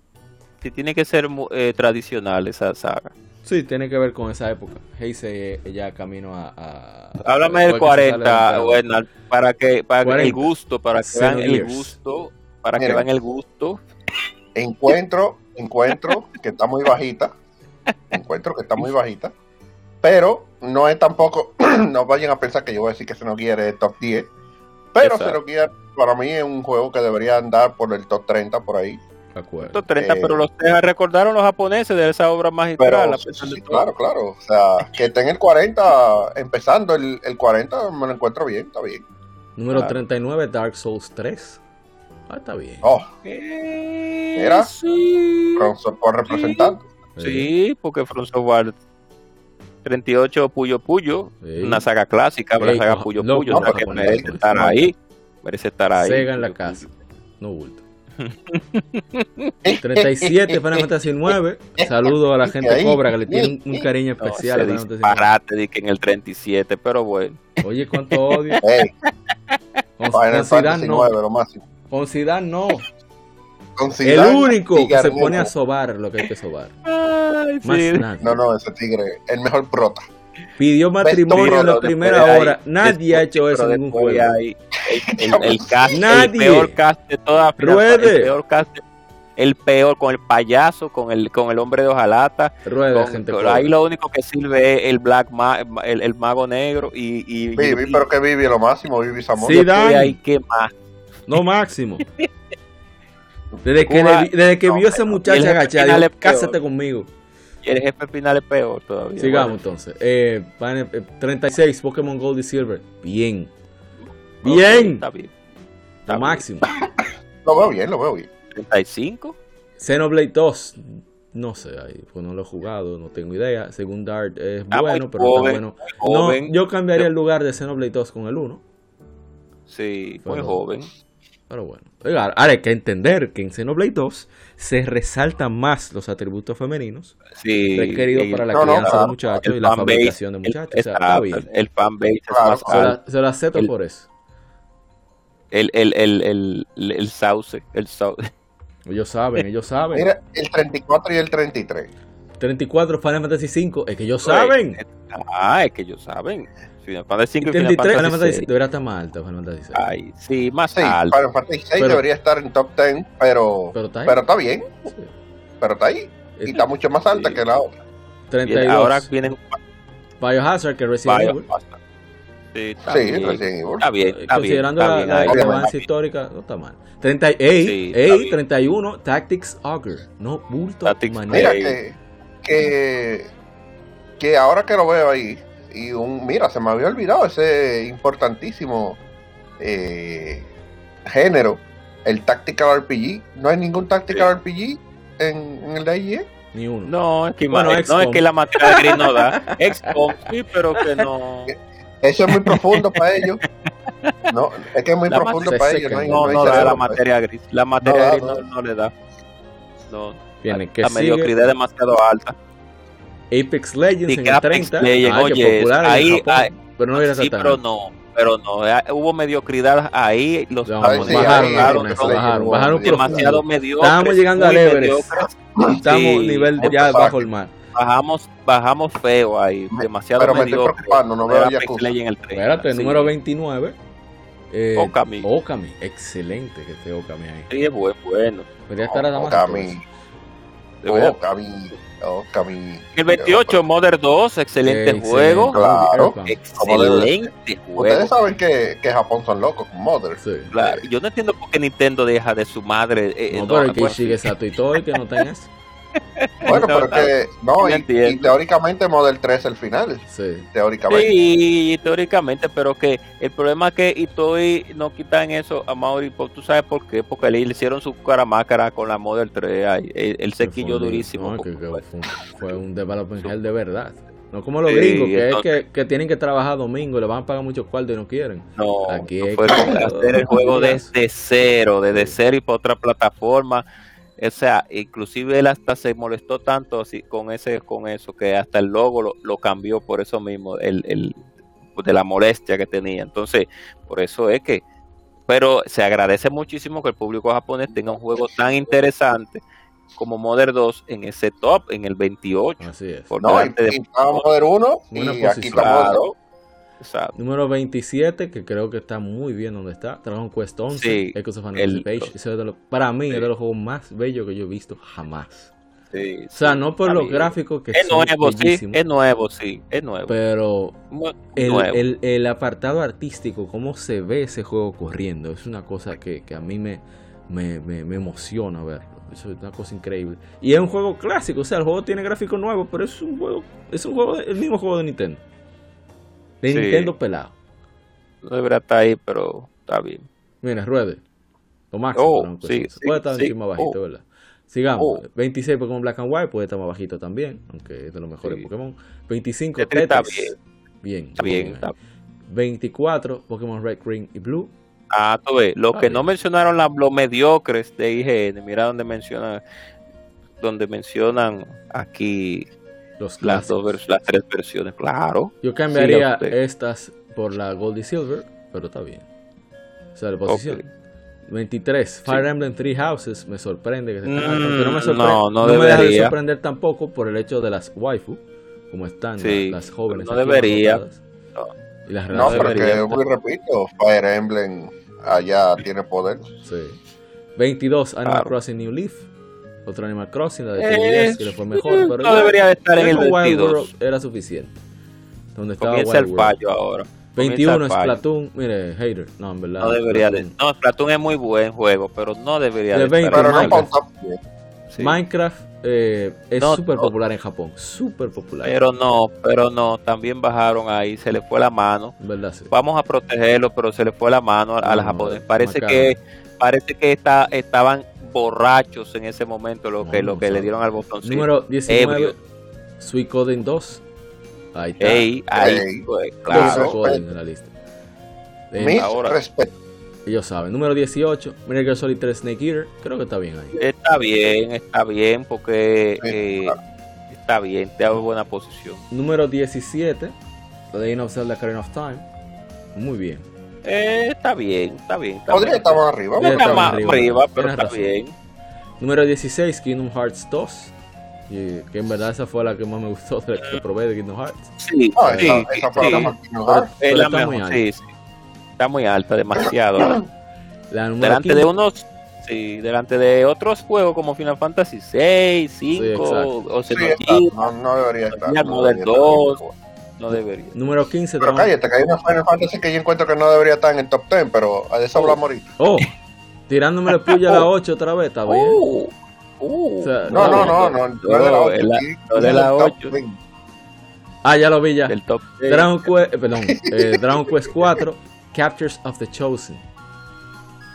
sí, tiene que ser eh, tradicional esa saga. Sí, tiene que ver con esa época. Heisei eh, ya camino a. a Háblame del después que se sale 40, del bueno, para que para que 40. el gusto, para que vean el gusto, para que vean el gusto. Encuentro, encuentro que está muy bajita. Encuentro que está muy bajita. Pero no es tampoco. *clears throat* no vayan a pensar que yo voy a decir que Xenogears es top 10. Pero Exacto. Xenogears para mí es un juego que debería andar por el top 30 por ahí. Acuerdo. 130, Eh, pero los recordaron los japoneses de esa obra magistral. Pero sí, sí, claro, claro. O sea, que esté en el 40, empezando el, el 40, me lo encuentro bien, está bien. Número Claro. 39, Dark Souls 3. Ah, está bien. Oh, Eh, Mira. sí. From Software representante. Sí, porque From Software 38 Puyo Puyo, Sí. una saga clásica, una saga Puyo Puyo, o sea loco, que loco, merece estar ahí, merece estar ahí. Sega en la casa. No bulto. 37, Final Fantasy 9. Saludo a la gente cobra que le tiene un, un cariño No, especial a Final Fantasy 9. disparate de que en el 37, pero bueno. Oye, cuánto odio. *laughs* Hey, Con, con Zidane no. 9, lo máximo. Con Zidane no. Con El Zidane único y que se pone a sobar lo que hay que sobar. Ay, Más sí. nadie. No, no, ese tigre, el mejor prota. Pidió matrimonio en la primera hora. hay- Nadie ha hecho eso en ningún juego. hay el, el- el cast, Nadie. el peor cast de toda Ruede. el peor cast de, el peor, con el payaso, con el, con el hombre de hojalata. Rueda, gente ahí lo único que sirve es el Black el, mago negro y, y Vivi, pero que Vivi lo máximo, Vivi Samuel. Sí, ahí, ¿qué más? No máximo. *laughs* Desde que, desde que vio a esa muchacha agachada, cásate conmigo. Y el jefe final es peor todavía. Sigamos entonces. Eh, 36, eh, Pokémon Gold y Silver. Bien. Bien. está bien. Está máximo. *coughs* Lo veo bien, lo veo bien. 35. Xenoblade 2. No sé, ahí, pues no lo he jugado, no tengo idea. Según Dart es bueno, pero no bueno. No, yo cambiaría el lugar de Xenoblade 2 con el 1. Sí, muy joven. Pero bueno. ahora hay que entender que en Xenoblade 2 se resaltan más los atributos femeninos sí, requeridos para la crianza de muchachos y la fabricación de muchachos. El, o sea, el, el fanbase es más alto. Se lo acepto por eso. El, el, el, el, el sauce, el sauce. Ellos saben, ellos saben. Mira, el 34 y el 33. 34 Final Fantasy 5, es que ellos saben. Ah, es que ellos saben. Final Fantasy 5 y Final Fantasy 6. Debería estar más alto Final Fantasy 6. Ay, sí, más sí, alto. Final Fantasy 6 debería estar en top 10, pero, pero, está, pero está bien. Sí. Pero está ahí. Y está mucho más alta sí. que la otra. 32. ahora vienen Biohazard que Resident Evil. Sí, está, sí, bien. está bien. Está Considerando bien, la, la avance histórica, no está mal. 30, ey, sí, ey, 31, Tactics Augur. No, bulto. Tactics Mira que, que, que ahora que lo veo ahí, y un, mira, se me había olvidado ese importantísimo eh, género, el Tactical RPG. No hay ningún Tactical RPG en, en el de IE. Ni uno. No, es que, bueno, no, es que la materia gris no da. XCOM sí, pero que no. *laughs* Eso es muy profundo para ellos. No, es que es muy la profundo para ellos. No, hay, no, no, da la materia gris. La materia gris no, no, le da. No. Viene, la, la mediocridad es demasiado alta. Apex Legends en el 30. Legends, ah, oye, popular ahí, Japón, ahí, pero no era sí, pero no. Pero no, eh, hubo mediocridad ahí. Los no, sí, bajaron, bajaron, bajaron, bajaron, bajaron demasiado mediocres. Estábamos llegando al Everest. Estamos sí, nivel ya bajo el mar bajamos bajamos feo ahí, demasiado Pero me estoy preocupando, no veo Yakuza. En el 30, Espérate, sí. número 29. Eh, Okami. Okami, excelente que esté Okami ahí. Sí, es bueno. bueno. Podría estar a Okami. Okami. Okami. El 28, Mother 2, excelente juego. Claro. Excelente juego. Ustedes saben que, que Japón son locos con Mother. Sí. Claro, yo no entiendo por qué Nintendo deja de su madre. Eh, No, no, pero el que sigue Sato y todo y que no tengas. *laughs* Bueno, pero que no, y, teóricamente Model 3 es el final. Sí. Teóricamente. Sí, teóricamente, pero que el problema es que Itoi no quitan eso a Mauri, ¿tú sabes por qué? Porque le hicieron su caramácara con la Model 3, ahí, el, el sequillo Fue durísimo. no, que- que fue, un, fue un development hell de verdad. No como los Sí, gringos, que entonces- es que, que tienen que trabajar domingo, le van a pagar muchos cuartos y no quieren. No, Aquí no es fue que- hacer el juego *laughs* desde cero, desde cero y para otra plataforma. O sea, inclusive él hasta se molestó tanto así con ese, con eso, que hasta el logo lo, lo cambió por eso mismo, el, el, de la molestia que tenía. Entonces, por eso es que, pero se agradece muchísimo que el público japonés tenga un juego tan interesante como Modern 2 en ese top, en el 28. Así es. Por No, y, de- y estaba Model 1 y aquí está Claro. Exacto. Número 27, que creo que está muy bien donde está. Dragon Quest 11, Sí, Echoes of el-. Ese es de los- para mí Sí. es de los juegos más bellos que yo he visto jamás. Sí, O sea, no por los gráficos que Es son nuevo, sí, es nuevo, sí, es nuevo. pero el, nuevo. el- el apartado artístico, cómo se ve ese juego corriendo, es una cosa que, que a mí me, me, me- me emociona verlo. Eso es una cosa increíble. Y es un juego clásico, o sea, el juego tiene gráficos nuevos, pero es un juego, es un juego, el mismo juego de Nintendo. De Sí. Nintendo pelado. No debería estar ahí, pero está bien. Mira, ruede. Lo máximo. Oh, Quest sí, 11. sí, puede estar más bajito, Oh. ¿verdad? Sigamos. Oh. 26 Pokémon Black and White puede estar más bajito también, aunque es de los mejores. Pokémon. 25 Tetris está Tetris. Bien. Está bien, está 24 Pokémon Red, Green y Blue. Ah, tú ves, lo que bien. no mencionaron la- los mediocres de IGN, mira donde mencionan, donde mencionan aquí Los las dos las tres versiones, claro. Yo cambiaría estas por la Gold y Silver, pero está bien. O sea, de posición. Ok. 23 Fire Emblem Three Houses me sorprende que se Mm, aunque no me sorprende, no, no me deja de debería. sorprender tampoco por el hecho de las waifu, como están Sí, las, las jóvenes. no debería. Y las No, pero relaciones. que muy repito, Fire Emblem allá tiene poder. Sí. 22 Animal Claro. Crossing New Leaf. Otro Animal Crossing, la de 3DS, que le fue mejor. Pero no debería de estar en el 22. era suficiente. Donde estaba Comienza el fallo ahora. 21 es Splatoon, mire, hater, no, en verdad. No debería de. No, Splatoon es muy buen juego, pero no debería de. 20, pero Minecraft, Minecraft eh, es súper popular en Japón, súper popular. Pero no, pero no, también bajaron ahí, se le fue la mano. ¿Verdad, sí. Vamos a protegerlo, pero se le fue la mano a, la japoneses. Parece que parece que está, estaban borrachos en ese momento lo que lo que le dieron al botón. Número 19, Suicoden 2. Ahí está. ahí, ahí claro. en la lista. ahora. respeto. Ellos saben. Número 18, Metal Gear Solid 3 Snake Eater. Creo que está bien ahí. Está bien, está bien, porque eh, está bien, te hago buena posición. Número 17, The Legend of Zelda Ocarina of Time. Muy bien. Eh, está bien, está bien. Podría estar más arriba. Está más arriba, pero está bien. Número 16, Kingdom Hearts 2. Y que en verdad esa fue la que más me gustó de la que probé de Kingdom Hearts. Sí, ah, sí, esa, fue la más Es la mejor, sí, sí está muy alta, demasiado. *coughs* delante de unos Sí, delante de otros juegos como Final Fantasy 6, 5 o sí, no, no, debería estar. No debería 2, no debería. Número 15. Pero cállate, que hay una Final Fantasy que yo encuentro que no debería estar en el top 10, pero de eso hablamos ahorita. Oh, tirándome la puya a la 8 otra vez, está bien. Uh, uh, o sea, no, no, no, no, no, no, de la 8. No, de la 8. Ah, ya lo vi ya. El top Dragon Quest, eh, perdón, eh, Dragon Quest 4 Captures of the Chosen.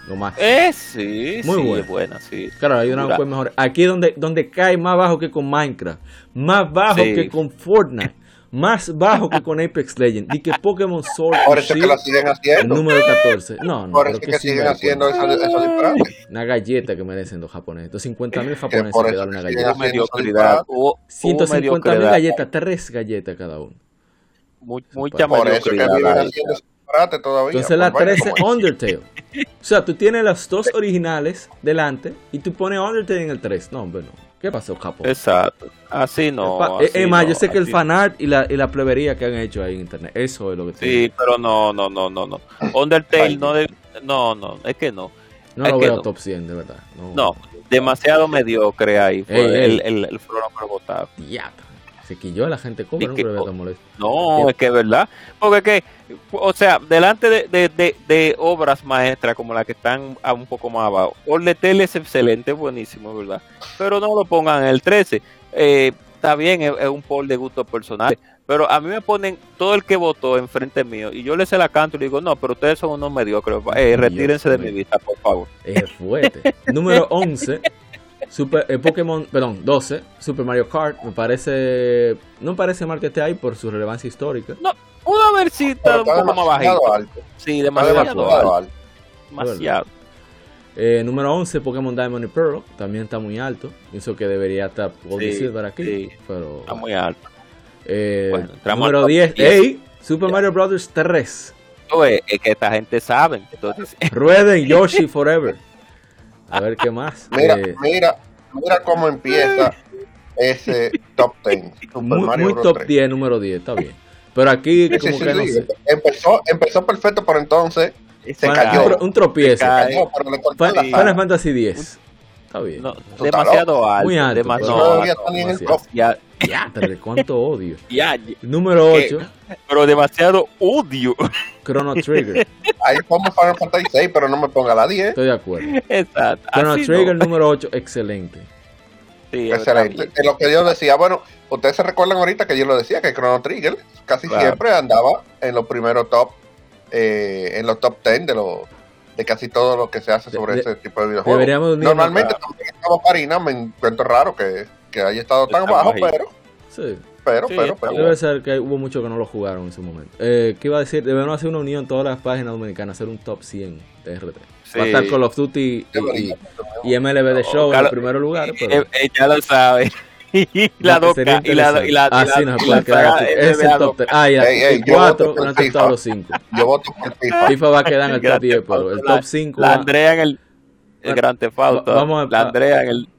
Lo más. Eh, sí, Muy sí, bueno. buena, sí. Claro, hay una pues mejor. Aquí donde, donde cae más bajo que con Minecraft, más bajo que con Fortnite, más bajo que con Apex Legends, y que Pokémon Sword Por eso que lo siguen haciendo. El número 14. No, no. Por eso que, que siguen haciendo eso, eso Una galleta que merecen los japoneses. 250 mil japoneses que dan una galleta. Mediocridad. 150 mil galletas, tres galletas cada uno. mucha mediocridad. Entonces la 13 Undertale. O sea, tú tienes las dos originales delante y tú pones Undertale en el 3. No, bueno. ¿Qué pasó, Japón? Exacto. Así no. es más, yo sé que el fanart y la, y la plebería que han hecho ahí en internet, eso es lo que Sí, pero no, no, no, no, no. Undertale no, de, no, no, es que no. No lo veo top 100, de verdad. No, demasiado mediocre ahí. Fue el, el, el, Ya, se quilló la gente no molesto. No, es que es verdad. Porque que, o sea, delante de, obras maestras como las que están un poco más abajo, Orletel es excelente, buenísimo, ¿verdad? Pero no lo pongan en el 13. Eh, está bien, es, un poll de gusto personal. Pero a mí me ponen todo el que votó enfrente mío y yo le se la canto y le digo, no, pero ustedes son unos mediocres. Eh, retírense de mi vista, por favor. Es fuerte. Número 11. *laughs* Super, eh, Pokémon, perdón, 12, Super Mario Kart, me parece, no me parece mal que esté ahí por su relevancia histórica. No, pudo haber sido un poco más bajito. Alto. Sí, demasiado, demasiado alto. Demasiado. Eh, número 11, Pokémon Diamond y Pearl, también está muy alto. Pienso que debería estar por sí, aquí, sí, pero está muy alto. Eh, bueno, número 10, 10. Hey, Super Mario Bros. 3. es que esta gente sabe. Entonces... Rueden *laughs* Yoshi Forever. A ver qué más. Mira, eh, mira, mira cómo empieza ese top 10. muy, top 10, número 10, está bien. Pero aquí, como que no sé. Empezó, empezó perfecto, por entonces se cayó. Un, tropiezo. Cayó, Final Fantasy 10. Está bien. No, demasiado alto. Muy alto. Demasiado, alto. *laughs* Ya, ya, cuánto odio. Ya, Número 8. Pero demasiado odio. *laughs* Chrono Trigger. Ahí pongo Final Fantasy 6, pero no me ponga la 10. Estoy de acuerdo. Exacto. Chrono Trigger número 8, excelente. Sí, excelente. Lo que yo decía, bueno, ustedes se recuerdan ahorita que yo lo decía, que Chrono Trigger casi siempre andaba en los primeros top, eh, en los top 10 de los de casi todo lo que se hace sobre ese tipo de videojuegos. Normalmente también estaba Parina, me encuentro raro que, que haya estado tan bajo, pero... Sí. Pero, pero, pero. Debe ser que hubo muchos que no lo jugaron en su momento. Eh, ¿Qué iba a decir? Debemos hacer una unión todas las páginas dominicanas, hacer un top 100 de RT. Va a estar Call of Duty y, y, MLB de Show en el primer lugar. *laughs* Pero... Eh, eh, ya lo sabe. *laughs* y la doca y la, y la, ah, puede quedar. Es el top 10. Ah, ya. el 4 van a estar los 5. Yo voto por FIFA. FIFA va a quedar en el *laughs* top 10, pero el top 5. La Andrea en el, el Gran Tefauto. Vamos a, la Andrea en el.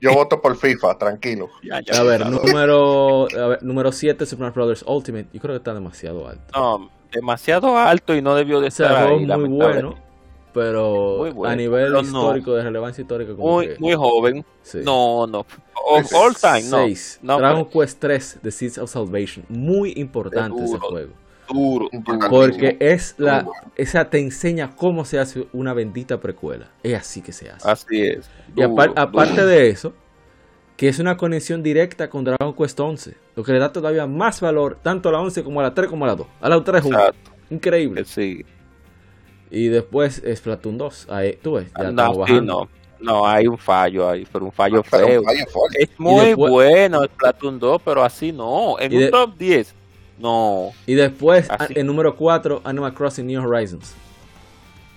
Yo voto por FIFA, tranquilo. *laughs* a ver, número a ver, número 7 Super Bros. Ultimate. Yo creo que está demasiado alto. No, demasiado alto y no debió de ser ahí, muy bueno. Pero a nivel histórico, de relevancia histórica, como muy, muy joven. No, no. all time, Seis. no. Dragon Quest 3, The Seeds of Salvation. Muy importante ese juego. Duro, Porque es la, esa te enseña cómo se hace una bendita precuela. Es así que se hace. Así es. y aparte de eso, que es una conexión directa con Dragon Quest 11, lo que le da todavía más valor tanto a la 11 como a la 3 como a la 2. A la 3 juntas. Increíble. Sí. Y después Splatoon 2. Ahí, tú ves, ya no, no. No, hay un fallo ahí, pero un fallo feo. es muy bueno Splatoon 2, pero así no. En un top 10, no. Y después, en número 4, Animal Crossing New Horizons.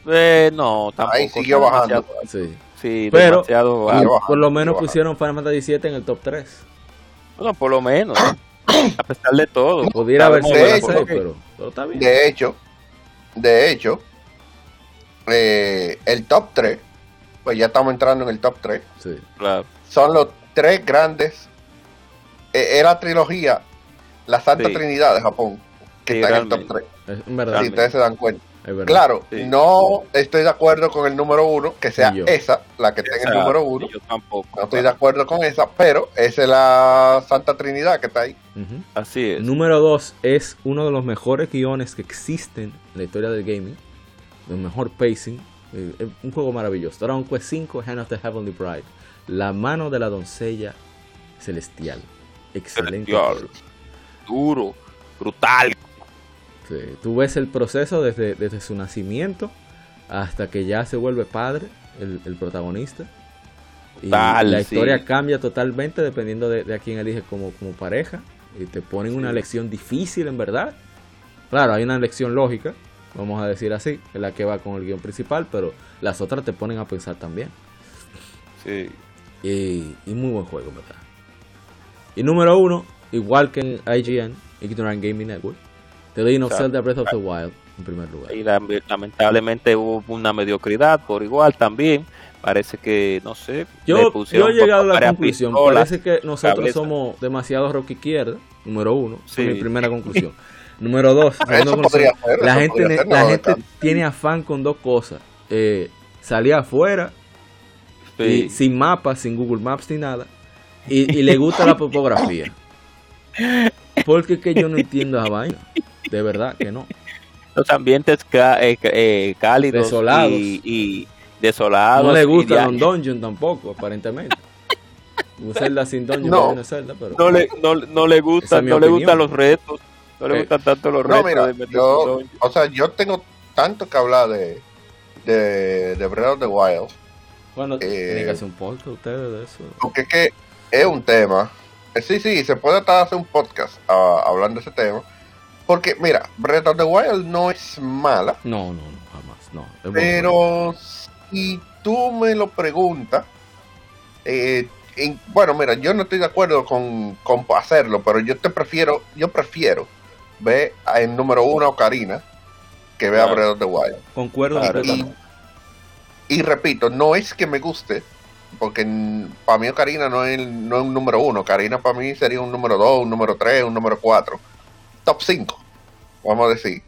Eh, no, tampoco. Ahí siguió bajando. Sí. sí. pero por lo menos pusieron Final Fantasy 7 en el top 3. Bueno, por lo menos. *coughs* a pesar de todo. Pudiera haber sido pero, pero está bien. De hecho, de hecho, eh, el top 3, pues ya estamos entrando en el top 3. Sí. Son los tres grandes. Eh, era trilogía, la Santa Trinidad de Japón, que está en el top 3. Si ustedes se dan cuenta. Claro, no estoy de acuerdo con el número uno, que sea esa, la que esté en el número uno. Yo tampoco. No estoy de acuerdo con esa, pero esa es la Santa Trinidad que está ahí. Así es. Número dos es uno de los mejores guiones que existen en la historia del gaming el mejor pacing. Eh, un juego maravilloso. Dragon Quest 5, Hand of the Heavenly Bride. La mano de la doncella celestial. Excelente. Duro, brutal. tú ves el proceso desde, desde, su nacimiento hasta que ya se vuelve padre, el, protagonista. Y la historia cambia totalmente dependiendo de, a quién elige como, como pareja. Y te ponen una lección difícil en verdad. Claro, hay una lección lógica, vamos a decir así, es la que va con el guion principal, pero las otras te ponen a pensar también. Sí. Y, muy buen juego, ¿verdad? Y número uno, igual que en IGN, Ignorant Gaming Network, The Legend of Zelda Breath of the Wild, en primer lugar. Y lamentablemente hubo una mediocridad por igual también. Parece que, no sé, yo, yo he llegado a la conclusión. parece que nosotros somos demasiado rock izquierda, número uno. Sí. mi primera conclusión. *laughs* Número dos, la gente, la gente tiene afán con dos cosas. Eh, salir afuera, y, sin mapas, sin Google Maps ni nada, y, le gusta la topografía. Porque que yo no entiendo a vaina. De verdad que no. Los ambientes eh, eh, cálidos desolados. Y, desolados. No le gusta un dungeon tampoco, aparentemente. *laughs* Un Zelda sin dungeon no, no, le, no, no le gustan, no le gustan los retos. No le gustan tanto los retos. mira, yo, o sea, yo tengo tanto que hablar de, de, de Breath of the Wild. Bueno, eh, que hacer un podcast ustedes de eso. Porque es que es un tema. Eh, sí, sí, se puede estar hacer un podcast uh, hablando de ese tema. Porque, mira, Breath of the Wild no es mala. No, no, no jamás. No, pero si tú me lo preguntas, eh, bueno, mira, yo no estoy de acuerdo con, con hacerlo, pero yo te prefiero, yo prefiero ve en número uno a Ocarina que ve a Breath of the Wild. Concuerdo. y, repito, no es que me guste, porque para mí Ocarina no es, no es un número uno. Ocarina para mí sería un número dos, un número tres, un número cuatro. Top 5, vamos a decir.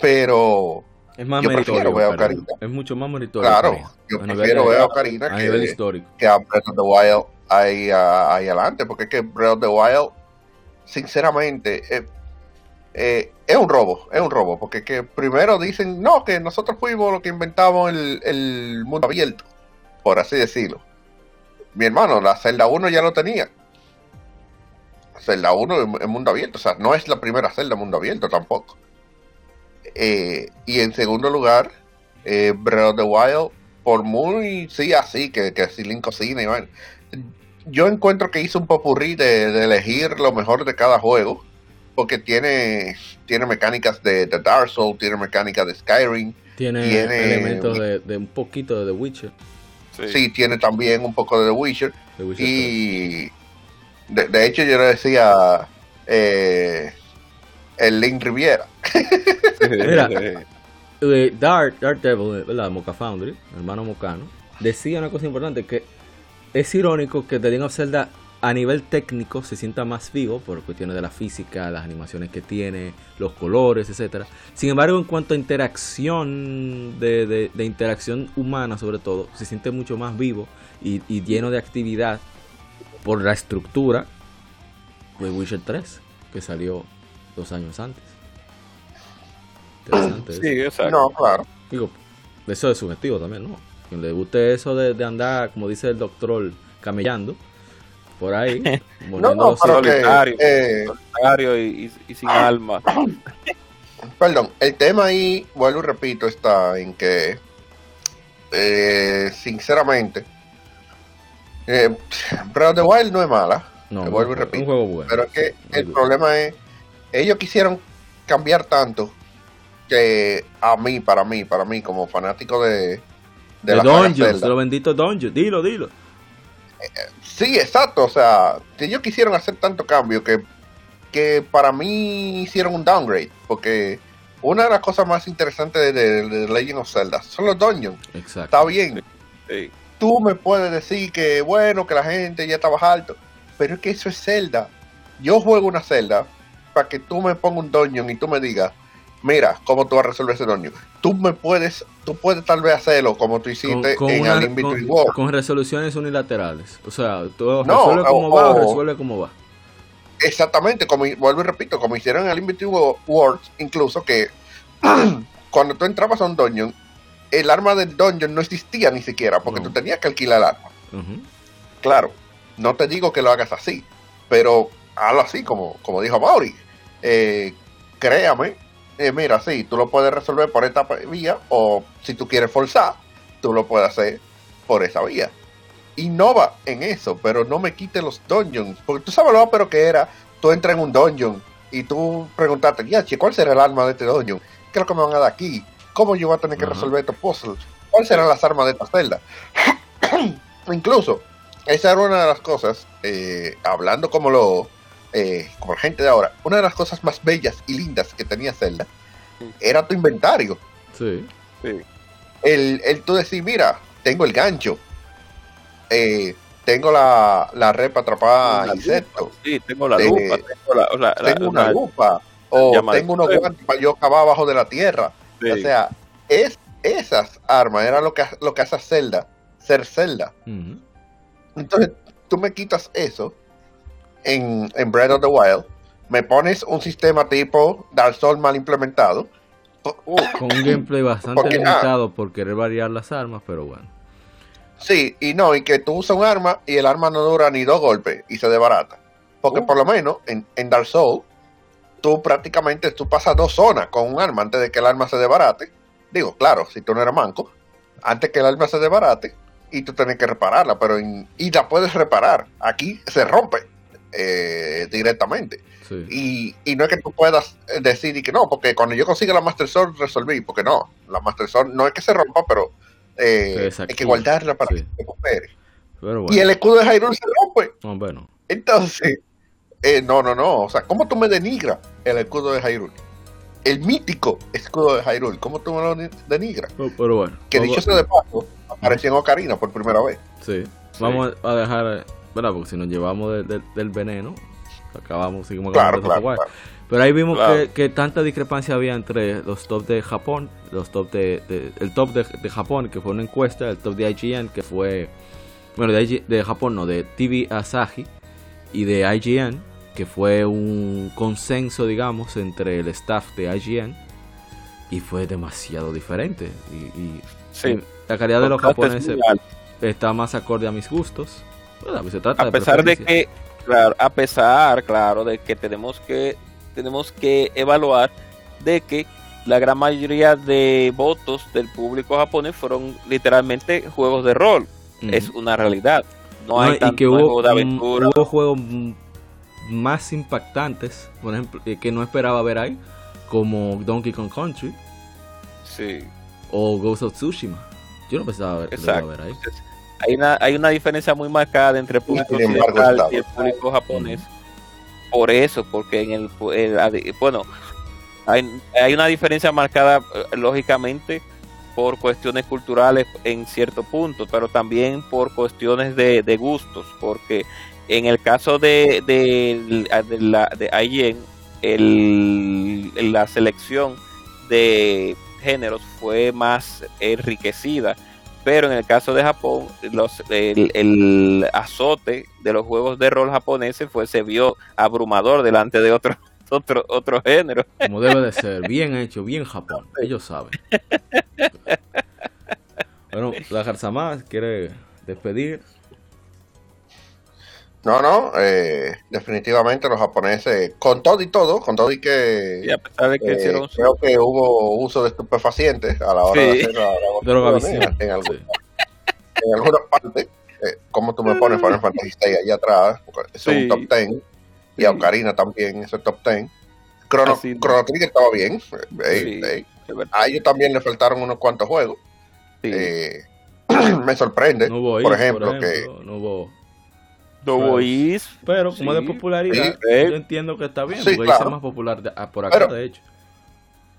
Pero es más yo meritorio. Ver a Ocarina. Es mucho más meritorio. Claro, yo prefiero ver a Ocarina a que, nivel histórico. que a Breath of the Wild ahí, ahí adelante, porque es que Breath of the Wild, sinceramente, eh, eh, es un robo, es un robo, porque que primero dicen, no, que nosotros fuimos los que inventamos el, mundo abierto, por así decirlo. Mi hermano, la celda 1 ya lo tenía. Celda 1 es mundo abierto, o sea, no es la primera celda mundo abierto tampoco. Eh, y en segundo lugar, eh, Breath of the Wild, por muy, sí, así, que, que si Link cocina y bueno, yo encuentro que hizo un popurrí de elegir lo mejor de cada juego porque tiene, tiene mecánicas de, Dark Souls, tiene mecánicas de Skyrim. Tiene, elementos de, un poquito de The Witcher. Sí. tiene también un poco de The Witcher. y de, hecho yo le decía eh, el Link Riviera. *laughs* Mira, *laughs* eh, Dark, Dark Devil, ¿verdad? Mocha Foundry, hermano Mocano, decía una cosa importante, que es irónico que The Legend of Zelda a nivel técnico se sienta más vivo por cuestiones de la física, las animaciones que tiene, los colores, etcétera. Sin embargo, en cuanto a interacción, de, interacción humana sobre todo, se siente mucho más vivo y, lleno de actividad por la estructura de Witcher 3, que salió dos años antes. Interesante. Sí, exacto. No, claro. Digo, eso es subjetivo también, ¿no? Quien le guste eso de, de andar, como dice el doctor, camellando por ahí. *laughs* no, no, solitario, eh, solitario y, sin alma. *coughs* Perdón, el tema ahí, vuelvo y repito, está en que, eh, sinceramente, eh, Breath of the Wild no es mala. No, vuelvo y repito. Un juego bueno. Pero es que el problema es, ellos quisieron cambiar tanto que a mí, para mí, para mí, como fanático de, de, de Dungeons, de los benditos Dungeons, dilo, dilo. Sí, exacto. O sea, ellos quisieron hacer tanto cambio que, que para mí hicieron un downgrade. Porque una de las cosas más interesantes de, Legend of Zelda son los dungeons. Exacto. Está bien. Tú me puedes decir que bueno, que la gente ya estaba alto. Pero es que eso es Zelda. Yo juego una Zelda para que tú me pongas un dungeon y tú me digas, mira, ¿cómo tú vas a resolver ese dungeon? Tú me puedes, tú puedes tal vez hacerlo como tú hiciste en una, con, con, resoluciones unilaterales. O sea, tú resuelve como va o, resuelve como va. Exactamente, como vuelvo y repito, como hicieron en el Infinity Worlds, incluso que *clears throat* cuando tú entrabas a un dungeon, el arma del dungeon no existía ni siquiera, porque tú tenías que alquilar el arma. Claro, no te digo que lo hagas así, pero hazlo así, como, como dijo Mauri. Eh, créame eh, mira, sí, tú lo puedes resolver por esta vía o si tú quieres forzar, tú lo puedes hacer por esa vía. Innova en eso, pero no me quite los dungeons, porque tú sabes lo pero que era, tú entras en un dungeon y tú preguntaste, ya, ¿cuál será el arma de este dungeon? ¿Qué es lo que me van a dar aquí? ¿Cómo yo voy a tener que resolver estos puzzles? ¿Cuáles serán las armas de esta celda? *clears throat* Incluso, esa era una de las cosas, eh, hablando como lo eh, como gente de ahora, una de las cosas más bellas y lindas que tenía Zelda era tu inventario. Sí. El, el tú decir, mira, tengo el gancho, eh, tengo la, la repa atrapada en insectos. Sí, tengo la lupa. Tengo, una lupa. O tengo unos guantes para yo acabar abajo de la tierra. O sea, es, esas armas eran lo que, lo que hace Zelda ser Zelda. Entonces, tú me quitas eso en, en Breath of the Wild, me pones un sistema tipo Dark Souls mal implementado. Uh, con un gameplay bastante limitado por querer variar las armas, pero bueno. Sí, y no, y que tú usas un arma y el arma no dura ni dos golpes y se desbarata. Porque uh. por lo menos en, en Dark Souls, tú prácticamente tú pasas dos zonas con un arma antes de que el arma se desbarate. Digo, claro, si tú no eres manco, antes que el arma se desbarate y tú tienes que repararla, pero y la puedes reparar. Aquí se rompe eh, directamente. Y, y, no es que tú puedas decir y que no, porque cuando yo consiga la Master Sword resolví, porque no, la Master Sword no es que se rompa, pero eh, hay que guardarla para que se recupere. Y el escudo de Hyrule se rompe. bueno. Entonces, eh, no, no, no, o sea, ¿cómo tú me denigras el escudo de Hyrule? El mítico escudo de Hyrule, ¿cómo tú me lo denigras? Oh, pero bueno. Que dicho sea de paso, apareció en Ocarina por primera vez. Sí. Vamos a dejar ¿verdad? Porque si nos llevamos del veneno, acabamos, seguimos claro, Pero ahí vimos que, tanta discrepancia había entre los top de Japón, los top de, el top de, Japón, que fue una encuesta, el top de IGN, que fue, bueno, de, de Japón no, de TV Asahi, y de IGN, que fue un consenso, digamos, entre el staff de IGN, y fue demasiado diferente. Y, la calidad de los japoneses está más acorde a mis gustos a pesar de, que, claro, a pesar, claro, de que tenemos que tenemos que evaluar de que la gran mayoría de votos del público japonés fueron literalmente juegos de rol. Es una realidad. No, hay y que hubo, de aventura. hubo juegos más impactantes, por ejemplo, eh, que no esperaba ver ahí, como Donkey Kong Country. Sí. O Ghost of Tsushima. Yo no pensaba ver, ver ahí hay una, hay una diferencia muy marcada entre el público occidental y el público japonés. Por eso, porque en el, bueno, hay, hay una diferencia marcada eh, lógicamente por cuestiones culturales en cierto punto, pero también por cuestiones de, gustos, porque En el caso de, de, de, la, de el, la selección de géneros fue más enriquecida, pero en el caso de Japón, los, el, azote de los juegos de rol japoneses fue, se vio abrumador delante de otros *laughs* otro, otro género. Como debe de ser, bien hecho, bien Japón, ellos saben. *laughs* Bueno, la Garzamás quiere despedir. No, no, eh, definitivamente los japoneses, con todo y todo, con todo y que, y a pesar de que eh, creo que hubo uso de estupefacientes a la hora de hacer la, la *laughs* en, algún, en algunas partes, eh, como tú me pones Final Fantasy VI allá atrás, es un top 10, y a Ocarina también, ese top 10. Chrono, Chrono Trigger estaba bien, a ellos también le faltaron unos cuantos juegos. *clears throat* me sorprende, por, ejemplo, que... No hubo no Pero como de popularidad, yo entiendo que está bien, porque es más popular ah, por acá, de hecho.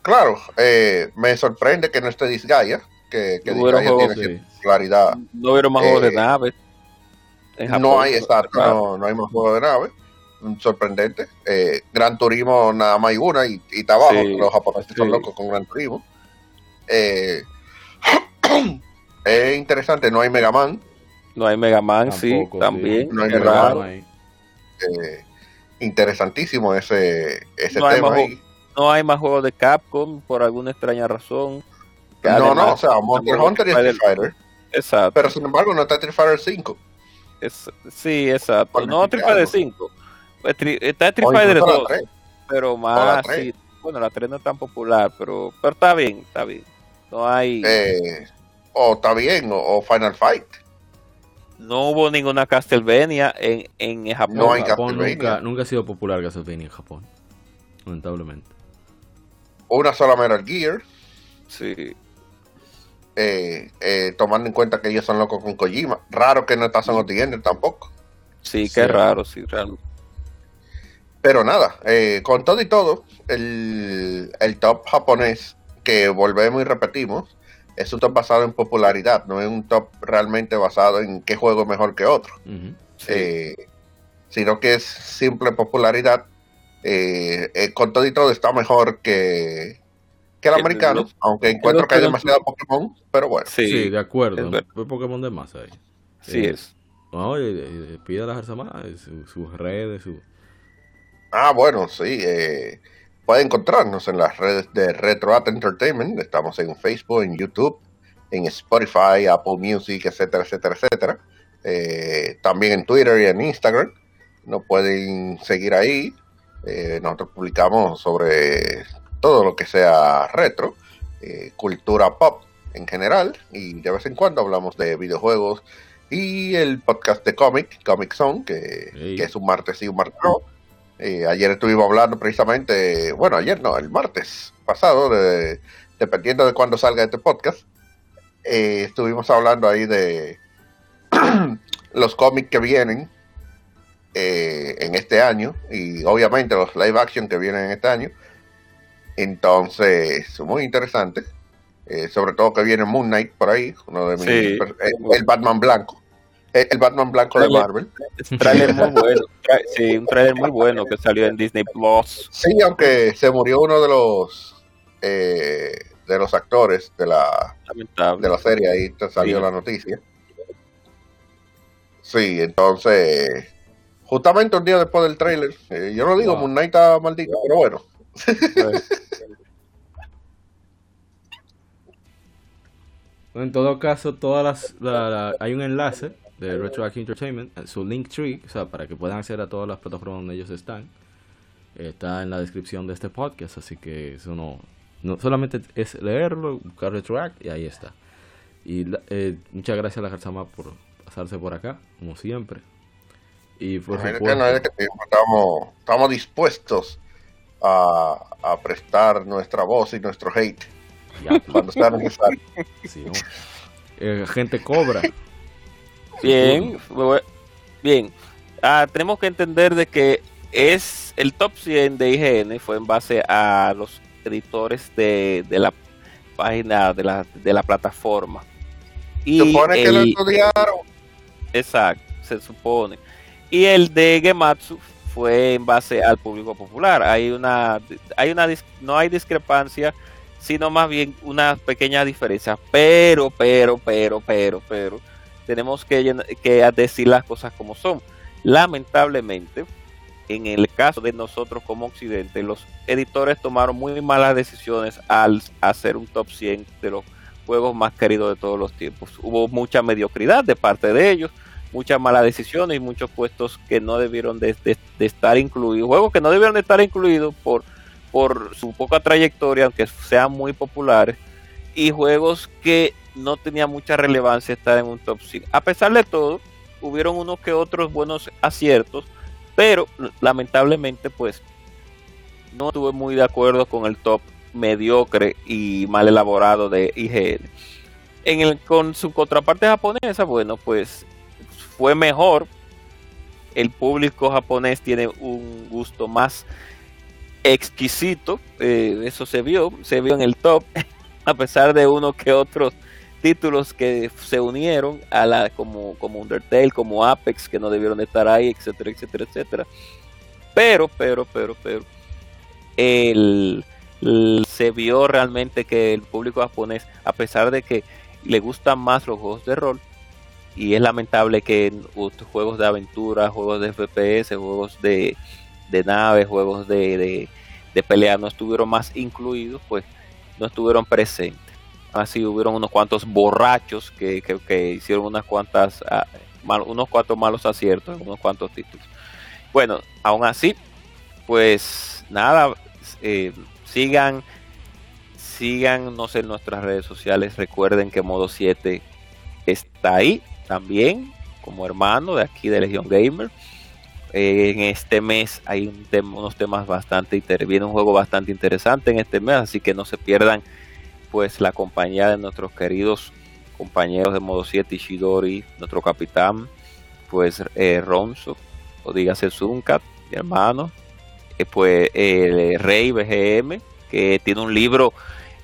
Claro, eh, me sorprende que no esté Disgaea, que, que no Disgaea tiene popularidad. No hubo más juegos de eh, nave. no hay, exacto, no, no, hay más juegos de nave. Sorprendente. Eh, Gran Turismo nada más hay una y, y está abajo. Los japoneses son locos con Gran Turismo. Eh, *clears throat* es interesante, no hay Mega Man no hay Mega Man, sí, también. No hay Mega Man. Eh, interesantísimo ese, ese no tema hay ahí. No hay más juegos de Capcom por alguna extraña razón. No, no, o sea, Monster Hunter y Street Fighter. Exacto. Pero sin embargo no está Street Fighter 5. sí, exacto. no Street Fighter 5. Está Street Fighter 2. Pero más, sí, bueno, la 3 no es tan popular, pero, pero está bien, está bien. No hay... Eh, o está bien, o Final Fight no hubo ninguna Castlevania en, en Japón. No hay Japón nunca, nunca, ha sido popular Castlevania en Japón, lamentablemente. Una sola Metal Gear. Sí. Eh, eh, tomando en cuenta que ellos son locos con Kojima. Raro que no está Son tampoco. Sí, qué raro, sí, raro. Pero nada, eh, con todo y todo, el, el top japonés, que volvemos y repetimos, es un top basado en popularidad, no es un top realmente basado en qué juego es mejor que otro. Eh, sino que es simple popularidad. Eh, eh, con todo y todo está mejor que, que el americano, aunque encuentro que hay demasiado Pokémon, pero bueno. Sí, de acuerdo. Fue Pokémon de más ahí. Sí es. No, pide a las sus redes, su... Ah, bueno, sí. Eh, puede encontrarnos en las redes de Retro Entertainment. Estamos en Facebook, en YouTube, en Spotify, Apple Music, etcétera, etcétera, etcétera. Eh, también en Twitter y en Instagram. Nos pueden seguir ahí. Eh, nosotros publicamos sobre todo lo que sea retro, eh, cultura pop en general, y de vez en cuando hablamos de videojuegos y el podcast de cómic, Comic Zone, que, que es un martes y un martes no eh, ayer estuvimos hablando precisamente, bueno, ayer no, el martes pasado, dependiendo de cuándo salga este podcast, eh, estuvimos hablando ahí de *clears throat* los cómics que vienen eh, en este año y obviamente los live action que vienen en este año. Entonces, muy interesante. sobre todo que viene Moon Knight por ahí, uno de mis, el Batman blanco. El Batman blanco de Marvel. Un trailer muy bueno. Sí, un trailer muy bueno que salió en Disney Plus. Sí, aunque se murió uno de los eh, de los actores de la de la serie, ahí te salió la noticia. Sí, entonces, justamente un día después del trailer, eh, yo no digo Moon Knight está maldito, pero *laughs* bueno. en todo caso, todas las hay un enlace de Retroactive Entertainment, eh, su link tree, o sea, para que puedan acceder a todas las plataformas donde ellos están, está en la descripción de este podcast, así que eso no, no solamente es leerlo, buscar Retroact y ahí está. Y eh, muchas gracias a la Garzama por pasarse por acá, como siempre. Y por estamos, estamos dispuestos a, a, prestar nuestra voz y nuestro hate cuando sea necesario. Eh, gente cobra. Bien, bien. Ah, tenemos que entender de que es el top 100 de IGN fue en base a los editores de, la página de la, de la plataforma. Y supone que lo estudiaron. Exacto, se supone. Y el de Gematsu fue en base al público popular. Hay una, hay una, no hay discrepancia, sino más bien una pequeña diferencia. Pero, pero, pero, pero, pero, tenemos que, decir las cosas como son. Lamentablemente, en el caso de nosotros como Occidente, los editores tomaron muy malas decisiones al hacer un top 100 de los juegos más queridos de todos los tiempos. Hubo mucha mediocridad de parte de ellos, muchas malas decisiones y muchos puestos que no debieron de, estar incluidos, juegos que no debieron de estar incluidos por su poca trayectoria, aunque sean muy populares, y juegos que no tenían mucha relevancia estar en un top 100. A pesar de todo, hubieron unos que otros buenos aciertos, pero lamentablemente pues no estuve muy de acuerdo con el top mediocre y mal elaborado de IGN. En el, con su contraparte japonesa, bueno, pues fue mejor. El público japonés tiene un gusto más exquisito. Eh, eso se vio, se vio en el top, *laughs* a pesar de uno que otros títulos que se unieron a la como, como Undertale, como Apex, que no debieron estar ahí, etcétera, etcétera, etcétera. Pero, pero, pero, pero, el, se vio realmente que el público japonés, a pesar de que le gustan más los juegos de rol, y es lamentable que juegos de aventura, juegos de FPS, juegos de, de naves, juegos de, de, de pelea no estuvieron más incluidos, pues no estuvieron presentes así hubieron unos cuantos borrachos que, hicieron unas cuantas ah, unos cuantos malos aciertos unos cuantos títulos. Bueno aún así pues nada eh, sigan síganos en nuestras redes sociales. Recuerden que modo 7 está ahí también como hermano de aquí de Legion Gamer. En este mes hay unos temas bastante viene un juego bastante interesante en este mes así que no se pierdan pues la compañía de nuestros queridos compañeros de Modo 7, Ishidori, nuestro capitán, pues eh, Ronzo, o dígase Zunkat, mi hermano, eh, pues el Rey BGM, que tiene un libro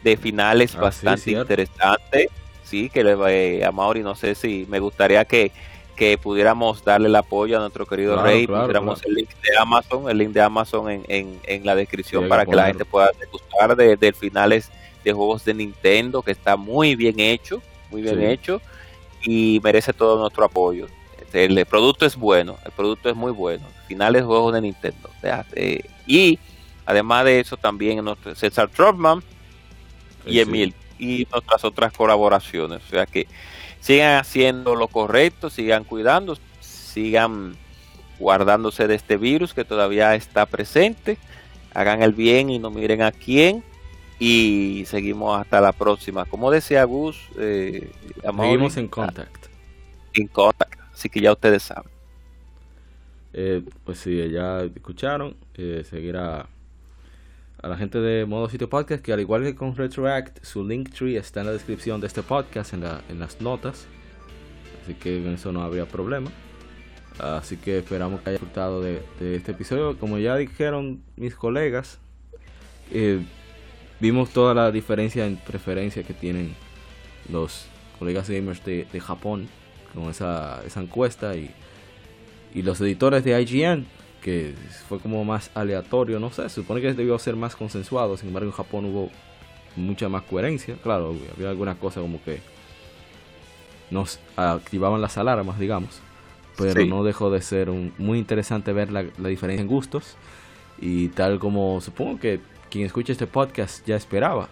de finales ah, bastante interesante, sí, que le va eh, a Mauri, no sé si me gustaría que, que pudiéramos darle el apoyo a nuestro querido Rey, pusiéramos el link de Amazon, el link de Amazon en, en, en la descripción para que la gente pueda degustar de, de finales de juegos de Nintendo que está muy bien hecho, muy bien hecho y merece todo nuestro apoyo. Este, el, producto es bueno, el producto es muy bueno. Finales juegos de Nintendo. Eh, y además de eso también nuestro César Trotman y Emil y nuestras otras colaboraciones. O sea que sigan haciendo lo correcto, sigan cuidando, sigan guardándose de este virus que todavía está presente. Hagan el bien y no miren a quién y seguimos hasta la próxima. Como decía Gus, eh, seguimos en contact. En contact, así que ya ustedes saben. Eh, pues sí, ya escucharon, eh, seguir a, a, la gente de Modo Sitio Podcast, que al igual que con Retroact, su link tree está en la descripción de este podcast, en, la, en las notas, así que en eso no habría problema. Así que esperamos que haya disfrutado de, de este episodio. Como ya dijeron mis colegas, eh, vimos toda la diferencia en preferencia que tienen los colegas gamers de, Japón con esa, esa encuesta y, y, los editores de IGN que fue como más aleatorio, no sé, se supone que debió ser más consensuado, sin embargo en Japón hubo mucha más coherencia, claro, había algunas cosas como que nos activaban las alarmas, digamos, pero no dejó de ser un, muy interesante ver la, la diferencia en gustos. Y tal como supongo que quien escucha este podcast ya esperaba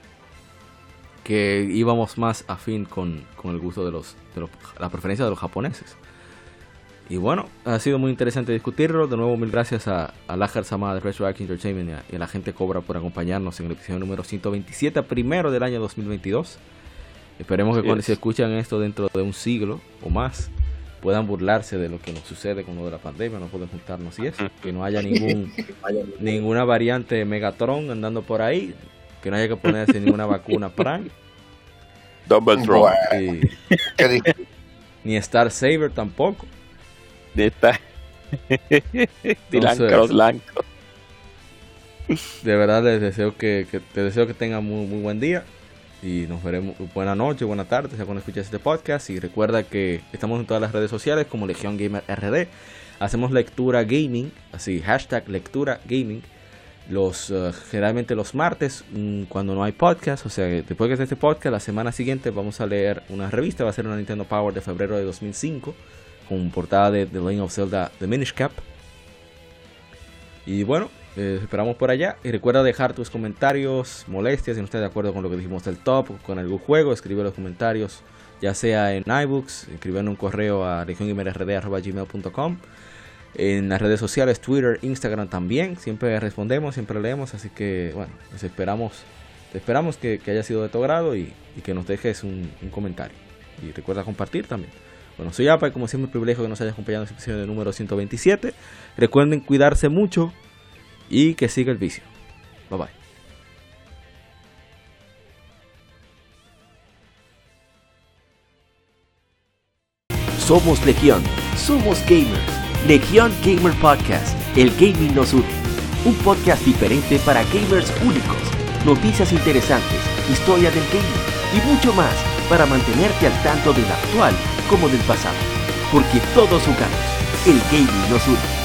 que íbamos más afín con, con el gusto de los, de la preferencia de los japoneses. Y bueno, ha sido muy interesante discutirlo. De nuevo, mil gracias a, a Lajar Sama de Retroact Entertainment y a, la gente Cobra por acompañarnos en el episodio número 127, primero del año 2022. Esperemos que cuando se escuchan esto dentro de un siglo o más, puedan burlarse de lo que nos sucede con lo de la pandemia, no pueden juntarnos y eso, que no haya ningún ninguna variante Megatron andando por ahí, que no haya que ponerse ninguna vacuna Prime. Double Tron. *laughs* ni Star Saber tampoco. De esta. *laughs* De verdad les deseo que, te deseo que tengan muy, muy buen día y nos veremos. Buena noche, buena tarde, sea cuando escuches este podcast. Y recuerda que estamos en todas las redes sociales como Legión Gamer RD. Hacemos lectura gaming, así, hashtag lectura gaming. Los, eh, generalmente los martes, mm, cuando no hay podcast, o sea, después que este podcast, la semana siguiente vamos a leer una revista, va a ser una Nintendo Power de febrero de 2005, con portada de The Legend of Zelda The Minish Cap. Y bueno, eh, esperamos por allá. Y recuerda dejar tus comentarios, molestias, si no estás de acuerdo con lo que dijimos del top, con algún juego, escribe los comentarios, ya sea en iBooks, escribiendo un correo a legiongamerrd.gmail.com. En las redes sociales, Twitter, Instagram también, siempre respondemos, siempre leemos, así que bueno, esperamos, esperamos que, haya sido de tu grado y, que nos dejes un, comentario. Y recuerda compartir también. Bueno, soy Apa y como siempre, un privilegio que nos hayas acompañado en este episodio número 127. Recuerden cuidarse mucho, y que siga el vicio. Bye bye. Somos Legión, somos gamers. Legión Gamer Podcast, el gaming nos une. Un podcast diferente para gamers únicos, noticias interesantes, historia del gaming y mucho más para mantenerte al tanto del actual como del pasado. Porque todos jugamos, el gaming nos une.